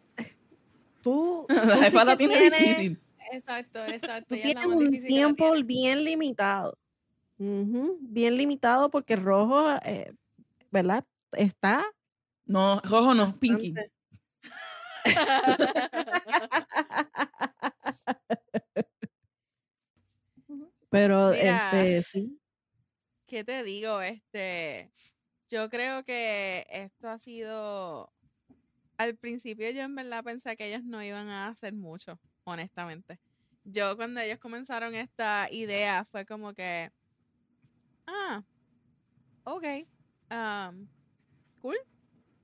Speaker 1: tú, tú
Speaker 4: La
Speaker 1: sí
Speaker 4: jefa la tiene
Speaker 1: tienes-
Speaker 4: difícil.
Speaker 3: Exacto, exacto.
Speaker 1: Tú
Speaker 3: la
Speaker 1: tienes un
Speaker 3: la
Speaker 1: tiempo
Speaker 3: tiene.
Speaker 1: bien limitado. Bien limitado porque rojo, eh, ¿verdad? Está.
Speaker 4: No, rojo no, pinky.
Speaker 1: Pero
Speaker 2: Mira.
Speaker 1: este sí.
Speaker 2: ¿Qué te digo? Este, yo creo que esto ha sido. Al principio yo en verdad pensé que ellos no iban a hacer mucho, honestamente. Yo cuando ellos comenzaron esta idea fue como que, ah, ok, um, cool.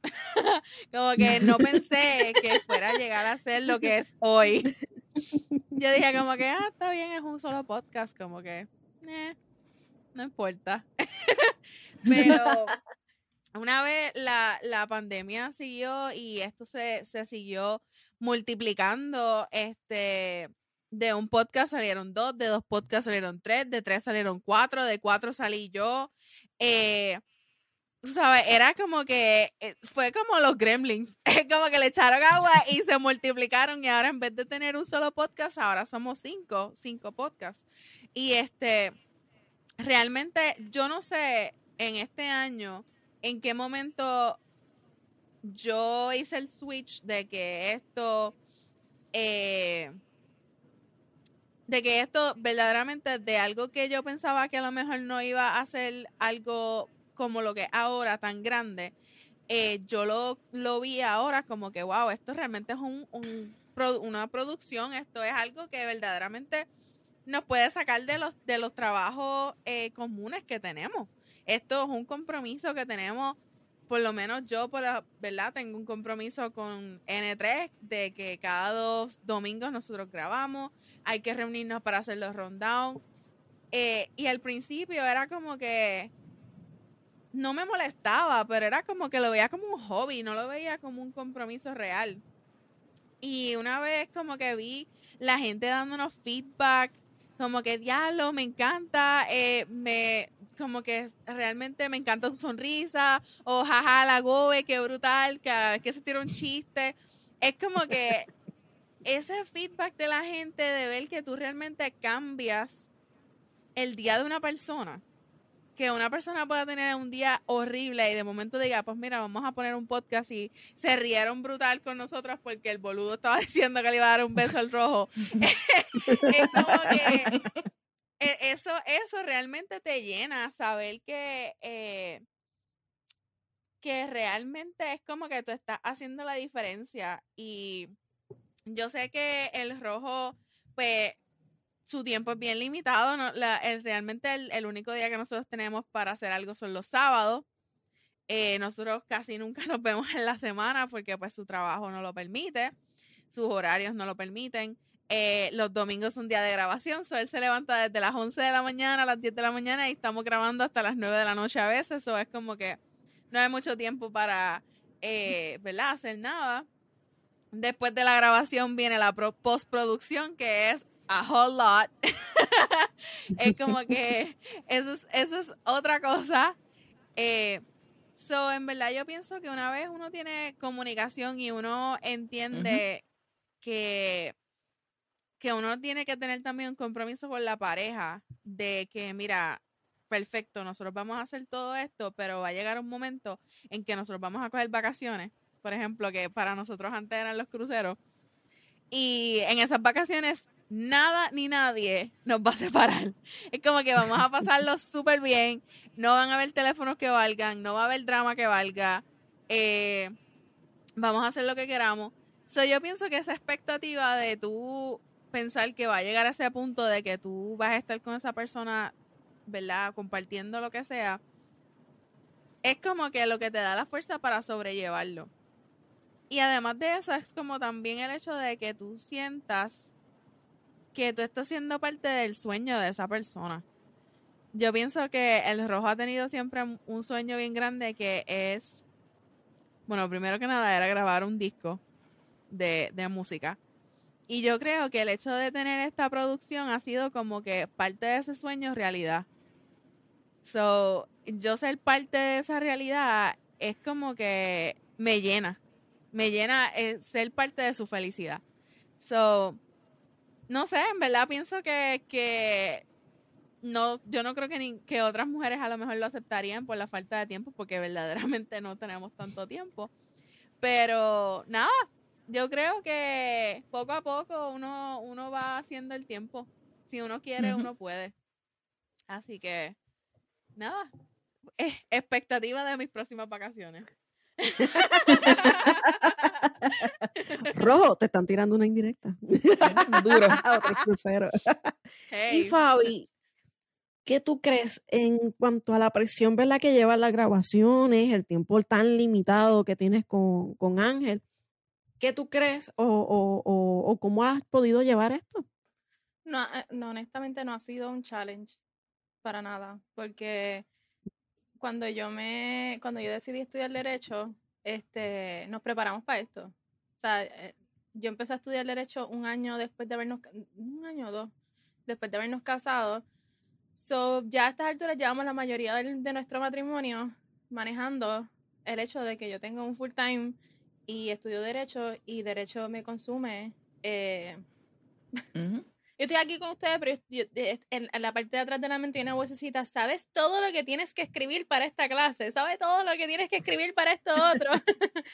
Speaker 2: como que no pensé que fuera a llegar a ser lo que es hoy. yo dije como que, ah, está bien, es un solo podcast, como que, eh, no importa. Pero una vez la, la, pandemia siguió y esto se, se siguió multiplicando, este, de un podcast salieron dos, de dos podcasts salieron tres, de tres salieron cuatro, de cuatro salí yo. Eh, sabes, era como que eh, fue como los gremlins, como que le echaron agua y se multiplicaron y ahora en vez de tener un solo podcast, ahora somos cinco, cinco podcasts. Y este, realmente yo no sé en este año en qué momento yo hice el switch de que esto, eh, de que esto verdaderamente de algo que yo pensaba que a lo mejor no iba a ser algo como lo que es ahora tan grande, eh, yo lo, lo, vi ahora como que, wow, esto realmente es un, una producción, esto es algo que verdaderamente nos puede sacar de los, de los trabajos eh, comunes que tenemos. Esto es un compromiso que tenemos, por lo menos yo, por la, ¿verdad? Tengo un compromiso con N3 de que cada dos domingos nosotros grabamos, hay que reunirnos para hacer los rundown. Eh, y al principio era como que no me molestaba, pero era como que lo veía como un hobby, no lo veía como un compromiso real. Y una vez como que vi la gente dándonos feedback, como que diablo, me encanta, eh, me, como que realmente me encanta su sonrisa, o jaja, la gobe, qué brutal, cada vez que se tira un chiste. Es como que ese feedback de la gente de ver que tú realmente cambias el día de una persona que una persona pueda tener un día horrible y de momento diga, pues mira, vamos a poner un podcast y se rieron brutal con nosotros porque el boludo estaba diciendo que le iba a dar un beso al rojo. es como que e, eso, eso realmente te llena, saber que, eh, que realmente es como que tú estás haciendo la diferencia y yo sé que el rojo, pues su tiempo es bien limitado. La, realmente el, único día que nosotros tenemos para hacer algo son los sábados. Eh, nosotros casi nunca nos vemos en la semana porque pues su trabajo no lo permite, sus horarios no lo permiten. Eh, los domingos son día de grabación, so él se levanta desde las 11 de la mañana a las 10 de la mañana y estamos grabando hasta las 9 de la noche a veces, eso es como que no hay mucho tiempo para, eh, ¿verdad? Hacer nada. Después de la grabación viene la postproducción, que es a whole lot. es como que eso es, eso es otra cosa. Eh, so, en verdad, yo pienso que una vez uno tiene comunicación y uno entiende que, que uno tiene que tener también un compromiso con la pareja de que, mira, perfecto, nosotros vamos a hacer todo esto, pero va a llegar un momento en que nosotros vamos a coger vacaciones. Por ejemplo, que para nosotros antes eran los cruceros. Y en esas vacaciones nada ni nadie nos va a separar. Es como que vamos a pasarlo súper bien. No van a haber teléfonos que valgan, no va a haber drama que valga. Eh, vamos a hacer lo que queramos. So, yo pienso que esa expectativa de tú pensar que va a llegar a ese punto de que tú vas a estar con esa persona, ¿verdad? Compartiendo lo que sea, es como que lo que te da la fuerza para sobrellevarlo. Y además de eso, es como también el hecho de que tú sientas que tú estás siendo parte del sueño de esa persona. Yo pienso que el rojo ha tenido siempre un sueño bien grande que es, bueno, primero que nada era grabar un disco de, de música. Y yo creo que el hecho de tener esta producción ha sido como que parte de ese sueño realidad. So, yo ser parte de esa realidad es como que me llena. Me llena eh, ser parte de su felicidad. So, no sé, en verdad pienso que, no, yo no creo que, ni, que otras mujeres a lo mejor lo aceptarían por la falta de tiempo, porque verdaderamente no tenemos tanto tiempo. Pero nada, yo creo que poco a poco uno, uno va haciendo el tiempo. Si uno quiere, uno puede. Así que, nada, expectativa de mis próximas vacaciones.
Speaker 1: Rojo, te están tirando una indirecta. Duro. Otro crucero. Y Fabi, ¿qué tú crees en cuanto a la presión ¿verdad? que llevan las grabaciones, el tiempo tan limitado que tienes con, con Ángel? ¿qué tú crees o, o, o, o cómo has podido llevar esto?
Speaker 3: No, eh, no, honestamente no ha sido un challenge para nada, porque cuando yo me, cuando yo decidí estudiar derecho, este, nos preparamos para esto. O sea, eh, yo empecé a estudiar derecho un año después de habernos, un año o dos, después de habernos casado. So, ya a estas alturas llevamos la mayoría de nuestro matrimonio manejando el hecho de que yo tengo un full time y estudio derecho y derecho me consume. eh. Yo estoy aquí con ustedes, pero eh, en, en la parte de atrás de la mente hay una vocecita. ¿Sabes todo lo que tienes que escribir para esta clase? ¿Sabes todo lo que tienes que escribir para esto otro?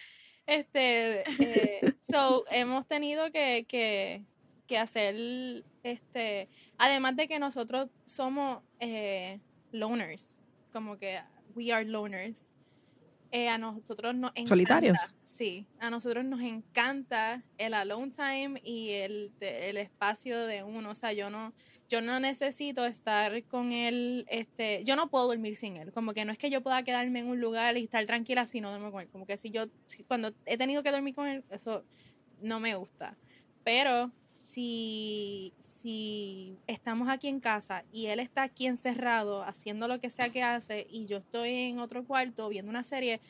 Speaker 3: este, eh, so, hemos tenido que, que, que hacer, este, además de que nosotros somos eh, loners, como que we are loners. Eh, a nosotros nos encanta,
Speaker 1: Solitarios.
Speaker 3: Sí, a nosotros nos encanta el alone time y el, el espacio de uno. O sea, yo no, yo no necesito estar con él, este, yo no puedo dormir sin él. Como que no es que yo pueda quedarme en un lugar y estar tranquila si no duermo con él. Como que si yo, si- cuando he tenido que dormir con él, eso no me gusta. Pero si, si estamos aquí en casa y él está aquí encerrado haciendo lo que sea que hace y yo estoy en otro cuarto viendo una serie,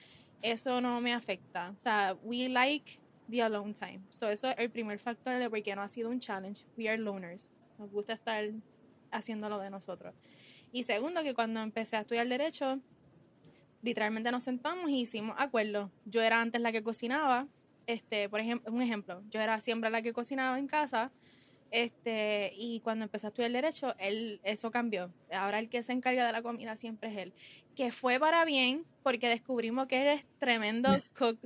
Speaker 3: eso no me afecta. O sea, we like the alone time. So eso es el primer factor de por qué no ha sido un challenge. We are loners. Nos gusta estar haciendo lo de nosotros. Y segundo, que cuando empecé a estudiar derecho, literalmente nos sentamos y hicimos acuerdos. Yo era antes la que cocinaba, este, por ejemplo, un ejemplo, yo era siempre la que cocinaba en casa, este, y cuando empecé a estudiar derecho, él, eso cambió. Ahora el que se encarga de la comida siempre es él. Que fue para bien, porque descubrimos que él es tremendo cook,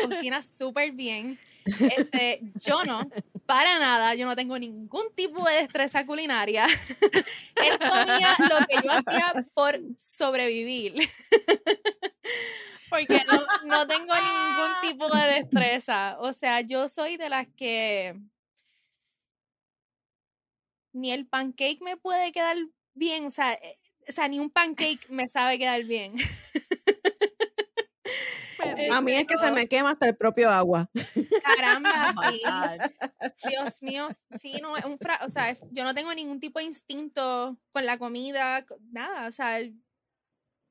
Speaker 3: cocina súper bien. Este, yo no, para nada, yo no tengo ningún tipo de destreza culinaria. él comía lo que yo hacía por sobrevivir. Porque no, no tengo ningún tipo de destreza. O sea, yo soy de las que ni el pancake me puede quedar bien. O sea, eh, o sea ni un pancake me sabe quedar bien.
Speaker 1: A mí es que se me quema hasta el propio agua.
Speaker 3: Caramba, sí. Dios mío, sí, no, es un fra o sea, yo no tengo ningún tipo de instinto con la comida, co- nada, o sea,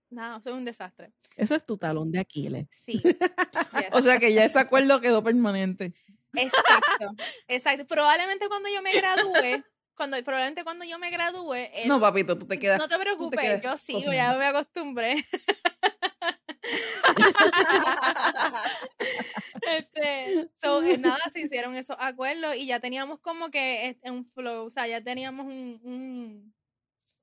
Speaker 3: nada, soy un desastre.
Speaker 1: Ese es tu talón de Aquiles.
Speaker 3: Sí. yes.
Speaker 4: O sea que ya ese acuerdo quedó permanente.
Speaker 3: Exacto, exacto. Probablemente cuando yo me gradúe, cuando, probablemente cuando yo me gradúe,
Speaker 4: No, papito, tú te quedas.
Speaker 3: no te preocupes, yo sigo, ya me acostumbré. este, so, eh, nada, se hicieron esos acuerdos y ya teníamos como que este, un flow, o sea, ya teníamos un, un,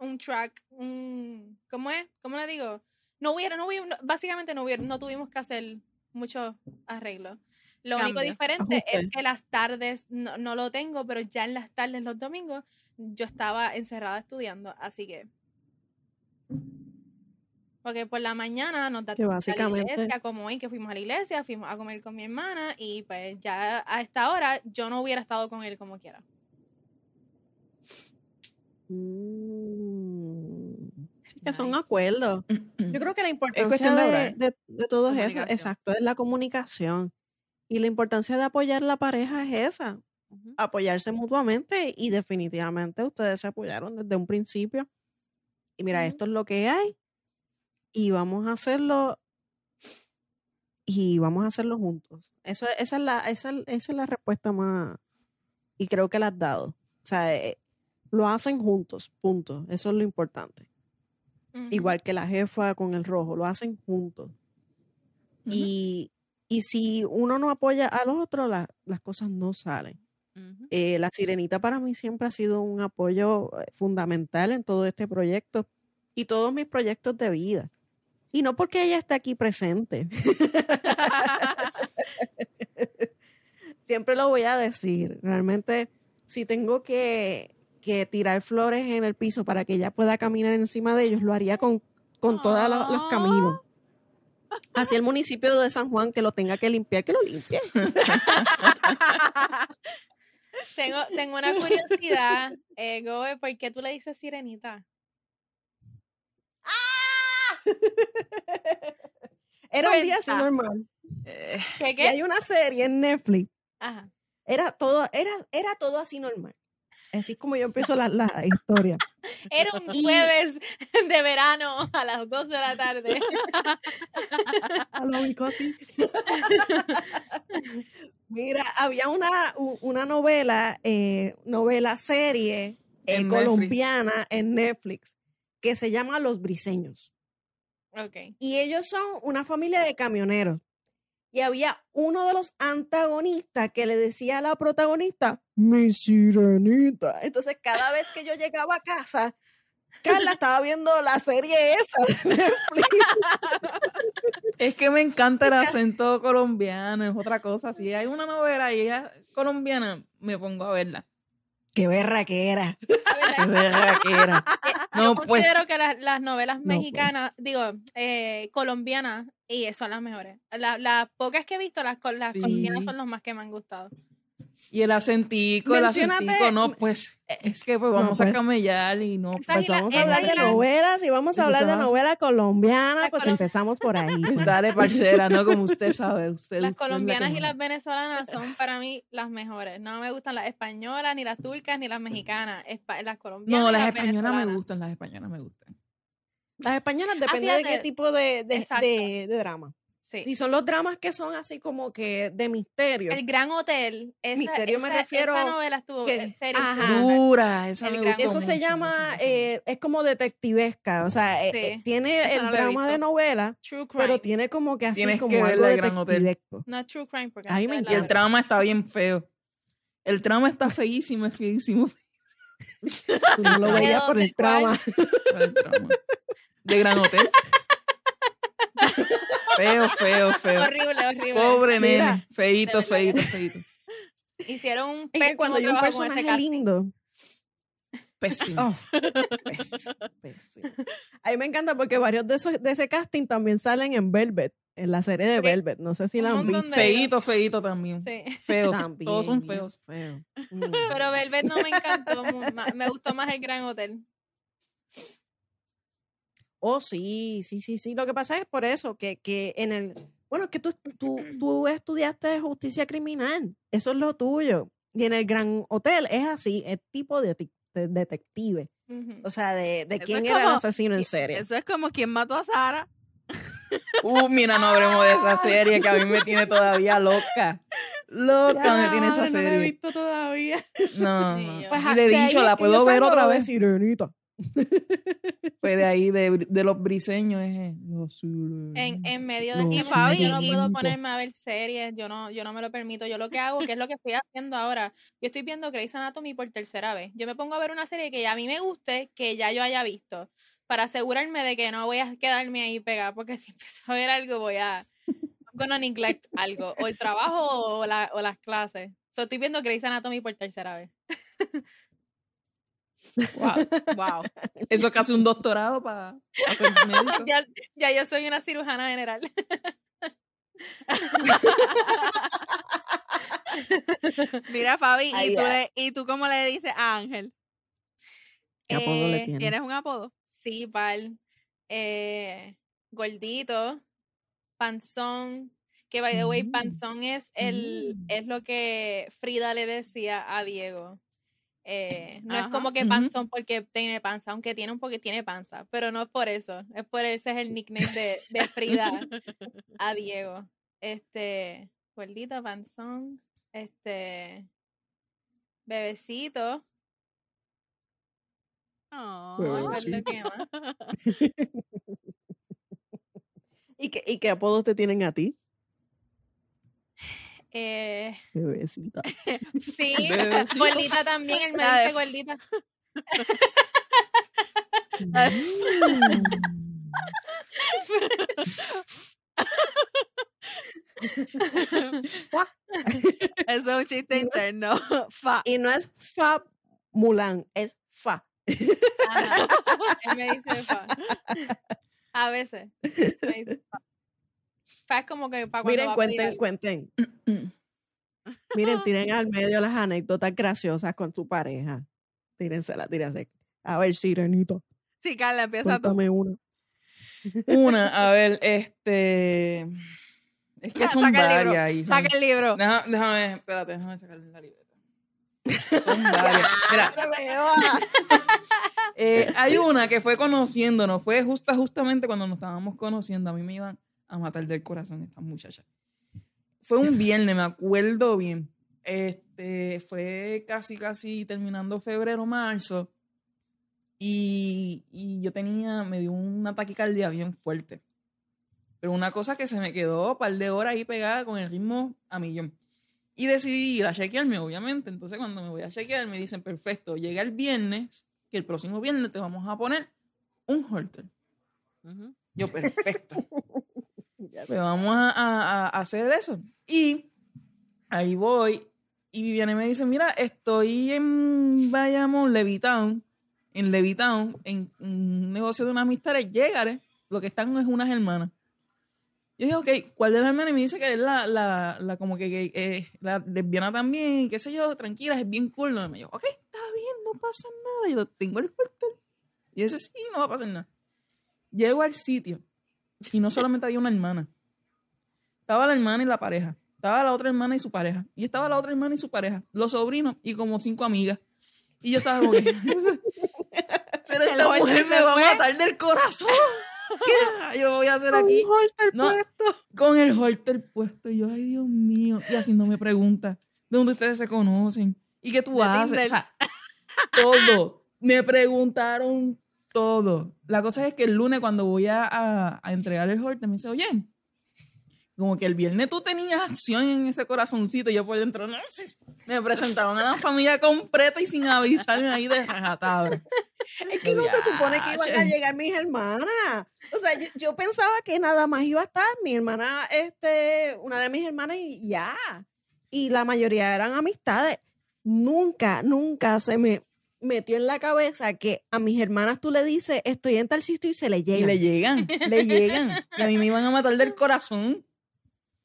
Speaker 3: un track, un, ¿cómo es? ¿Cómo le digo? No hubiera, no hubiera, básicamente no hubiera, no tuvimos que hacer muchos arreglos. Lo único diferente es que las tardes no, no lo tengo, pero ya en las tardes, los domingos, yo estaba encerrada estudiando, así que. Porque por la mañana nos da ir a la
Speaker 1: básicamente-
Speaker 3: iglesia, como hoy que fuimos a la iglesia, fuimos a comer con mi hermana y pues ya a esta hora yo no hubiera estado con él como quiera.
Speaker 1: Mm. Que son
Speaker 2: Nice.
Speaker 1: acuerdos. Yo creo que la importancia
Speaker 4: de
Speaker 1: de, de, todo es eso, exacto, es la comunicación. Y la importancia de apoyar la pareja es esa,
Speaker 2: Ujú.
Speaker 1: apoyarse mutuamente y definitivamente ustedes se apoyaron desde un principio. Y mira,
Speaker 3: Ujú.
Speaker 1: esto es lo que hay y vamos a hacerlo y vamos a hacerlo juntos. Eso, esa, es la, esa, esa es la respuesta más y creo que la has dado. O sea, eh, lo hacen juntos, punto. Eso es lo importante. Igual que la jefa con el rojo, lo hacen juntos. Y, y si uno no apoya al otro, la- las cosas no salen. Eh, la sirenita para mí siempre ha sido un apoyo eh, fundamental en todo este proyecto y todos mis proyectos de vida. Y no porque ella esté aquí presente. siempre lo voy a decir. Realmente, si tengo que, que tirar flores en el piso para que ella pueda caminar encima de ellos, lo haría con, con todos los, los caminos. Así el municipio de San Juan que lo tenga que limpiar, que lo limpie.
Speaker 3: Tengo, tengo una curiosidad, eh, Goe, ¿por qué tú le dices sirenita?
Speaker 1: Era un día así normal.
Speaker 3: ¿Qué
Speaker 1: Y
Speaker 3: qué?
Speaker 1: hay una serie en Netflix.
Speaker 3: Ajá.
Speaker 1: Era todo, era, era todo así normal. Así es como yo empiezo la, la historia.
Speaker 3: Era un
Speaker 1: Y-
Speaker 3: jueves de verano a las 2 de la tarde.
Speaker 1: A lo único así. Mira, había una, una novela, eh, novela serie eh,
Speaker 4: En Netflix.
Speaker 1: colombiana en Netflix que se llama Los Briseños.
Speaker 3: Ok.
Speaker 1: Y ellos son una familia de camioneros. Y había uno de los antagonistas que le decía a la protagonista, mi sirenita. Entonces, cada vez que yo llegaba a casa, Carla estaba viendo la serie esa de Netflix.
Speaker 4: Es que me encanta el acento colombiano, es otra cosa. Si hay una novela y ella es colombiana, me pongo a verla.
Speaker 1: Qué berra que era.
Speaker 4: Qué verga que era.
Speaker 3: Yo
Speaker 4: No,
Speaker 3: considero
Speaker 4: pues.
Speaker 3: que las, las novelas
Speaker 1: pues.
Speaker 3: mexicanas, digo, eh, colombianas, y son las mejores. La- Las pocas que he visto, las, las
Speaker 4: Sí.
Speaker 3: colombianas son los más que me han gustado.
Speaker 4: Y el acentico, el acentico, no, pues es que pues vamos
Speaker 1: pues.
Speaker 4: a camellar y no.
Speaker 1: Pues vamos a hablar de
Speaker 3: la-
Speaker 1: novelas y vamos a hablar de novela colombiana, pues
Speaker 3: colom-
Speaker 1: empezamos por ahí.
Speaker 4: Pues
Speaker 1: pues.
Speaker 4: dale, parcera, ¿no? Como usted sabe. Usted,
Speaker 3: Las
Speaker 4: usted es la
Speaker 3: colombianas y las venezolanas son para mí las mejores. No me gustan las españolas, ni las turcas, ni las mexicanas. Espa- las colombianas.
Speaker 4: No,
Speaker 3: y
Speaker 4: las
Speaker 3: las
Speaker 4: españolas me gustan, las españolas me gustan.
Speaker 1: Las españolas depende de qué
Speaker 3: Ah,
Speaker 1: tipo de, de, de- de drama.
Speaker 3: Sí.
Speaker 1: Si son los dramas que son así como que de misterio.
Speaker 3: El Gran Hotel. Esa,
Speaker 1: Misterio me refiero
Speaker 3: Esa novela estuvo.
Speaker 1: que-
Speaker 3: en serio,
Speaker 1: ajá.
Speaker 3: estuvo brutal.
Speaker 4: Dura, esa
Speaker 3: El
Speaker 4: me gustó
Speaker 1: Eso se llama, eh, es como detectivesca, o sea, eh,
Speaker 3: Sí.
Speaker 1: eh, tiene
Speaker 2: Esa
Speaker 1: el
Speaker 2: no
Speaker 1: drama de novela,
Speaker 3: True crime.
Speaker 1: pero tiene como que así
Speaker 4: Tienes
Speaker 1: como
Speaker 4: que
Speaker 1: algo
Speaker 4: de Gran Hotel.
Speaker 1: detectivesco.
Speaker 3: No true crime, porque
Speaker 1: Ay, me
Speaker 4: Y el trama está bien feo. El trama está feísimo, es feísimo.
Speaker 1: Tú no lo
Speaker 3: ¿De
Speaker 1: veías por el trama.
Speaker 4: El trama. De Gran Hotel. Feo, feo, feo.
Speaker 3: Horrible, horrible.
Speaker 4: Pobre
Speaker 1: Mira.
Speaker 4: nene. Feito, feito, feito.
Speaker 3: Hicieron un
Speaker 1: Es que
Speaker 3: pésimo
Speaker 1: cuando hay un
Speaker 3: trabajo con ese
Speaker 1: lindo,
Speaker 4: Pésimo.
Speaker 1: Oh, pésimo, pésimo. A mí me encanta porque varios de esos de ese casting también salen en Velvet, en la serie de. Velvet. No sé si la han visto.
Speaker 4: Feito, feito también.
Speaker 3: Sí.
Speaker 4: Feos.
Speaker 1: También,
Speaker 4: Todos son feos.
Speaker 1: feo. Mm.
Speaker 3: Pero Velvet no me encantó. Me gustó más el Gran Hotel.
Speaker 1: Oh, sí, sí, sí, sí. Lo que pasa es por eso que, que en el. Bueno, es que tú, tú, tú estudiaste justicia criminal. Eso es lo tuyo. Y en el Gran Hotel es así, es tipo de, ti- de detective. O sea, de, de quién era el
Speaker 2: como-
Speaker 1: asesino en serie.
Speaker 2: Eso es como quien mató a Sara.
Speaker 4: Uh, mira, no hablemos de esa serie que a mí me tiene todavía loca. Loca me tiene esa
Speaker 1: Ay, No la he
Speaker 4: serie.
Speaker 1: visto todavía.
Speaker 4: No,
Speaker 3: Sí,
Speaker 1: Pues,
Speaker 4: y le he
Speaker 1: de
Speaker 4: dicho, la puedo ver otra vez.
Speaker 1: Sirenita.
Speaker 4: Pues de ahí, de, de los briseños, es los
Speaker 3: En, en medio de
Speaker 2: Fabi,
Speaker 3: yo no puedo ponerme a ver series, yo no, yo no me lo permito. Yo lo que hago, que es lo que estoy haciendo ahora, yo estoy viendo Grey's Anatomy por tercera vez. Yo me pongo a ver una serie que a mí me guste, que ya yo haya visto, para asegurarme de que no voy a quedarme ahí pegada, porque si empiezo a ver algo voy a I'm gonna neglect algo, o el trabajo o, la- o las clases. So, estoy viendo Grey's Anatomy por tercera vez.
Speaker 2: Wow, wow.
Speaker 4: Eso es casi un doctorado para hacer médico.
Speaker 3: ya, ya yo soy una cirujana general.
Speaker 2: Mira, Fabi,
Speaker 1: Ay,
Speaker 2: ¿y, tú le- ¿y tú cómo le dices a Ángel?
Speaker 1: ¿Qué apodo le
Speaker 3: Eh,
Speaker 1: tiene?
Speaker 2: ¿Tienes un apodo?
Speaker 3: Sí, pal. Eh, gordito, panzón. Que by the way,
Speaker 1: Mm.
Speaker 3: panzón es el,
Speaker 1: Mm.
Speaker 3: es lo que Frida le decía a Diego. Eh, no es como que panzón porque tiene panza, aunque tiene un poco tiene panza, pero no es por eso, es por ese es el nickname de, de Frida a Diego. Este, gordito, panzón, este, bebecito, más.
Speaker 1: ¿Y qué, ¿Y qué apodos te tienen a ti?
Speaker 3: Eh,
Speaker 1: Bebecita.
Speaker 3: Sí,
Speaker 4: Bebecito.
Speaker 3: gordita también, él me dice gordita.
Speaker 2: Eso es un chiste
Speaker 1: Y no es-
Speaker 2: interno. Fa.
Speaker 1: Y no es Fa Mulan, es Fa.
Speaker 3: Ajá. Él me dice fa. A veces. Me dice fa. Fa es como que para cuando
Speaker 1: Miren, cuenten, cuenten. Miren, tiren al medio las anécdotas graciosas con su pareja. Tírensela, tírense. A ver, Sirenito,
Speaker 2: Sí, Carla, empieza tú.
Speaker 1: cuéntame una.
Speaker 4: Una, a ver, este. Es que son
Speaker 2: Saca el
Speaker 4: varias
Speaker 2: libro,
Speaker 4: ahí. son-
Speaker 2: Saca el libro.
Speaker 4: Deja- Déjame, espérate, déjame sacarle la libreta. Son varias. Mira, eh, hay una que fue conociéndonos, fue justa, justamente cuando nos estábamos conociendo. A mí me iban a matar del corazón estas muchachas. Fue un viernes, me acuerdo bien. Este, fue casi, casi terminando febrero, marzo. Y, y yo tenía, me dio una taquicardia bien fuerte. Pero una cosa que se me quedó un par de horas ahí pegada con el ritmo a millón. Y decidí ir a chequearme, obviamente. Entonces, cuando me voy a chequear, me dicen, perfecto, llega el viernes, que el próximo viernes te vamos a poner un holter. Yo, perfecto. pues vamos a, a- a hacer eso. Y ahí voy. Y Viviane me dice, mira, estoy en Bayamón, Levitown, en Levitown, en un negocio de unas amistades, llegaré. Lo que están es unas hermanas. Yo dije, ok, ¿cuál de las hermanas? Y me dice que es la, la, la como que, que, eh, la lesbiana también, qué sé yo, tranquila, es bien cool. ¿no? Y me dijo, ok, está bien, no pasa nada. Yo tengo el portal. Y dice, sí, no va a pasar nada. Llego al sitio y no solamente había una hermana. Estaba la hermana y la pareja. Estaba la otra hermana y su pareja. Y estaba la otra hermana y su pareja. Los sobrinos y como cinco amigas. Y yo estaba como. Pero esta mujer me va a matar del corazón. ¿Qué yo voy a hacer aquí?
Speaker 1: Un holter
Speaker 4: No.
Speaker 1: puesto.
Speaker 4: Con el holter puesto. Y yo, ay, Dios mío. Y haciéndome preguntas. ¿De dónde ustedes se conocen? ¿Y qué tú
Speaker 2: De
Speaker 4: haces? O sea, todo. Me preguntaron todo. La cosa es que el lunes cuando voy a, a- a entregar el holter me dice, oye, como que el viernes tú tenías acción en ese corazoncito y yo por dentro, no, sí". me presentaron a la familia completa y sin avisarme ahí de.
Speaker 1: Es que no se supone que iban a llegar mis hermanas. O sea, yo, yo pensaba que nada más iba a estar mi hermana, este, una de mis hermanas y ya. Y la mayoría eran amistades. Nunca, nunca se me metió en la cabeza que a mis hermanas tú le dices, estoy en tal sitio y se le
Speaker 4: Y
Speaker 1: llega.
Speaker 4: le llegan, le llegan. Y a mí me iban a matar del corazón.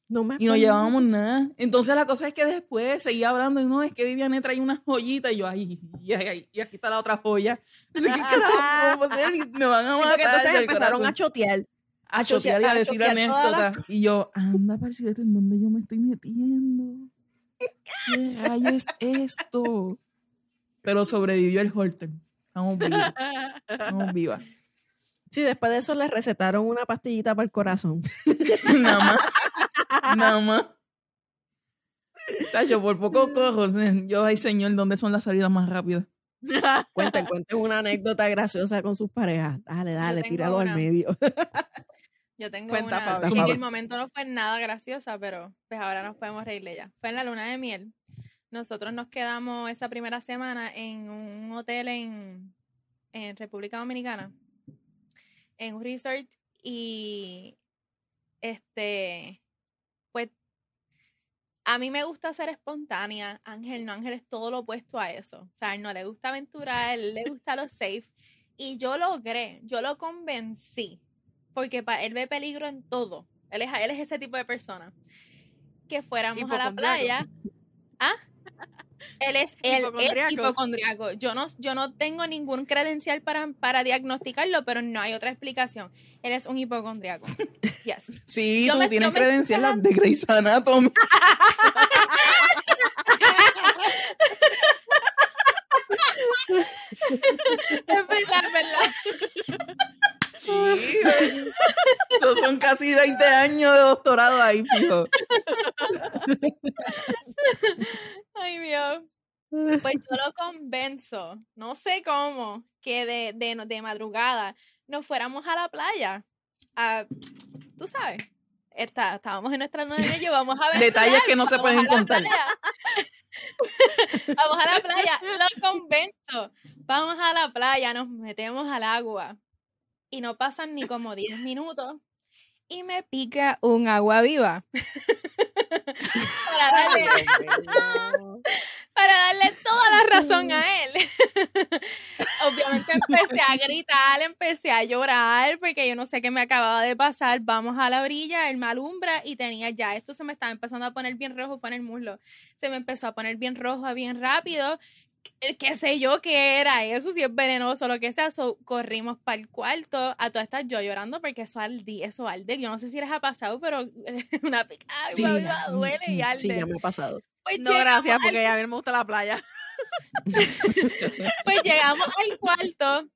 Speaker 1: no me
Speaker 4: y no llevábamos nada. Entonces la cosa es que después seguía hablando y no, es que Viviane trae unas joyitas y yo, ay, y, ay, y aquí está la otra joya. Así que carajo, ¿cómo va a ser? Y me van a matar.
Speaker 1: entonces
Speaker 4: del
Speaker 1: empezaron a chotear.
Speaker 4: a
Speaker 1: a
Speaker 4: chotear y a decir anécdotas. Y yo, anda, parcidete, ¿en dónde yo me estoy metiendo? ¿Qué rayo es esto? Pero sobrevivió el Holter. Estamos vivas. Estamos vivas.
Speaker 1: Sí, después de eso le recetaron una pastillita para el corazón.
Speaker 4: Nada más. Nada más. Tacho, por poco cojo. Yo, ay, señor, ¿dónde son las salidas más rápidas?
Speaker 1: Cuenten, cuenten una anécdota graciosa con sus parejas. Dale, dale, tíralo al
Speaker 3: una.
Speaker 1: medio.
Speaker 3: Yo tengo
Speaker 2: Cuenta,
Speaker 3: una que en el momento no fue nada graciosa, pero pues ahora nos podemos reír de ella. Fue en la luna de miel. Nosotros nos quedamos esa primera semana en un hotel en, en República Dominicana, en un resort y este, pues a mí me gusta ser espontánea. Ángel no, Ángel es todo lo opuesto a eso. O sea, él no le gusta aventurar, él le gusta lo safe. Y yo logré, yo lo convencí, porque pa- él ve peligro en todo. Él es, él es ese tipo de persona. Que fuéramos a la playa. ¿Ah? Él es, él es
Speaker 2: Hipocondriaco.
Speaker 3: Yo no, yo no tengo ningún credencial para, para diagnosticarlo, pero no hay otra explicación. Él es un hipocondriaco. Yes.
Speaker 4: Sí,
Speaker 3: Yo
Speaker 4: tú
Speaker 3: me-
Speaker 4: tienes credencial de Grey's Anatomy.
Speaker 3: Es verdad, es verdad.
Speaker 4: Sí, son casi 20 años de doctorado ahí, fijo.
Speaker 3: Ay, Dios. Pues yo lo convenzo, no sé cómo, que de, de, no- de madrugada nos fuéramos a la playa. A, Tú sabes, está, estábamos en nuestra miel, yo vamos a ver.
Speaker 4: Detalles que no se pueden contar.
Speaker 3: vamos a la playa, lo convenzo. Vamos a la playa, nos metemos al agua y no pasan ni como 10 minutos y me pica un agua viva. para, darle, para darle toda la razón a él. Obviamente empecé a gritar, empecé a llorar porque yo no sé qué me acababa de pasar. Vamos a la orilla, él me alumbra y tenía ya, esto se me estaba empezando a poner bien rojo, fue en el muslo. Se me empezó a poner bien rojo, bien rápido. Eh, qué sé yo qué era eso, si es venenoso o lo que sea. So, corrimos para el cuarto, a todas estas yo llorando porque eso arde, eso arde. Yo no sé si les ha pasado, pero una picada
Speaker 1: Sí,
Speaker 3: duele y arde.
Speaker 1: Sí, ya me ha pasado.
Speaker 3: Pues
Speaker 2: No, gracias,
Speaker 3: al-
Speaker 2: porque a mí me gusta la playa.
Speaker 3: Pues llegamos al cuarto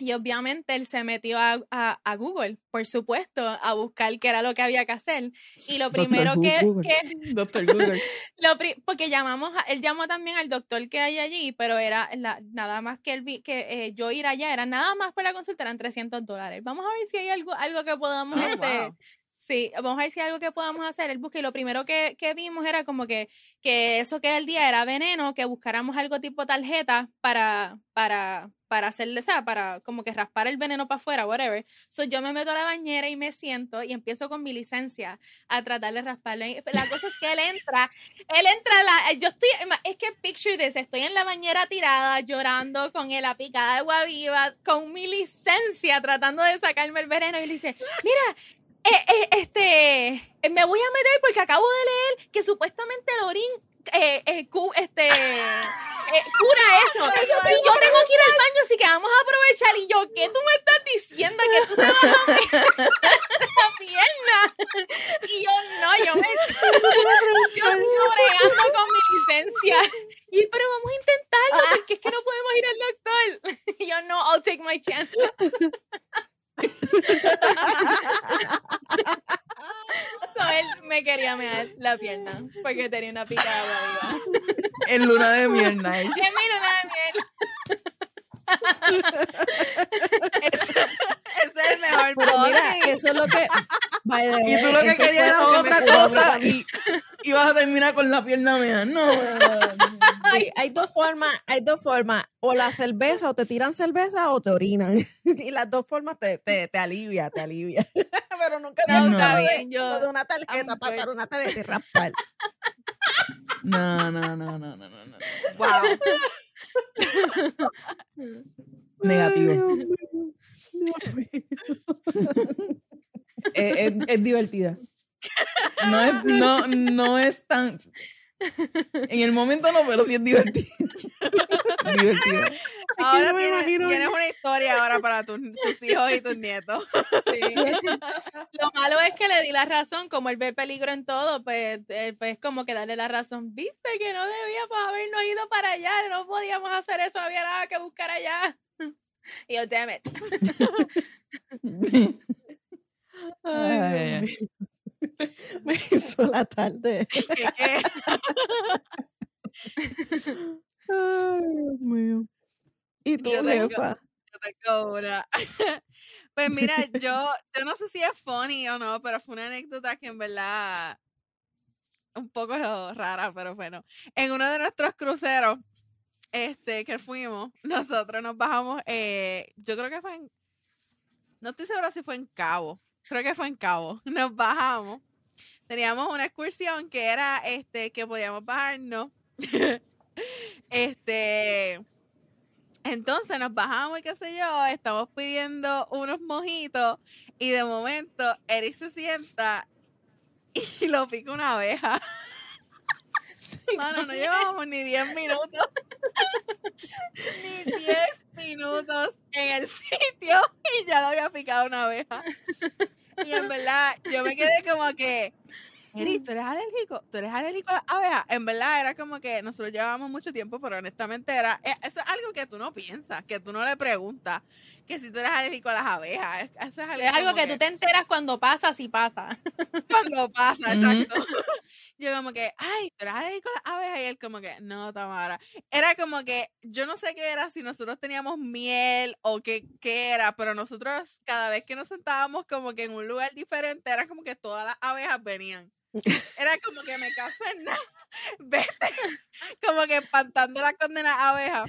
Speaker 3: y obviamente él se metió a, a- a Google, por supuesto, a buscar qué era lo que había que hacer. Y lo primero que, que-
Speaker 4: Doctor Google.
Speaker 3: lo pri- porque llamamos, a- él llamó también al doctor que hay allí, pero era la- nada más que él vi, que eh, yo ir allá, era nada más por la consulta, eran 300 dólares. Vamos a ver si hay algo, algo que podamos
Speaker 2: Oh,
Speaker 3: este,
Speaker 2: wow.
Speaker 3: Sí, vamos a ver si hay algo que podamos hacer. El busque y lo primero que, que vimos era como que, que eso que el día era veneno, que buscáramos algo tipo tarjeta para, para, para hacerle, ¿sabes? Para como que raspar el veneno para afuera, whatever. So yo me meto a la bañera y me siento y empiezo con mi licencia a tratar de rasparle. La cosa es que él entra, él entra, la, yo estoy, es que picture this, estoy en la bañera tirada, llorando con la picada de agua viva, con mi licencia tratando de sacarme el veneno y le dice, mira, eh, eh, este, eh, me voy a meter porque acabo de leer que supuestamente el orín eh, eh, cu- este, eh, cura eso. Y yo tengo que ir al baño, así que vamos a aprovechar. Y yo, ¿qué tú me estás diciendo? Que tú te vas a meter la pierna. Y yo, no, yo me yo bregando con mi licencia. Y pero vamos a intentarlo, porque es que no podemos ir al doctor. Y yo, no, I'll take my chance. So, él me quería mear la pierna porque tenía una pica de agua viva.
Speaker 4: En luna de miel, nice.
Speaker 3: En mi luna de miel.
Speaker 2: Ese es el mejor
Speaker 1: Pero mira, eso es lo que. the
Speaker 4: Y tú lo que querías era otra cosa y, y vas a terminar con la pierna mía. No.
Speaker 1: Sí, hay dos formas, hay dos formas. O la cerveza, o te tiran cerveza o te orinan. Y las dos formas te, te, te alivia, te alivia. Pero nunca me
Speaker 3: No,
Speaker 1: de-
Speaker 3: bien, yo-
Speaker 1: lo de una tarjeta, pasar una tarjeta y raspar.
Speaker 4: No, no, no, no, no, no. no.
Speaker 2: Wow.
Speaker 4: Negativo. Es, es- es divertida. No es, no, no es tan. En el momento no, pero sí es divertida. divertida.
Speaker 2: Ahora
Speaker 1: no me
Speaker 2: tienes,
Speaker 1: imagino.
Speaker 2: tienes una historia ahora para tus, tus hijos y tus nietos.
Speaker 3: Lo malo es que le di la razón, como él ve peligro en todo, pues, eh, pues como que darle la razón. Viste que no debíamos habernos ido para allá, no podíamos hacer eso, no había nada que buscar allá. Y yo, damn it.
Speaker 1: Ay. Me hizo la tarde.
Speaker 2: ¿Qué, qué?
Speaker 1: Ay, Dios mío. ¿Y tú,
Speaker 2: Yo tengo-
Speaker 1: jefa?
Speaker 2: Yo tengo una. Pues mira, yo, yo no sé si es funny o no, pero fue una anécdota que en verdad un poco rara, pero bueno. En uno de nuestros cruceros, este, que fuimos, nosotros nos bajamos, eh, yo creo que fue en, no estoy segura si fue en Cabo, creo que fue en Cabo. Nos bajamos. Teníamos una excursión que era, este, que podíamos bajarnos. este, entonces nos bajamos y qué sé yo, estamos pidiendo unos mojitos y de momento Eric se sienta y lo pica una abeja. Mano, no llevábamos ni 10 minutos. ni 10 minutos en el sitio y ya lo había picado una abeja. Y en verdad, yo me quedé como que, Eric, ¿tú eres alérgico? ¿Tú eres alérgico a las? En verdad era como que nosotros llevábamos mucho tiempo, pero honestamente era, eh, eso es algo que tú no piensas, que tú no le preguntas, que si tú eres alérgico a las abejas. es- Eso es algo,
Speaker 3: Es algo
Speaker 2: como
Speaker 3: que tú te enteras cuando pasa, si pasa.
Speaker 2: cuando pasa. Yo como que, ay, ¿tú eres alérgico a las abejas? Y él como que, no, Tamara. Era como que, yo no sé qué era, si nosotros teníamos miel o qué, qué era, pero nosotros cada vez que nos sentábamos como que en un lugar diferente, era como que todas las abejas venían. Era como que me caso en nada, vete, como que espantando la condena abeja.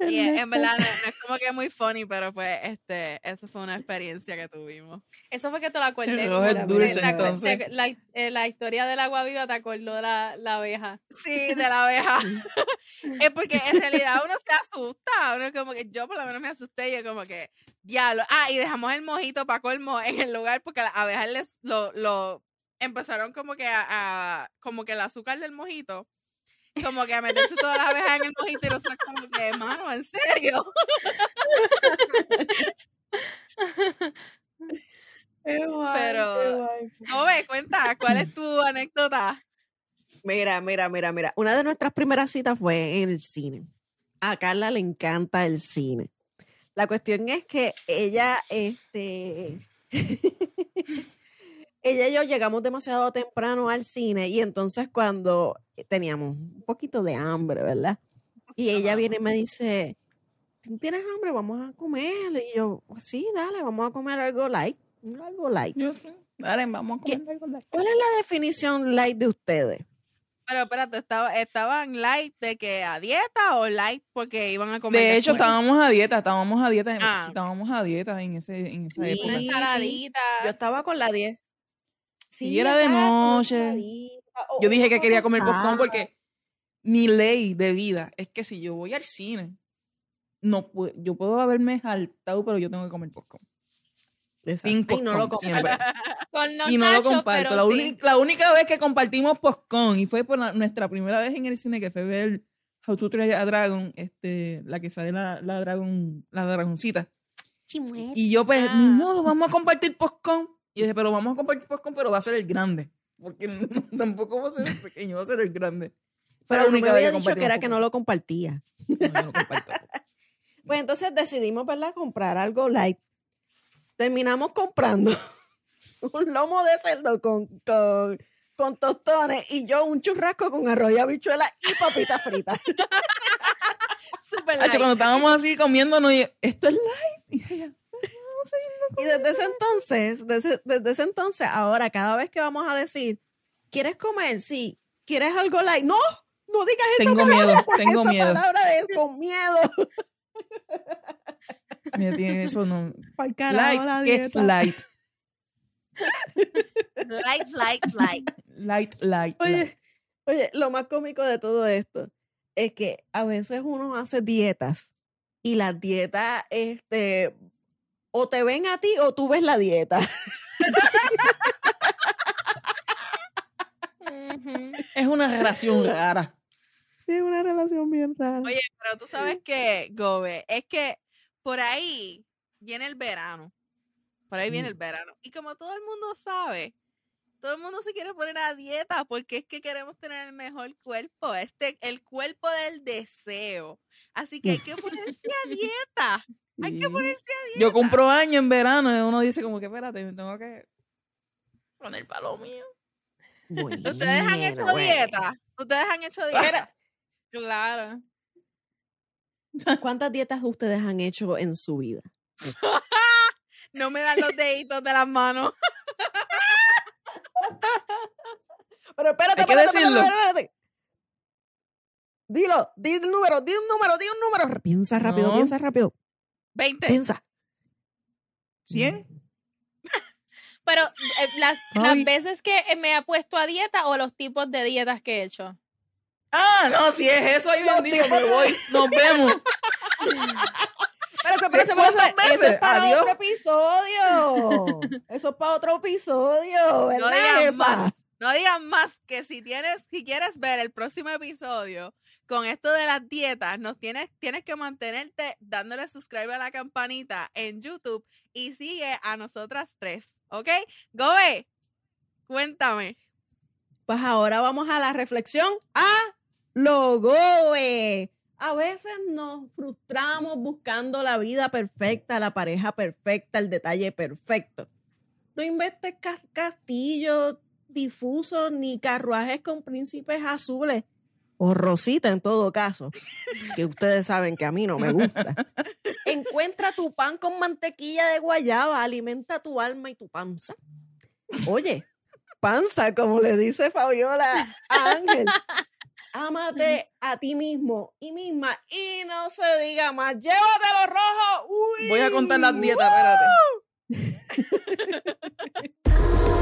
Speaker 2: Y en en verdad no, no es como que muy funny, pero pues este, eso fue una experiencia que tuvimos.
Speaker 3: Eso fue que te lo acordé.
Speaker 4: El
Speaker 3: te-
Speaker 4: dulce,
Speaker 3: acu-
Speaker 4: entonces.
Speaker 3: te- la, eh, la historia del agua viva te acordó de la, la abeja.
Speaker 2: Sí, de la abeja. es porque en realidad uno se asusta. Uno como que yo por lo menos me asusté y yo como que, diablo. Ah, y dejamos el mojito para colmo en el lugar porque las abejas les, lo, lo empezaron como que a, a- como que el azúcar del mojito como que a meterse todas las abejas en el mojito y nosotros como que, mano, en serio. Pero- No ve, cuenta, ¿cuál es tu anécdota?
Speaker 1: Mira, mira, mira, mira. Una de nuestras primeras citas fue en el cine. A Carla le encanta el cine. La cuestión es que ella, este, ella y yo llegamos demasiado temprano al cine y entonces cuando teníamos un poquito de hambre, ¿verdad? Y ella viene y me dice, "¿Tú ¿tienes hambre? Vamos a comer. Y yo, "Pues sí, dale, vamos a comer algo light. Algo light.
Speaker 4: Yo, dale, vamos a comer algo de-
Speaker 1: ¿Cuál es la definición light de ustedes?
Speaker 2: Pero espérate, estaba, ¿estaban light de que a dieta o light porque iban a comer
Speaker 4: De hecho,
Speaker 2: después?
Speaker 4: estábamos a dieta, estábamos a dieta,
Speaker 2: Ah,
Speaker 4: estábamos a dieta en, ese, en esa
Speaker 1: Sí,
Speaker 4: época.
Speaker 3: Una
Speaker 1: sí. Yo estaba con la 10.
Speaker 4: Sí, era de noche. Yo dije que quería comer popcorn porque mi ley de vida es que si yo voy al cine, no pu- yo puedo haberme saltado, pero yo tengo que comer popcorn. Sin
Speaker 1: Ay, no lo comparto.
Speaker 4: y no lo comparto. La,
Speaker 3: sí.
Speaker 4: la única vez que compartimos popcorn y fue por la- nuestra primera vez en el cine que fue ver How to Train a Dragon, este, la que sale la, la dragon, la dragoncita. Y yo pues, ni modo, vamos a compartir popcorn. Y dije, pero vamos a compartir popcorn, pero va a ser el grande. Porque tampoco va a ser el pequeño, va a ser el grande. Fue
Speaker 1: Pero
Speaker 4: la
Speaker 1: no me
Speaker 4: única vez
Speaker 1: había
Speaker 4: que
Speaker 1: dicho que era que no lo compartía.
Speaker 4: No, yo no comparto.
Speaker 1: Pues entonces decidimos, ¿verdad? Comprar algo light. Terminamos comprando un lomo de cerdo con, con, con tostones y yo un churrasco con arroz y habichuela y papitas fritas.
Speaker 2: Super
Speaker 4: Hacho,
Speaker 2: light.
Speaker 4: cuando estábamos así comiéndonos, y, esto es light. Y ella,
Speaker 1: Y desde ese entonces, desde, desde ese entonces, ahora cada vez que vamos a decir, ¿quieres comer? Sí. ¿Quieres algo light? No, no digas esa
Speaker 4: tengo
Speaker 1: palabra
Speaker 4: miedo,
Speaker 1: porque
Speaker 4: tengo
Speaker 1: esa
Speaker 4: miedo.
Speaker 1: palabra es con miedo.
Speaker 4: Mira, tiene eso no.
Speaker 1: Carajo
Speaker 4: Light, ¿qué es light?
Speaker 2: Light, light, light.
Speaker 4: Light, light. light.
Speaker 1: Oye, oye, lo más cómico de todo esto es que a veces uno hace dietas y las dietas, este, o te ven a ti o tú ves la dieta.
Speaker 4: Es una relación rara.
Speaker 1: Es una relación bien rara.
Speaker 2: Oye, pero tú sabes que, Gobe, es que por ahí viene el verano. Por ahí viene el verano. Y como todo el mundo sabe, todo el mundo se quiere poner a dieta porque es que queremos tener el mejor cuerpo, este, el cuerpo del deseo. Así que hay que ponerse a dieta. Hay que ponerse a dieta.
Speaker 4: Yo compro año en verano y uno dice como que espérate, me tengo que poner para lo mío.
Speaker 2: Ustedes han hecho
Speaker 1: Bueno,
Speaker 2: dieta. Ustedes han hecho dieta.
Speaker 3: Claro.
Speaker 1: ¿Cuántas dietas ustedes han hecho en su vida?
Speaker 2: No me dan los deditos de las manos.
Speaker 1: Pero espérate,
Speaker 4: Hay que
Speaker 1: espérate,
Speaker 4: decirlo.
Speaker 1: espérate, espérate. Dilo, di el número, di un número, di un número. Piensa rápido,
Speaker 4: No.
Speaker 1: piensa rápido.
Speaker 2: 20.
Speaker 1: Piensa.
Speaker 4: ¿100?
Speaker 3: Pero eh, las, las veces que eh, me ha puesto a dieta o los tipos de dietas que he hecho.
Speaker 4: Ah, no, si es eso, ahí bendigo, me voy. Nos vemos.
Speaker 1: Espérate,
Speaker 4: ¿Se
Speaker 1: espérate,
Speaker 4: fue
Speaker 1: espérate.
Speaker 4: dos
Speaker 1: Eso es para
Speaker 4: Adiós.
Speaker 1: otro episodio. Eso es para otro episodio, ¿verdad,
Speaker 2: No digan más. No digan más que si tienes, si quieres ver el próximo episodio con esto de las dietas, nos tienes, tienes que mantenerte dándole subscribe a la campanita en YouTube y sigue a nosotras tres, ¿ok? Gobe, cuéntame.
Speaker 1: Pues ahora vamos a la reflexión a lo goe. A veces nos frustramos buscando la vida perfecta, la pareja perfecta, el detalle perfecto. No inventes ca- castillos difusos ni carruajes con príncipes azules o rosita en todo caso, que ustedes saben que a mí no me gusta. Encuentra tu pan con mantequilla de guayaba, alimenta tu alma y tu panza. Oye, panza, como le dice Fabiola a Ángel. Ámate a ti mismo y misma y no se diga más. Llévatelo rojo. Uy.
Speaker 4: Voy a contar las dietas, espérate.